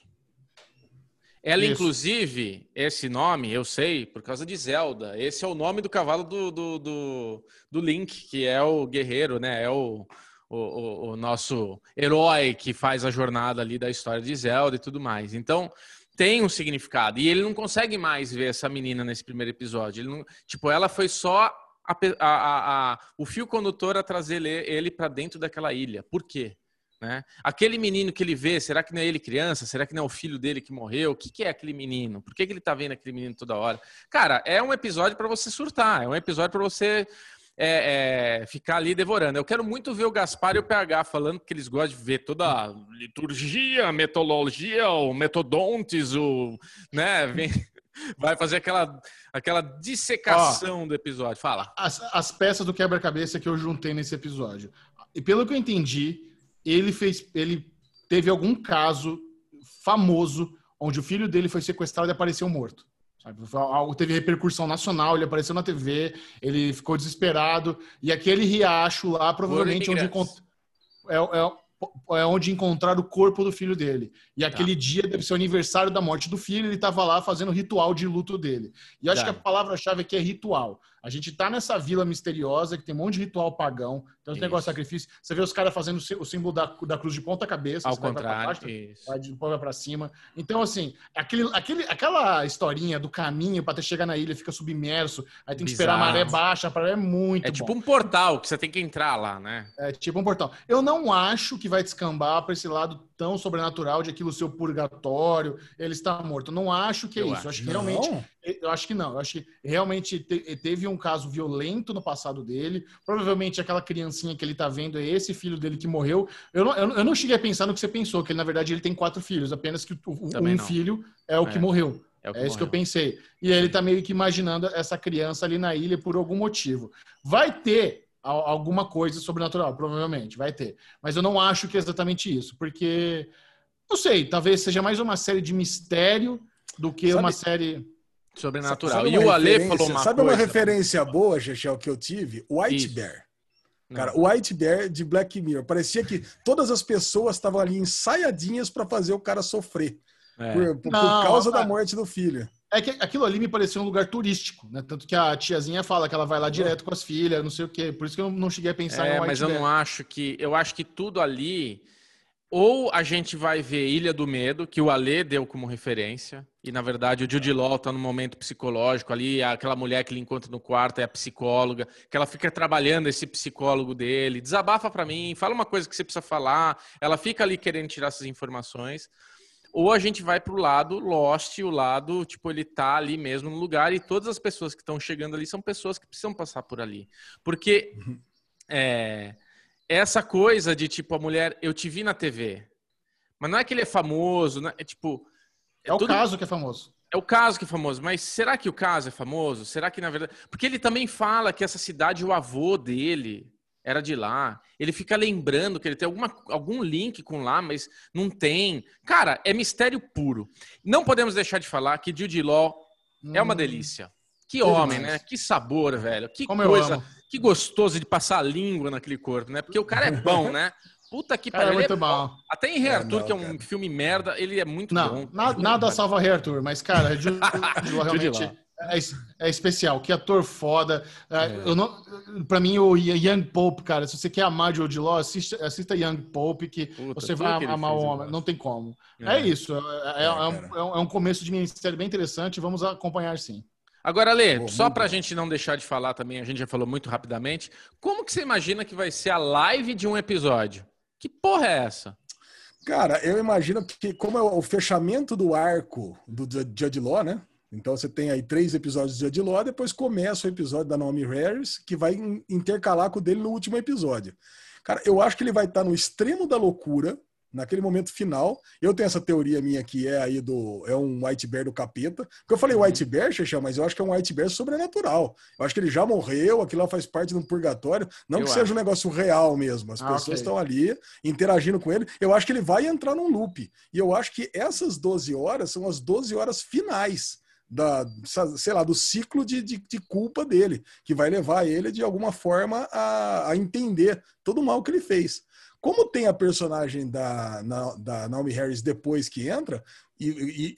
Ela, Isso. inclusive, esse nome, eu sei, por causa de Zelda. Esse é o nome do cavalo do, do, do, do Link, que é o guerreiro, né? É o, o, o- o nosso herói que faz a jornada ali da história de Zelda e tudo mais. Então, tem um significado. E ele não consegue mais ver essa menina nesse primeiro episódio. Ele não, tipo, ela foi só a a- a- o fio condutor a trazer ele, ele para dentro daquela ilha. Por quê? Né? Aquele menino que ele vê, será que não é ele criança? Será que não é o filho dele que morreu? O que, que é aquele menino? Por que, que ele tá vendo aquele menino toda hora? Cara, é um episódio para você surtar, é um episódio para você é, é, ficar ali devorando. Eu quero muito ver o Gaspar e o PH falando que eles gostam de ver toda a liturgia, metodologia, o metodontes, o, né, vem- vai fazer aquela, aquela dissecação do episódio. Fala. as, as peças do quebra-cabeça que eu juntei nesse episódio. E pelo que eu entendi, ele fez, ele teve algum caso famoso onde o filho dele foi sequestrado e apareceu morto. Sabe? Foi algo teve repercussão nacional, ele apareceu na TV, ele ficou desesperado e aquele riacho lá provavelmente onde é, é, é onde encontraram o corpo do filho dele. E aquele dia deve ser o aniversário da morte do filho, ele estava lá fazendo o ritual de luto dele. E eu acho Tá. que a palavra-chave aqui é ritual. A gente tá nessa vila misteriosa que tem um monte de ritual pagão, tem uns Isso. negócios de sacrifício. Você vê os caras fazendo o sí- o símbolo da, da cruz de ponta cabeça. Ao você vai pra contrário. baixo, vai de ponta pra cima. Então, assim, aquele, aquele, aquela historinha do caminho para até chegar na ilha, fica submerso, aí tem que esperar a Bizarro. maré baixa, para é muito É bom. tipo um portal que você tem que entrar lá, né? É tipo um portão. Eu não acho que vai descambar para esse lado tão sobrenatural de aquilo ser o purgatório, ele está morto. Não acho que é Eu isso. acho. Eu acho que realmente Não. Eu acho que não. Eu acho que realmente te- teve um caso violento no passado dele. Provavelmente aquela criancinha que ele tá vendo é esse filho dele que morreu. Eu não, eu eu não cheguei a pensar no que você pensou, que ele, na verdade ele tem quatro filhos, apenas que o- um não. filho é o que É. morreu. É, o É isso que eu pensei. E ele tá meio que imaginando essa criança ali na ilha por algum motivo. Vai ter al- alguma coisa sobrenatural, provavelmente, vai ter. Mas eu não acho que é exatamente isso, porque não sei, talvez seja mais uma série de mistério do que Sabe- uma série Sobrenatural. Sabe E uma o Ale referência- falou uma Sabe coisa. uma referência boa, Chechel, que eu tive? White Isso. Bear. Cara, o White Bear de Black Mirror. Parecia que todas as pessoas estavam ali ensaiadinhas para fazer o cara sofrer. É. Por, por- por Não, causa da ah, morte do filho. É que aquilo ali me parecia um lugar turístico, né? Tanto que a tiazinha fala que ela vai lá direto com as filhas, não sei o quê. Por isso que eu não cheguei a pensar É, no mas eu não acho que. Eu acho que tudo ali. Ou a gente vai ver Ilha do Medo, que o Ale deu como referência, e na verdade o Jude Law tá num momento psicológico ali, aquela mulher que ele encontra no quarto é a psicóloga, que ela fica trabalhando esse psicólogo dele, desabafa pra mim, fala uma coisa que você precisa falar, ela fica ali querendo tirar essas informações. Ou a gente vai pro lado Lost, o lado, tipo, ele tá ali mesmo no lugar e todas as pessoas que estão chegando ali são pessoas que precisam passar por ali. Porque é, essa coisa de, tipo, a mulher, eu te vi na TV, mas não é que ele é famoso, né? é tipo... É o tudo- caso que é famoso. é o caso que é famoso, mas será que o caso é famoso? Será que na verdade. Porque ele também fala que essa cidade, o avô dele era de lá. Ele fica lembrando que ele tem alguma, algum link com lá, mas não tem. Cara, é mistério puro. Não podemos deixar de falar que Jude Law é uma Hum, delícia. Que homem, né? Que sabor, velho. Que Como coisa. Que gostoso de passar a língua naquele corpo, né? Porque o cara é bom, né? Puta que é pariu. ele muito bom. Até em Rei É, Arthur, não, que é um cara. filme merda, ele é muito Não, bom. na- nada salva Rei Arthur, mas, cara, Jude Law realmente é, é especial. Que ator foda. É, Eu não, pra mim, o Young Pope, cara, se você quer amar Jude Law, assista, assista Young Pope, que Puta, você vai amar o eu homem. Não tem como. É. É, isso. É, é- É, é um, é um- é começo de ministério bem interessante. Vamos acompanhar, sim. Agora, Lê, só pra bom. gente não deixar de falar também, a gente já falou muito rapidamente, como que você imagina que vai ser a live de um episódio? Que porra é essa? Cara, eu imagino que, como é o fechamento do arco do Ju- Judge Law, né? Então você tem aí três episódios de Judge Law, depois começa o episódio da Naomi Harris, que vai in- intercalar com o dele no último episódio. Cara, eu acho que ele vai estar no extremo da loucura, naquele momento final. Eu tenho essa teoria minha que é aí do. É um White Bear do capeta. Porque eu falei White Bear, Xexão, mas eu acho que é um White Bear sobrenatural. Eu acho que ele já morreu, aquilo lá faz parte de um purgatório. Não Eu que seja acho. um negócio real mesmo. As Ah, pessoas ok. estão ali interagindo com ele. Eu acho que ele vai entrar num loop. E eu acho que essas 12 horas são as 12 horas finais da, sei lá, do ciclo de, de, de culpa dele, que vai levar ele de alguma forma a, a entender todo o mal que ele fez. Como tem a personagem da, da Naomi Harris depois que entra, e,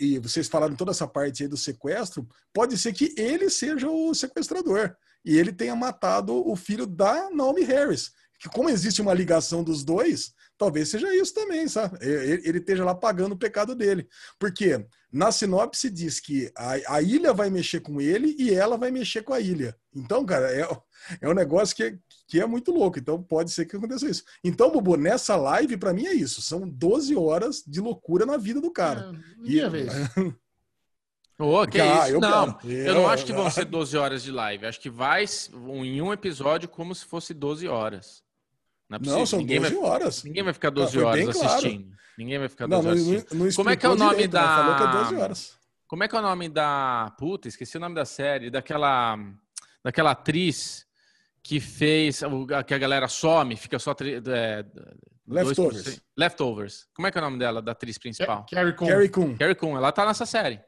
e- e vocês falaram toda essa parte aí do sequestro, pode ser que ele seja o sequestrador e ele tenha matado o filho da Naomi Harris. Que como existe uma ligação dos dois, talvez seja isso também, sabe? Ele, ele esteja lá pagando o pecado dele. Porque na sinopse diz que a, a ilha vai mexer com ele e ela vai mexer com a ilha. Então, cara, é, é um negócio que, que é muito louco. Então, pode ser que aconteça isso. Então, Bubu, nessa live, pra mim é isso. São 12 horas de loucura na vida do cara. É, minha vez. Ô, que Ah, isso? eu não, quero. eu não acho que vão ser 12 horas de live. Acho que vai em um episódio como se fosse 12 horas. Não é. Não, são ninguém 12 vai, horas. Ninguém vai ficar 12 foi horas bem claro. Ninguém vai ficar Não, 12 não, horas não, não Como é que é o nome direito, da- Falou que é 12 horas. Como é que é o nome da. Puta, esqueci o nome da série. Daquela, daquela atriz que fez. Que a galera some, fica só. tri- É, dois por Leftovers. cento. Leftovers. Como é que é o nome dela, da atriz principal? Carrie Coon. Carrie Coon. Carrie Coon, ela tá nessa série.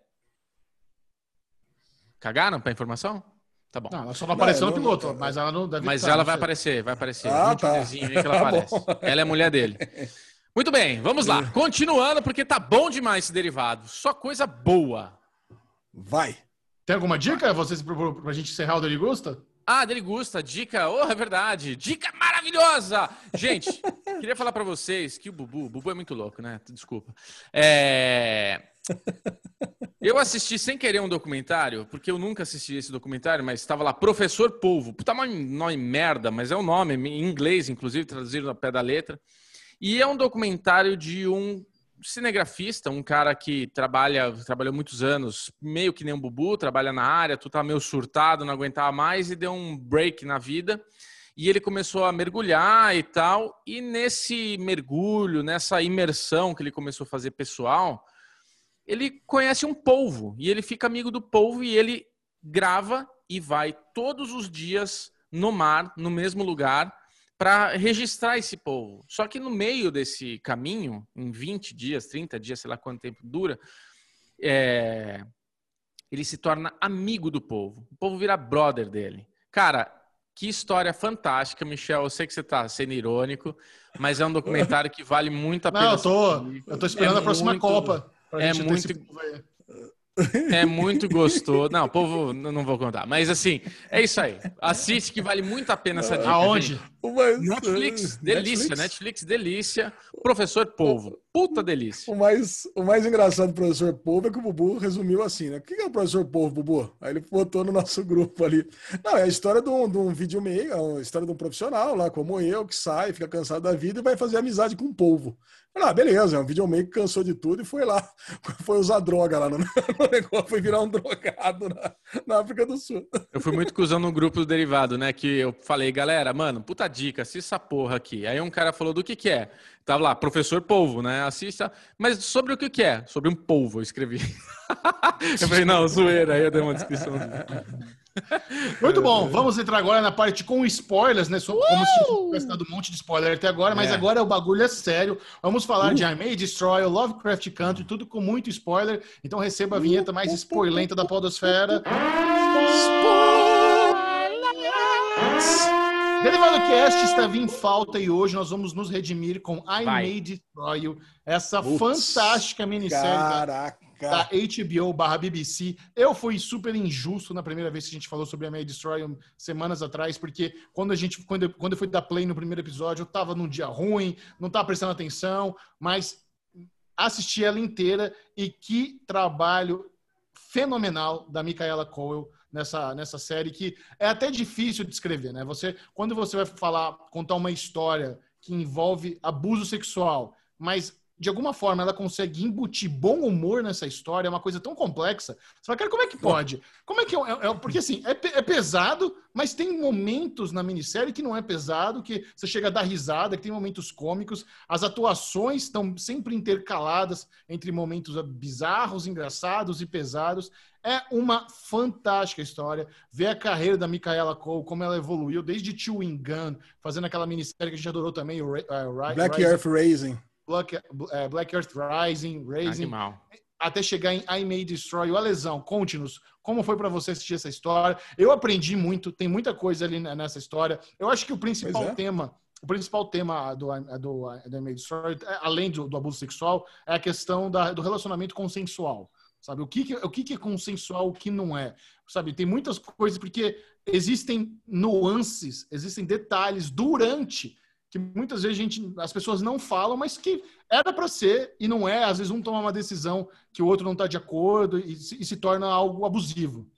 Cagaram pra informação? Tá bom. Não, ela só não apareceu Não, no piloto, não- mas ela não deve Mas estar, ela vai aparecer, vai aparecer. Ah, tá. que ela Tá aparece. Ela é a mulher dele. Muito bem, vamos lá. Continuando, porque tá bom demais esse derivado. Só coisa boa. Vai. Tem alguma dica, vocês, pra, pra gente encerrar o Dele Gusta? Ah, dele gusta, dica, oh, é verdade, dica maravilhosa! Gente, queria falar pra vocês que o Bubu, o Bubu é muito louco, né? Desculpa. É... Eu assisti sem querer um documentário, porque eu nunca assisti esse documentário, mas estava lá, Professor Polvo. Puta, nome, nome merda, mas é o um nome, em inglês, inclusive, traduzido no pé da letra. E é um documentário de um cinegrafista, um cara que trabalha, trabalhou muitos anos, meio que nem um bubu, trabalha na área, tu tá meio surtado, não aguentava mais e deu um break na vida. E ele começou a mergulhar e tal, e nesse mergulho, nessa imersão que ele começou a fazer pessoal, ele conhece um polvo e ele fica amigo do polvo e ele grava e vai todos os dias no mar, no mesmo lugar, para registrar esse povo. Só que no meio desse caminho, em 20 dias, 30 dias, sei lá quanto tempo dura, é... ele se torna amigo do povo. O povo vira brother dele. Cara, que história fantástica, Michel. Eu sei que você está sendo irônico, mas é um documentário que vale muito a pena. Não, eu tô, eu tô esperando é a próxima muito, Copa. É muito, é muito gostoso. Não, povo, não vou contar. Mas assim, é isso aí. Assiste que vale muito a pena essa dica. Aonde? Netflix, delícia. Netflix? Netflix, delícia. Professor Povo, puta delícia. O mais, o mais engraçado do professor Povo é que o Bubu resumiu assim, né? O que é o professor Povo, Bubu? Aí ele botou no nosso grupo ali. Não, é a história de um, de um videomaker, é a história de um profissional lá, como eu, que sai, fica cansado da vida e vai fazer amizade com o povo. Ah, beleza, é um videomaker cansou de tudo e foi lá, foi usar droga lá no, no negócio, foi virar um drogado na, na, África do Sul. Eu fui muito cuzão no grupo do derivado, né? Que eu falei, galera, mano, puta dica, assista essa porra aqui. Aí um cara falou do que que é. Tava lá, professor polvo, né? Assista. Mas sobre o que que é? Sobre um polvo, eu escrevi. eu falei, não, zoeira. Aí eu dei uma descrição. Muito bom. Vamos entrar agora na parte com spoilers, né? Como uh! se tivesse dado um monte de spoiler até agora, mas é. agora o bagulho é sério. Vamos falar uh! de I May Destroy, Lovecraft Country, tudo com muito spoiler. Então receba a vinheta mais spoilenta da Podosfera. Derivado Cast estava em falta e hoje nós vamos nos redimir com I Vai. May Destroy You, essa Ups, fantástica minissérie. Caraca da HBO barra BBC. Eu fui super injusto na primeira vez que a gente falou sobre a May Destroy semanas atrás, porque quando a gente, quando eu, quando eu fui dar play no primeiro episódio, eu tava num dia ruim, não tava prestando atenção, mas assisti ela inteira e que trabalho fenomenal da Micaela Cowell nessa, nessa série que é até difícil de escrever, né? Você, quando você vai falar, contar uma história que envolve abuso sexual, mas de alguma forma ela consegue embutir bom humor nessa história, é uma coisa tão complexa. Você fala, cara, como é que pode? Como é que é? é, é porque assim, é, é, pesado, mas tem momentos na minissérie que não é pesado, que você chega a dar risada, que tem momentos cômicos. As atuações estão sempre intercaladas entre momentos bizarros, engraçados e pesados. É uma fantástica história. Ver a carreira da Micaela Cole, como ela evoluiu, desde Chewing Gun, fazendo aquela minissérie que a gente adorou também, o uh, Black Earth Rising. Black, é, Black Earth Rising, Rising, Animal. até chegar em I May Destroy. O Alesão, conte-nos como foi para você assistir essa história. Eu aprendi muito, tem muita coisa ali nessa história. Eu acho que o principal é. tema o principal tema do, do, do May Destroy, é, além do, do, abuso sexual, é a questão da, do relacionamento consensual. Sabe, o que, que o que, que é consensual, o que não é. Sabe, tem muitas coisas, porque existem nuances, existem detalhes durante que muitas vezes gente, as pessoas não falam, mas que era para ser e não é. Às vezes um toma uma decisão que o outro não está de acordo e se, e se, torna algo abusivo.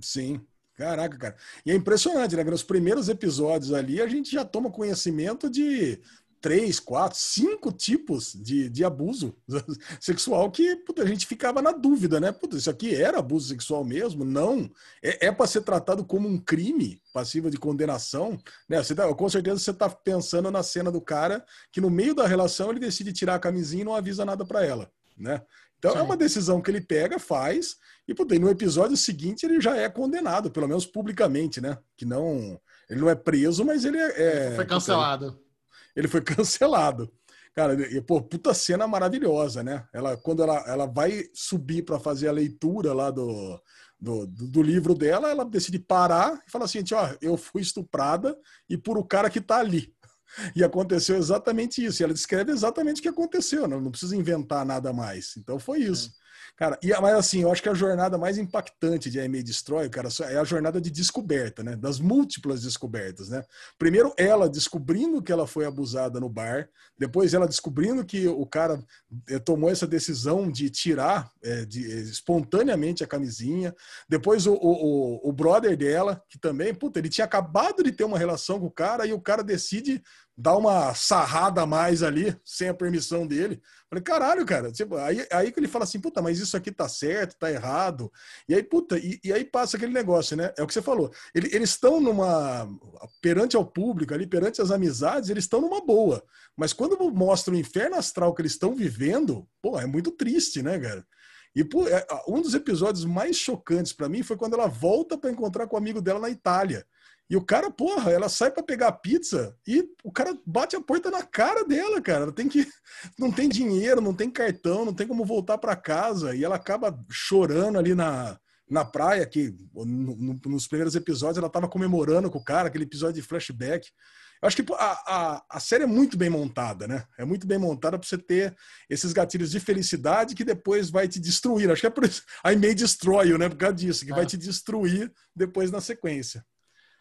Sim, caraca, cara. E é impressionante, né? Nos primeiros episódios ali a gente já toma conhecimento de três, quatro, cinco tipos de, de abuso sexual que puta, a gente ficava na dúvida, né? Puta, isso aqui era abuso sexual mesmo? Não. É, é para ser tratado como um crime passivo de condenação. Né? Você tá, com certeza você está pensando na cena do cara que no meio da relação ele decide tirar a camisinha e não avisa nada para ela, né? Então é Sim. é uma decisão que ele pega, faz, e puta, e no episódio seguinte ele já é condenado, pelo menos publicamente, né? Que não. Ele não é preso, mas ele é. é Foi cancelado ele foi cancelado. Cara, e, pô, puta cena maravilhosa, né? Ela, quando ela, ela vai subir para fazer a leitura lá do, do, do, livro dela, ela decide parar e fala assim: ó, eu fui estuprada e por o cara que tá ali. E aconteceu exatamente isso. E ela descreve exatamente o que aconteceu, não, não precisa inventar nada mais. Então foi isso. É. Cara, e, mas assim, eu acho que a jornada mais impactante de I May Destroy, cara, é a jornada de descoberta, né? Das múltiplas descobertas, né? Primeiro, ela descobrindo que ela foi abusada no bar, depois ela descobrindo que o cara eh, tomou essa decisão de tirar é, de, espontaneamente a camisinha, depois o, o, o brother dela, que também, puta, ele tinha acabado de ter uma relação com o cara e o cara decide dar uma sarrada a mais ali, sem a permissão dele. Falei, caralho, cara. Tipo, aí, aí que ele fala assim, puta, mas isso aqui tá certo, tá errado. E aí, puta, e, e aí passa aquele negócio, né? É o que você falou. Ele, eles estão numa. perante ao público ali, perante as amizades, eles estão numa boa. Mas quando mostra o inferno astral que eles estão vivendo, pô, é muito triste, né, cara? E pô, é, um dos episódios mais chocantes para mim foi quando ela volta para encontrar com o amigo dela na Itália. E o cara, porra, ela sai para pegar a pizza e o cara bate a porta na cara dela, cara. Ela tem que. Não tem dinheiro, não tem cartão, não tem como voltar para casa. E ela acaba chorando ali na, na praia, que no, nos primeiros episódios ela tava comemorando com o cara, aquele episódio de flashback. Eu acho que a, a, a série é muito bem montada, né? É muito bem montada para você ter esses gatilhos de felicidade que depois vai te destruir. Acho que é por isso. I may destroy né? Por causa disso, que vai te destruir depois na sequência.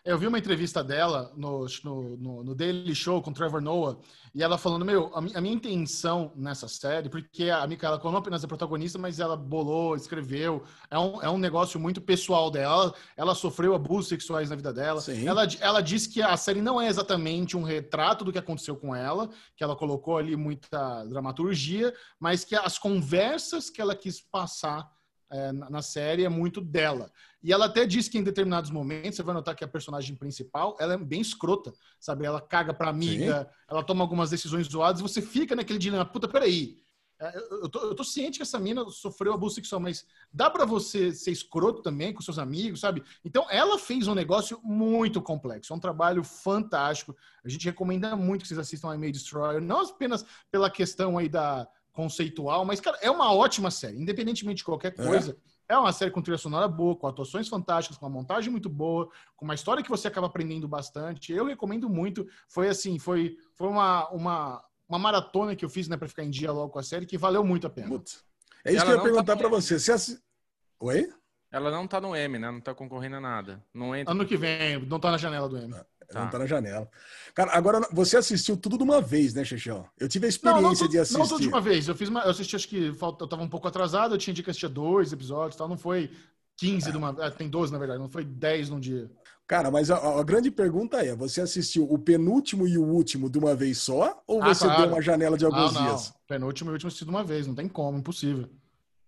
Eu vi uma entrevista dela no, no, no, Daily Show com Trevor Noah e ela falando: Meu, a, a, minha intenção nessa série, porque a Micaela não apenas é protagonista, mas ela bolou, escreveu, é um, é um negócio muito pessoal dela. Ela, ela sofreu abusos sexuais na vida dela. Sim. Ela, ela disse que a série não é exatamente um retrato do que aconteceu com ela, que ela colocou ali muita dramaturgia, mas que as conversas que ela quis passar é, na série é muito dela. E ela até diz que em determinados momentos, você vai notar que a personagem principal, ela é bem escrota, sabe? Ela caga pra amiga, Sim. ela toma algumas decisões zoadas e você fica naquele dilema, puta, peraí, é, eu tô, eu tô ciente que essa mina sofreu abuso sexual, mas dá para você ser escroto também com seus amigos, sabe? Então, ela fez um negócio muito complexo, é um trabalho fantástico. A gente recomenda muito que vocês assistam a May Destroyer, não apenas pela questão aí da conceitual, mas, cara, é uma ótima série, independentemente de qualquer é. coisa. É. É uma série com trilha sonora boa, com atuações fantásticas, com uma montagem muito boa, com uma história que você acaba aprendendo bastante. Eu recomendo muito. Foi assim, foi, foi uma, uma, uma maratona que eu fiz, né, para ficar em dia logo com a série, que valeu muito a pena. Putz. É isso que eu ia tá perguntar tá para você. você assi... Oi? Ela não tá no M, né? Não tá concorrendo a nada. Não entra. Ano que vem, não tá na janela do M. Ah. Tá. Não tá na janela. Cara, agora você assistiu tudo de uma vez, né, Xexão? Eu tive a experiência não, não de assistir. Não tudo de uma vez. Eu fiz uma, eu assisti, acho que falta, eu tava um pouco atrasado, eu tinha que assistir dois episódios, tal. Não foi 15 é. de uma. É, tem 12, na verdade, não foi 10 num dia. Cara, mas a, a, grande pergunta é: você assistiu o penúltimo e o último de uma vez só? Ou ah, você claro. deu uma janela de alguns não, não. dias? Penúltimo e último assisti de uma vez, não tem como, impossível.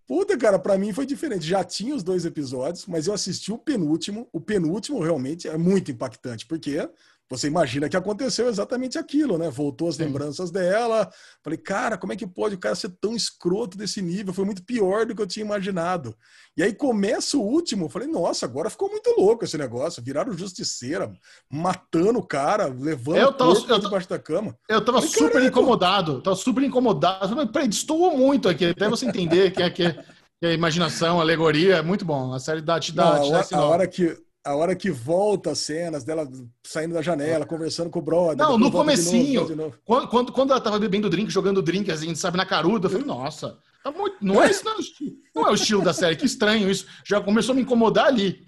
Puta, cara, para mim foi diferente. Já tinha os dois episódios, mas eu assisti o penúltimo. O penúltimo realmente é muito impactante, porque você imagina que aconteceu exatamente aquilo, né? Voltou as Sim. lembranças dela. Falei, cara, como é que pode o cara ser tão escroto desse nível? Foi muito pior do que eu tinha imaginado. E aí começa o último, falei, nossa, agora ficou muito louco esse negócio. Viraram justiceira, matando o cara, levando eu tava, o corpo eu debaixo da cama. Eu tava falei, super incomodado, tava super incomodado. Falei, peraí, destoou muito aqui, até você entender que é, que, é, que é alegoria, a alegoria, é muito bom. A série dá, te dá, Não, te dá a, a hora que a hora que volta as cenas dela saindo da janela, conversando com o brother. Não, no comecinho, de novo, de novo. Quando, quando, quando, ela tava bebendo drink, jogando drink, assim, sabe, na caruda, eu falei, nossa, tá muito... não, é, isso não, é não é o estilo da série, que estranho isso. Já começou a me incomodar ali.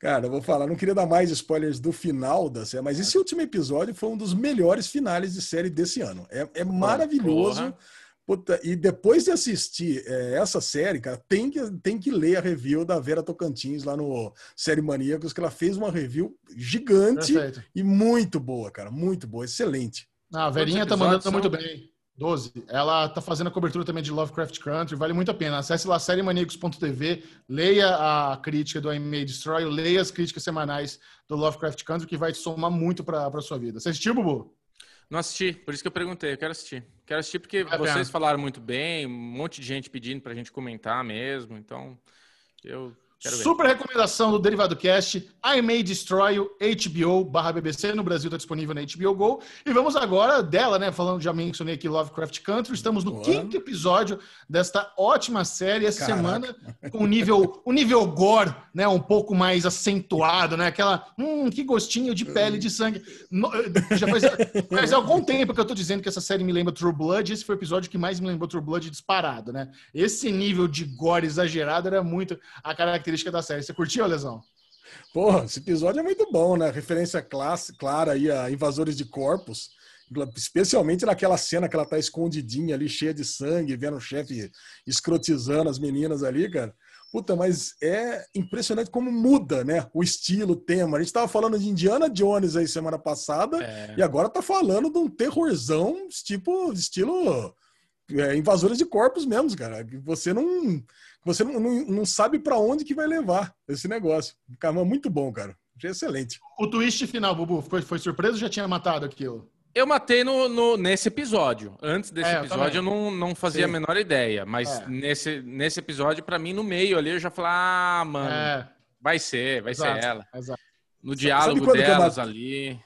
Cara, eu vou falar, não queria dar mais spoilers do final da série, mas esse último episódio foi um dos melhores finais de série desse ano. É, é maravilhoso. Porra. Puta, e depois de assistir é, essa série, cara, tem que, tem que ler a review da Vera Tocantins lá no Série Maníacos, que ela fez uma review gigante Perfeito. e muito boa, cara. Muito boa, excelente. Ah, a Verinha tá mandando são... muito bem. 12. Ela tá fazendo a cobertura também de Lovecraft Country, vale muito a pena. Acesse lá sériemaníacos.tv, leia a crítica do I May Destroy, leia as críticas semanais do Lovecraft Country, que vai te somar muito pra, pra sua vida. Você assistiu, Bubu? Não assisti, por isso que eu perguntei. Eu quero assistir. Quero assistir porque é vocês falaram muito bem, um monte de gente pedindo pra gente comentar mesmo. Então, eu Quero ver. Super recomendação do Derivado Cast, I May Destroy You, HBO barra BBC, no Brasil está disponível na HBO Go. E vamos agora dela, né? Falando, já mencionei aqui Lovecraft Country, estamos no Boa. quinto episódio desta ótima série, essa Caraca. semana, com o nível, o nível gore, né? Um pouco mais acentuado, né? Aquela, hum, que gostinho de pele, de sangue. No- já faz, faz algum tempo que eu tô dizendo que essa série me lembra True Blood, esse foi o episódio que mais me lembrou True Blood disparado, né? Esse nível de gore exagerado era muito a característica da série. Você curtiu, Lesão? Porra, esse episódio é muito bom, né? Referência classe, clara aí a invasores de corpos. Especialmente naquela cena que ela tá escondidinha ali, cheia de sangue, vendo o chefe escrotizando as meninas ali, cara. Puta, mas é impressionante como muda, né? O estilo, o tema. A gente tava falando de Indiana Jones aí semana passada É. e agora tá falando de um terrorzão tipo, estilo é, invasores de corpos mesmo, cara. Você não, você não, não, não sabe pra onde que vai levar esse negócio. Cara, muito bom, cara. Achei excelente. O twist final, Bubu, foi, foi surpresa ou já tinha matado aquilo? Eu matei no, no- nesse episódio. Antes desse É, eu episódio eu não, não fazia Sim. a menor ideia. Mas É. nesse, nesse episódio, pra mim, no meio ali, eu já falei, ah, mano, É, vai ser, vai exato, ser ela. exato. No diálogo eu delas ali.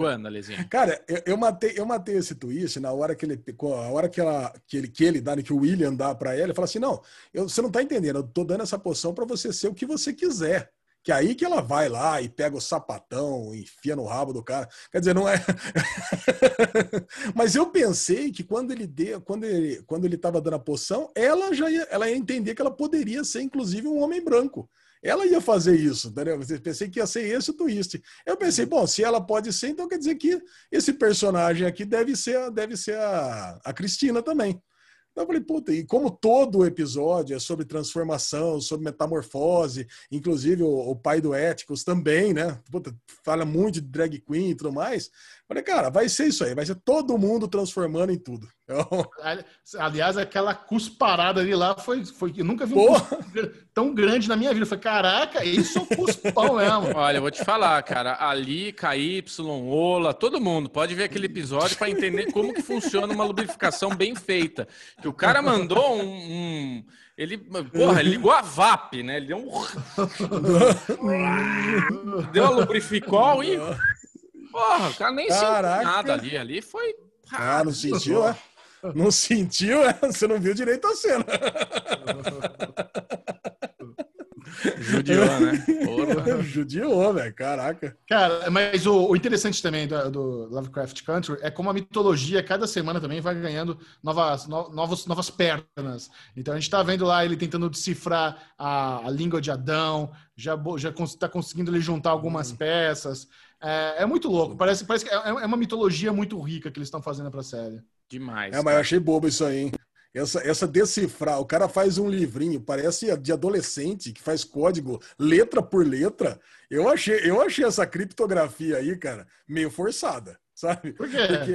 Quando, Alezinho? Cara, eu, eu matei, eu matei esse twist na hora que ele, a hora que, ela, que ele, que ele dá, que o William dá pra ela, ele fala assim: não, eu- você não tá entendendo, eu tô dando essa poção pra você ser o que você quiser. Que é aí que ela vai lá e pega o sapatão, enfia no rabo do cara. Quer dizer, não é. Mas eu pensei que quando ele deu, quando ele, quando ele tava dando a poção, ela já ia, ela ia entender que ela poderia ser, inclusive, um homem branco. Ela ia fazer isso, entendeu? Eu pensei que ia ser esse o twist. Eu pensei, bom, se ela pode ser, então quer dizer que esse personagem aqui deve ser, a- deve ser a, a Cristina também. Então eu falei, puta, e como todo o episódio é sobre transformação, sobre metamorfose, inclusive o, o pai do Éticos também, né? Puta, fala muito de drag queen e tudo mais. Falei, cara, vai ser isso aí, vai ser todo mundo transformando em tudo. Então, Ali- Aliás, aquela cusparada ali lá foi. foi eu nunca vi um tão grande na minha vida. Eu falei, caraca, isso é um cuspão mesmo. Olha, eu vou te falar, cara. Ali, KY, Ola, todo mundo pode ver aquele episódio pra entender como que funciona uma lubrificação bem feita. Que o cara mandou um. um- ele, porra, ele ligou a VAP, né? Ele deu um. deu a lubrificol e. Porra, o cara nem Caraca. sentiu nada ali. Ali foi. ah, não sentiu, é? Não sentiu, é? Você não viu direito a cena. Judiou, né? Porra. Judiou, velho, caraca. Cara, mas o, o interessante também do, do Lovecraft Country é como a mitologia, cada semana também vai ganhando novas, no- novos, novas pernas. Então a gente tá vendo lá ele tentando decifrar a, a língua de Adão, já, já cons- tá conseguindo ele juntar algumas peças. É, é muito louco, parece, parece que é, é uma mitologia muito rica que eles estão fazendo pra série. Demais. É, mas eu cara. achei bobo isso aí, hein? Essa, essa decifrar, o cara faz um livrinho, parece de adolescente, que faz código letra por letra. Eu achei, eu achei essa criptografia aí, cara, meio forçada, sabe? Por quê? Porque,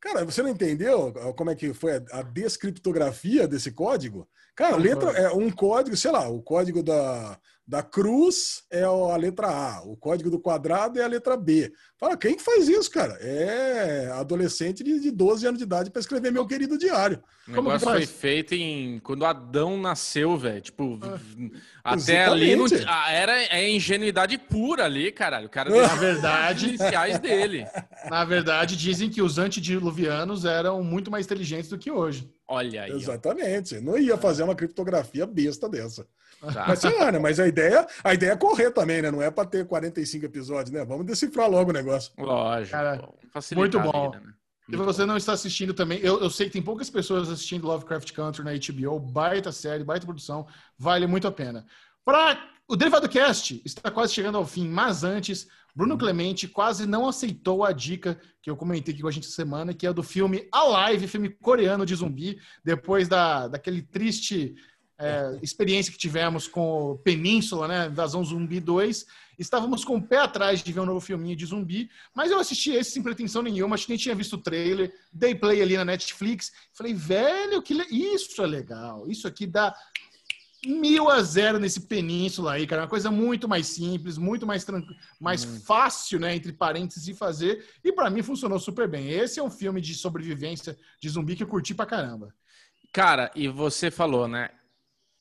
cara, você não entendeu como é que foi a, descriptografia desse código? Cara, letra é um código, sei lá, o código da, da cruz é a letra A, o código do quadrado é a letra B. Fala, quem que faz isso, cara? É adolescente de, de 12 anos de idade para escrever meu querido diário. O Como que negócio foi feito em quando Adão nasceu, velho. Tipo, até ali não, ah, era é ingenuidade pura ali, caralho. O cara Na deixou verdade, iniciais dele. na verdade, dizem que os antediluvianos eram muito mais inteligentes do que hoje. Olha aí. ó. Exatamente. Não ia fazer uma criptografia besta dessa. Tá. Mas sei lá, né? Mas a ideia, a ideia é correr também, né? Não é para ter 45 episódios, né? Vamos decifrar logo o negócio. Lógico. Cara, muito bom. vida, né? Se você não está assistindo também, eu, eu sei que tem poucas pessoas assistindo Lovecraft Country na HBO, baita série, baita produção, vale muito a pena. Para o Derivado Cast está quase chegando ao fim, mas antes, Bruno Clemente quase não aceitou a dica que eu comentei aqui com a gente essa semana, que é do filme Alive, filme coreano de zumbi, depois da, daquele triste é, experiência que tivemos com Península, né? Invasão Zumbi 2. Estávamos com o pé atrás de ver um novo filminho de zumbi, mas eu assisti esse sem pretensão nenhuma, acho que nem tinha visto o trailer, dei play ali na Netflix, falei, velho, que le- isso é legal, isso aqui dá mil a zero nesse Península aí, cara, uma coisa muito mais simples, muito mais tranquilo, mais fácil, né, entre parênteses de fazer, e para mim funcionou super bem. Esse é um filme de sobrevivência de zumbi que eu curti pra caramba. Cara, e você falou, né?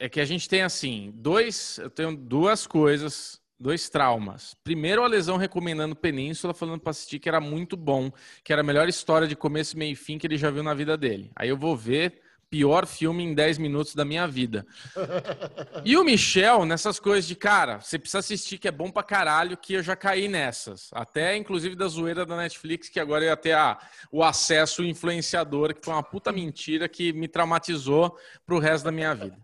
É que a gente tem assim, dois, eu tenho duas coisas, dois traumas. Primeiro, a lesão recomendando Península, falando para assistir que era muito bom, que era a melhor história de começo, meio e fim que ele já viu na vida dele. Aí eu vou ver pior filme em 10 minutos da minha vida. E o Michel, nessas coisas de, cara, você precisa assistir que é bom pra caralho, que eu já caí nessas. Até, inclusive, da zoeira da Netflix, que agora ia ter a, o acesso influenciador, que foi uma puta mentira que me traumatizou pro resto da minha vida.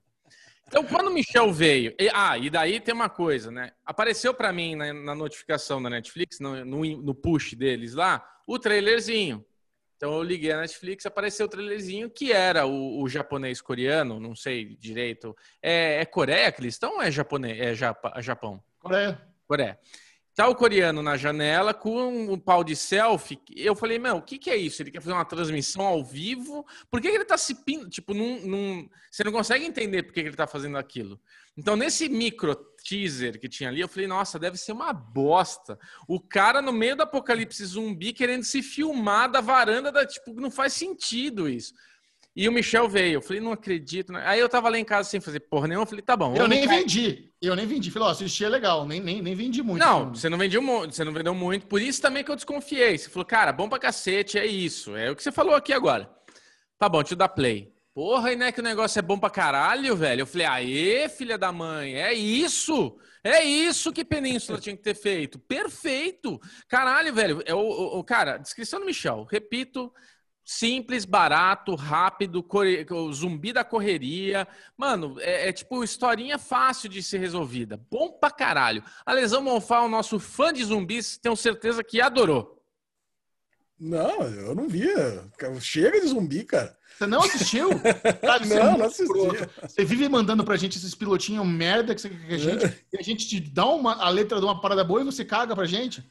Então, quando o Michel veio. E, ah, e daí tem uma coisa, né? Apareceu para mim na, na, notificação da Netflix, no, no, no, push deles lá, o trailerzinho. Então eu liguei a Netflix, apareceu o trailerzinho que era o, o japonês coreano, não sei direito. É, é Coreia que eles estão ou é, japonês, é Japão? Coreia. Coreia. Tá o coreano na janela com um pau de selfie. Eu falei, meu, o que, que é isso? Ele quer fazer uma transmissão ao vivo? Por que, que ele tá se pin... Tipo, num, num... você não consegue entender por que, que ele tá fazendo aquilo. Então, nesse micro teaser que tinha ali, eu falei, nossa, deve ser uma bosta. O cara no meio do apocalipse zumbi querendo se filmar da varanda da. Tipo, não faz sentido isso. E o Michel veio. Eu falei, não acredito. Né? Aí eu tava lá em casa sem fazer porra nenhuma. Eu falei, tá bom. Eu nem cair. vendi. Eu nem vendi. Falei, ó, assisti é legal. Nem, nem, nem vendi muito. Não, você não vendeu muito. Você não vendeu muito. Por isso também que eu desconfiei. Você falou, cara, bom pra cacete, é isso. É o que você falou aqui agora. Tá bom, deixa eu dar play. Porra, e não é que o negócio é bom pra caralho, velho? Eu falei, aê, filha da mãe, é isso! É isso que Península tinha que ter feito. Perfeito! Caralho, velho. É o, o, o cara, descrição do Michel. Repito, simples, barato, rápido, corre... zumbi da correria. Mano, é, é, tipo historinha fácil de ser resolvida. Bom pra caralho. A Lesão Monfá, o nosso fã de zumbis, tenho certeza que adorou. Não, eu não via. Chega de zumbi, cara. Você não assistiu? Cara, não, é não assisti. Você vive mandando pra gente esses pilotinhos merda que, você, que a gente. É. E a gente te dá uma, a letra de uma parada boa e você caga pra gente.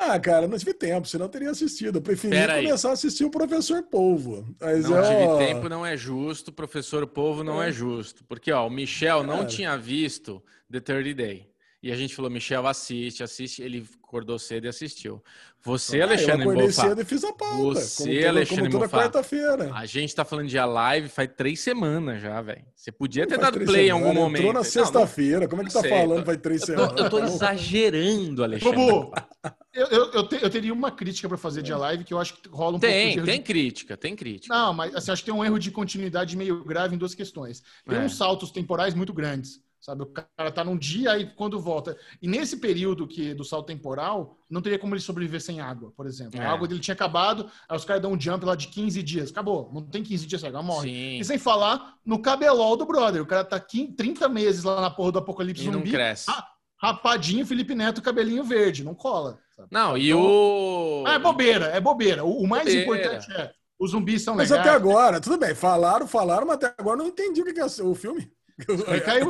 Ah, cara, não tive tempo, senão eu teria assistido. Eu preferi Pera começar aí. a assistir o Professor Polvo. Mas não tive tempo, não é justo. Professor Polvo não é, é justo. Porque, ó, o Michel cara. não tinha visto The 30 Day. E a gente falou, Michel, assiste, assiste. Ele acordou cedo e assistiu. Você, ah, Alexandre eu acordei cedo e fiz a pauta. Você, como Alexandre como toda quarta-feira. A gente tá falando de a live faz três semanas já, velho. Você podia ter dado play em algum momento. Entrou na sexta-feira. Como é que tá sei, falando faz três semanas? Eu tô, exagerando, Alexandre. Bobo, eu, eu, eu, te, eu, teria uma crítica para fazer de a live que eu acho que rola um tem, pouco de Tem, crítica, tem crítica. Não, mas assim, acho que tem um erro de continuidade meio grave em duas questões. Tem é. uns saltos temporais muito grandes. Sabe, o cara tá num dia e quando volta. E nesse período que do salto temporal, não teria como ele sobreviver sem água, por exemplo. É. A água dele tinha acabado, aí os caras dão um jump lá de 15 dias. Acabou. Não tem 15 dias, a morre. Sim. E sem falar no cabelol do brother. O cara tá 30 meses lá na porra do apocalipse e zumbi. Não cresce. Rapadinho, Felipe Neto, cabelinho verde. Não cola. Sabe? Não, e então, o. Ah, é bobeira, é bobeira. O, o mais bobeira. importante é. Os zumbis são legais. Mas até agora, tudo bem, falaram, falaram, mas até agora não entendi o que é o filme. Vai cair,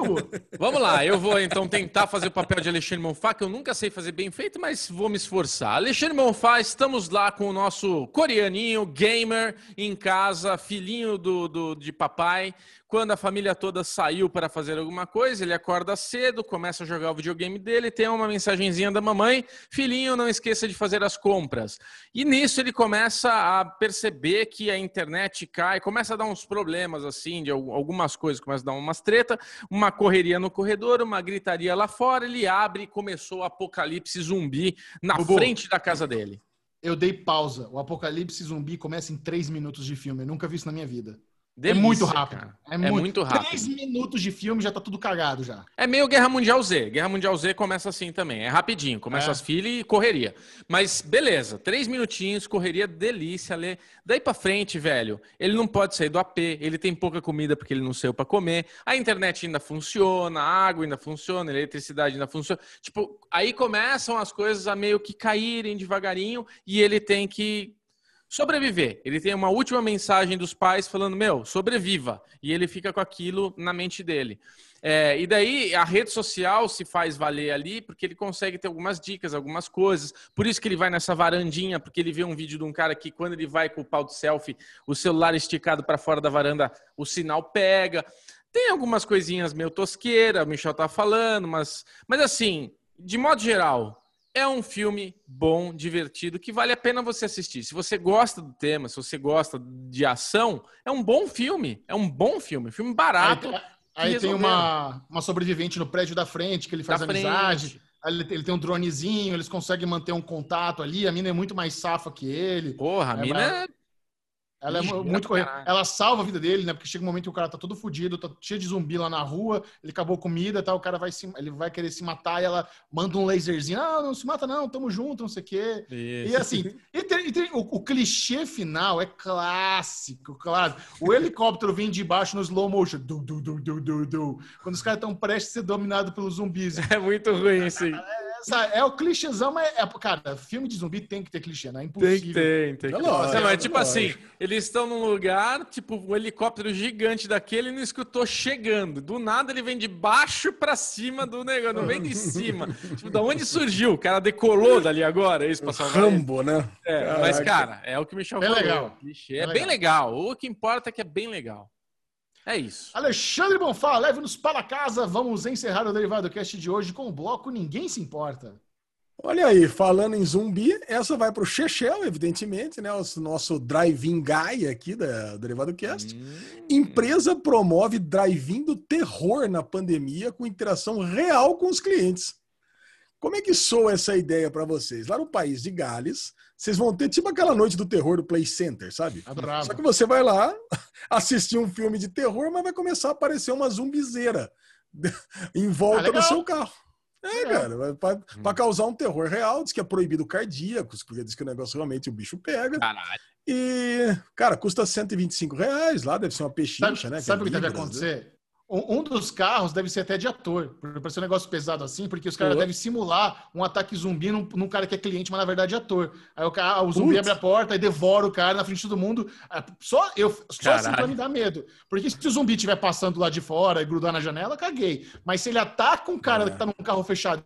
Vamos lá, eu vou então tentar fazer o papel de Alexandre Monfá, que eu nunca sei fazer bem feito, mas vou me esforçar. Alexandre Monfá, estamos lá com o nosso coreaninho, gamer, em casa, filhinho do, do, de papai, quando a família toda saiu para fazer alguma coisa, ele acorda cedo, começa a jogar o videogame dele, tem uma mensagenzinha da mamãe: filhinho, não esqueça de fazer as compras. E nisso ele começa a perceber que a internet cai, começa a dar uns problemas assim, de algumas coisas, começa a dar umas treta, uma correria no corredor, uma gritaria lá fora. Ele abre e começou o apocalipse zumbi na Bubu, frente da casa dele. Eu dei pausa. O apocalipse zumbi começa em três minutos de filme. Eu nunca vi isso na minha vida. Delícia, é muito rápido. É, é muito, muito, rápido. Três minutos de filme já tá tudo cagado já. É meio Guerra Mundial Z. Guerra Mundial Z começa assim também. É rapidinho. Começa é. as filas e correria. Mas beleza, três minutinhos, correria, delícia, ler. Daí pra frente, velho, ele não pode sair do AP, ele tem pouca comida porque ele não saiu pra comer. A internet ainda funciona, a água ainda funciona, a eletricidade ainda funciona. Tipo, aí começam as coisas a meio que caírem devagarinho e ele tem que sobreviver. Ele tem uma última mensagem dos pais falando: Meu, sobreviva. E ele fica com aquilo na mente dele. É, e daí a rede social se faz valer ali, porque ele consegue ter algumas dicas, algumas coisas. Por isso que ele vai nessa varandinha, porque ele vê um vídeo de um cara que, quando ele vai com o pau de selfie, o celular esticado para fora da varanda, o sinal pega. Tem algumas coisinhas meio tosqueira, o Michel tá falando, mas, mas assim, de modo geral, é um filme bom, divertido, que vale a pena você assistir. Se você gosta do tema, se você gosta de ação, é um bom filme. É um bom filme, filme barato. Aí, Aí tem uma, uma sobrevivente no prédio da frente, que ele faz Da amizade. frente. Ele, tem um dronezinho, eles conseguem manter um contato ali. A mina é muito mais safa que ele. Porra, a É, mina é Ela é mu- Ligeira muito pra correta. caralho. Ela salva a vida dele, né? Porque chega um momento que o cara tá todo fudido, tá cheio de zumbi lá na rua, ele acabou comida, tá? O cara vai se, ele vai querer se matar e ela manda um laserzinho. Ah, não se mata não, tamo junto, não sei o quê. E Isso. assim, e tem- e tem- o, o clichê final é clássico, claro. O helicóptero vem de baixo no slow motion. Du, du, du, du, du, du. quando os caras estão prestes a ser dominados pelos zumbis. É muito ruim, assim. Essa é o clichêzão, mas é, cara, filme de zumbi tem que ter clichê, não é Tem impossível. que ter, tem que É ter. lógico, Não, é é tipo lógico. assim, eles estão num lugar, tipo, um helicóptero gigante daquele e não escutou chegando. Do nada ele vem de baixo pra cima do negócio, não vem de cima. tipo, da onde surgiu? O cara decolou dali agora, é isso, pra salvar? Rambo, né? É, mas, Caraca. cara, é o que me chamou. Bem legal. Clichê. Bem É bem legal. O que importa é que é bem legal. É isso. Alexandre Bonfá, leve-nos para casa. Vamos encerrar o Derivado Cast de hoje com o bloco Ninguém Se Importa. Olha aí, falando em zumbi, essa vai pro Chechel, evidentemente, né? O nosso drive-in guy aqui da do Derivado Cast. Hum. Empresa promove drive-in do terror na pandemia com interação real com os clientes. Como é que soa essa ideia para vocês? Lá no país de Gales, vocês vão ter tipo aquela noite do terror do Play Center, sabe? Adorava. Só que você vai lá assistir um filme de terror, mas vai começar a aparecer uma zumbizeira em volta Ah, do seu carro. É, Legal. cara, para Hum. causar um terror real, diz que é proibido cardíacos, porque diz que o negócio realmente o bicho pega. Caralho. E, cara, custa 125 reais lá, deve ser uma pechincha, Sabe, né? sabe o que deve né? acontecer? Um, dos carros deve ser até de ator, para ser um negócio pesado assim, porque os caras devem simular um ataque zumbi num, num cara que é cliente, mas na verdade é ator. Aí o, cara, o zumbi Putz. abre a porta e devora o cara na frente de todo mundo. Ah, Só, eu, só assim pra me dar medo. Porque se o zumbi estiver passando lá de fora e grudar na janela, caguei. Mas se ele ataca um cara É. que tá num carro fechado,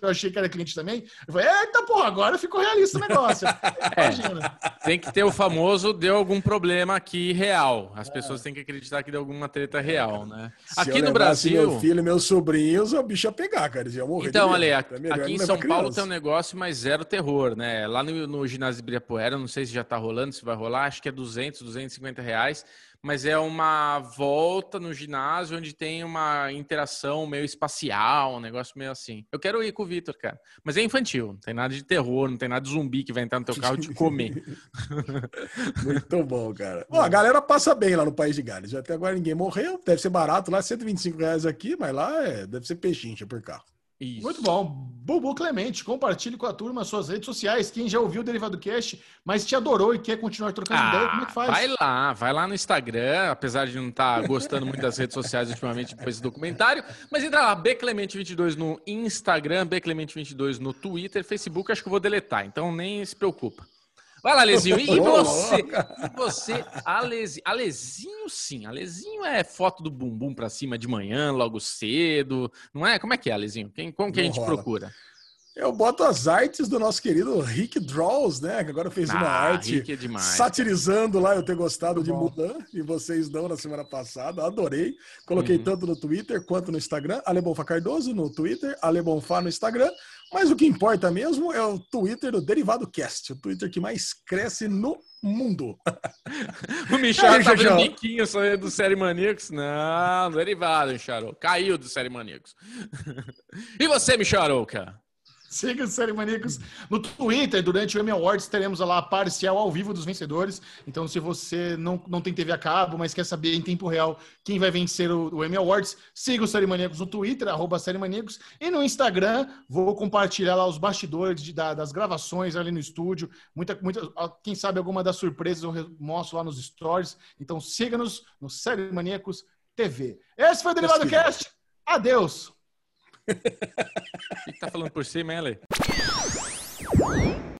eu achei que era cliente também, eu falei, eita porra, agora ficou realista o negócio. Imagina. Tem que ter o famoso deu algum problema aqui real. As pessoas têm que acreditar que deu alguma treta real, né? Se Aqui eu no Brasil. Meu filho meus sobrinhos, o bicho ia pegar, cara. Eles iam morrer. Então, olha, medo. aqui, É em São Paulo tem um negócio, mas zero terror, né? Lá no, no ginásio de Ibirapuera, não sei se já tá rolando, se vai rolar, acho que é 200, 250 reais, mas é uma volta no ginásio onde tem uma interação meio espacial, um negócio meio assim. Eu quero ir com o Vitor, cara. Mas é infantil, não tem nada de terror, não tem nada de zumbi que vai entrar no teu carro e te comer. Muito bom, cara. Ó, a galera passa bem lá no País de Gales. Até agora ninguém morreu. Deve ser barato lá, 125 reais aqui, mas lá é, deve ser pechincha por carro. Isso. Muito bom. Bubu Clemente, compartilhe com a turma as suas redes sociais. Quem já ouviu o Derivado Cast, mas te adorou e quer continuar trocando ideia, como é que faz? Ah, Vai lá, vai lá no Instagram, apesar de não estar gostando muito das redes sociais ultimamente depois do documentário, mas entra lá, Bclemente22 no Instagram, Bclemente22 no Twitter, Facebook, acho que eu vou deletar, então nem se preocupa. Vai lá, Alezinho. E você? E você, Alezinho? Alezinho, sim. Alezinho é foto do bumbum pra cima de manhã, logo cedo. Não é? Como é que é, Alezinho? Quem, como que a gente rola. procura? Eu boto as artes do nosso querido Rick Draws, né? Que agora fez uma Ah, arte Rick é demais, satirizando lá eu ter gostado de Mulan, e vocês não na semana passada, adorei. Coloquei Uhum. tanto no Twitter quanto no Instagram, Ale Bonfá Cardoso no Twitter, Ale Bonfá no Instagram, mas o que importa mesmo é o Twitter do Derivado Cast, o Twitter que mais cresce no mundo. O Michel Aí, tá vendo biquinho só do Série Maníacos? Não, derivado, Michel. Caiu do Série Maníacos. e você, Michel Arouca? Siga os Série Maníacos no Twitter. Durante o Emmy Awards teremos lá a parcial ao vivo dos vencedores. Então, se você não, não tem TV a cabo, mas quer saber em tempo real quem vai vencer o, o Emmy Awards, siga os Série Maníacos no Twitter, arroba Série Maníacos. E no Instagram, vou compartilhar lá os bastidores de- da- das gravações ali no estúdio. Muita, muita, quem sabe alguma das surpresas eu mostro lá nos stories. Então, siga-nos no Série Maníacos TV. Esse foi o Derivado. Cast. Adeus. O que tá falando por cima, hein, Ale?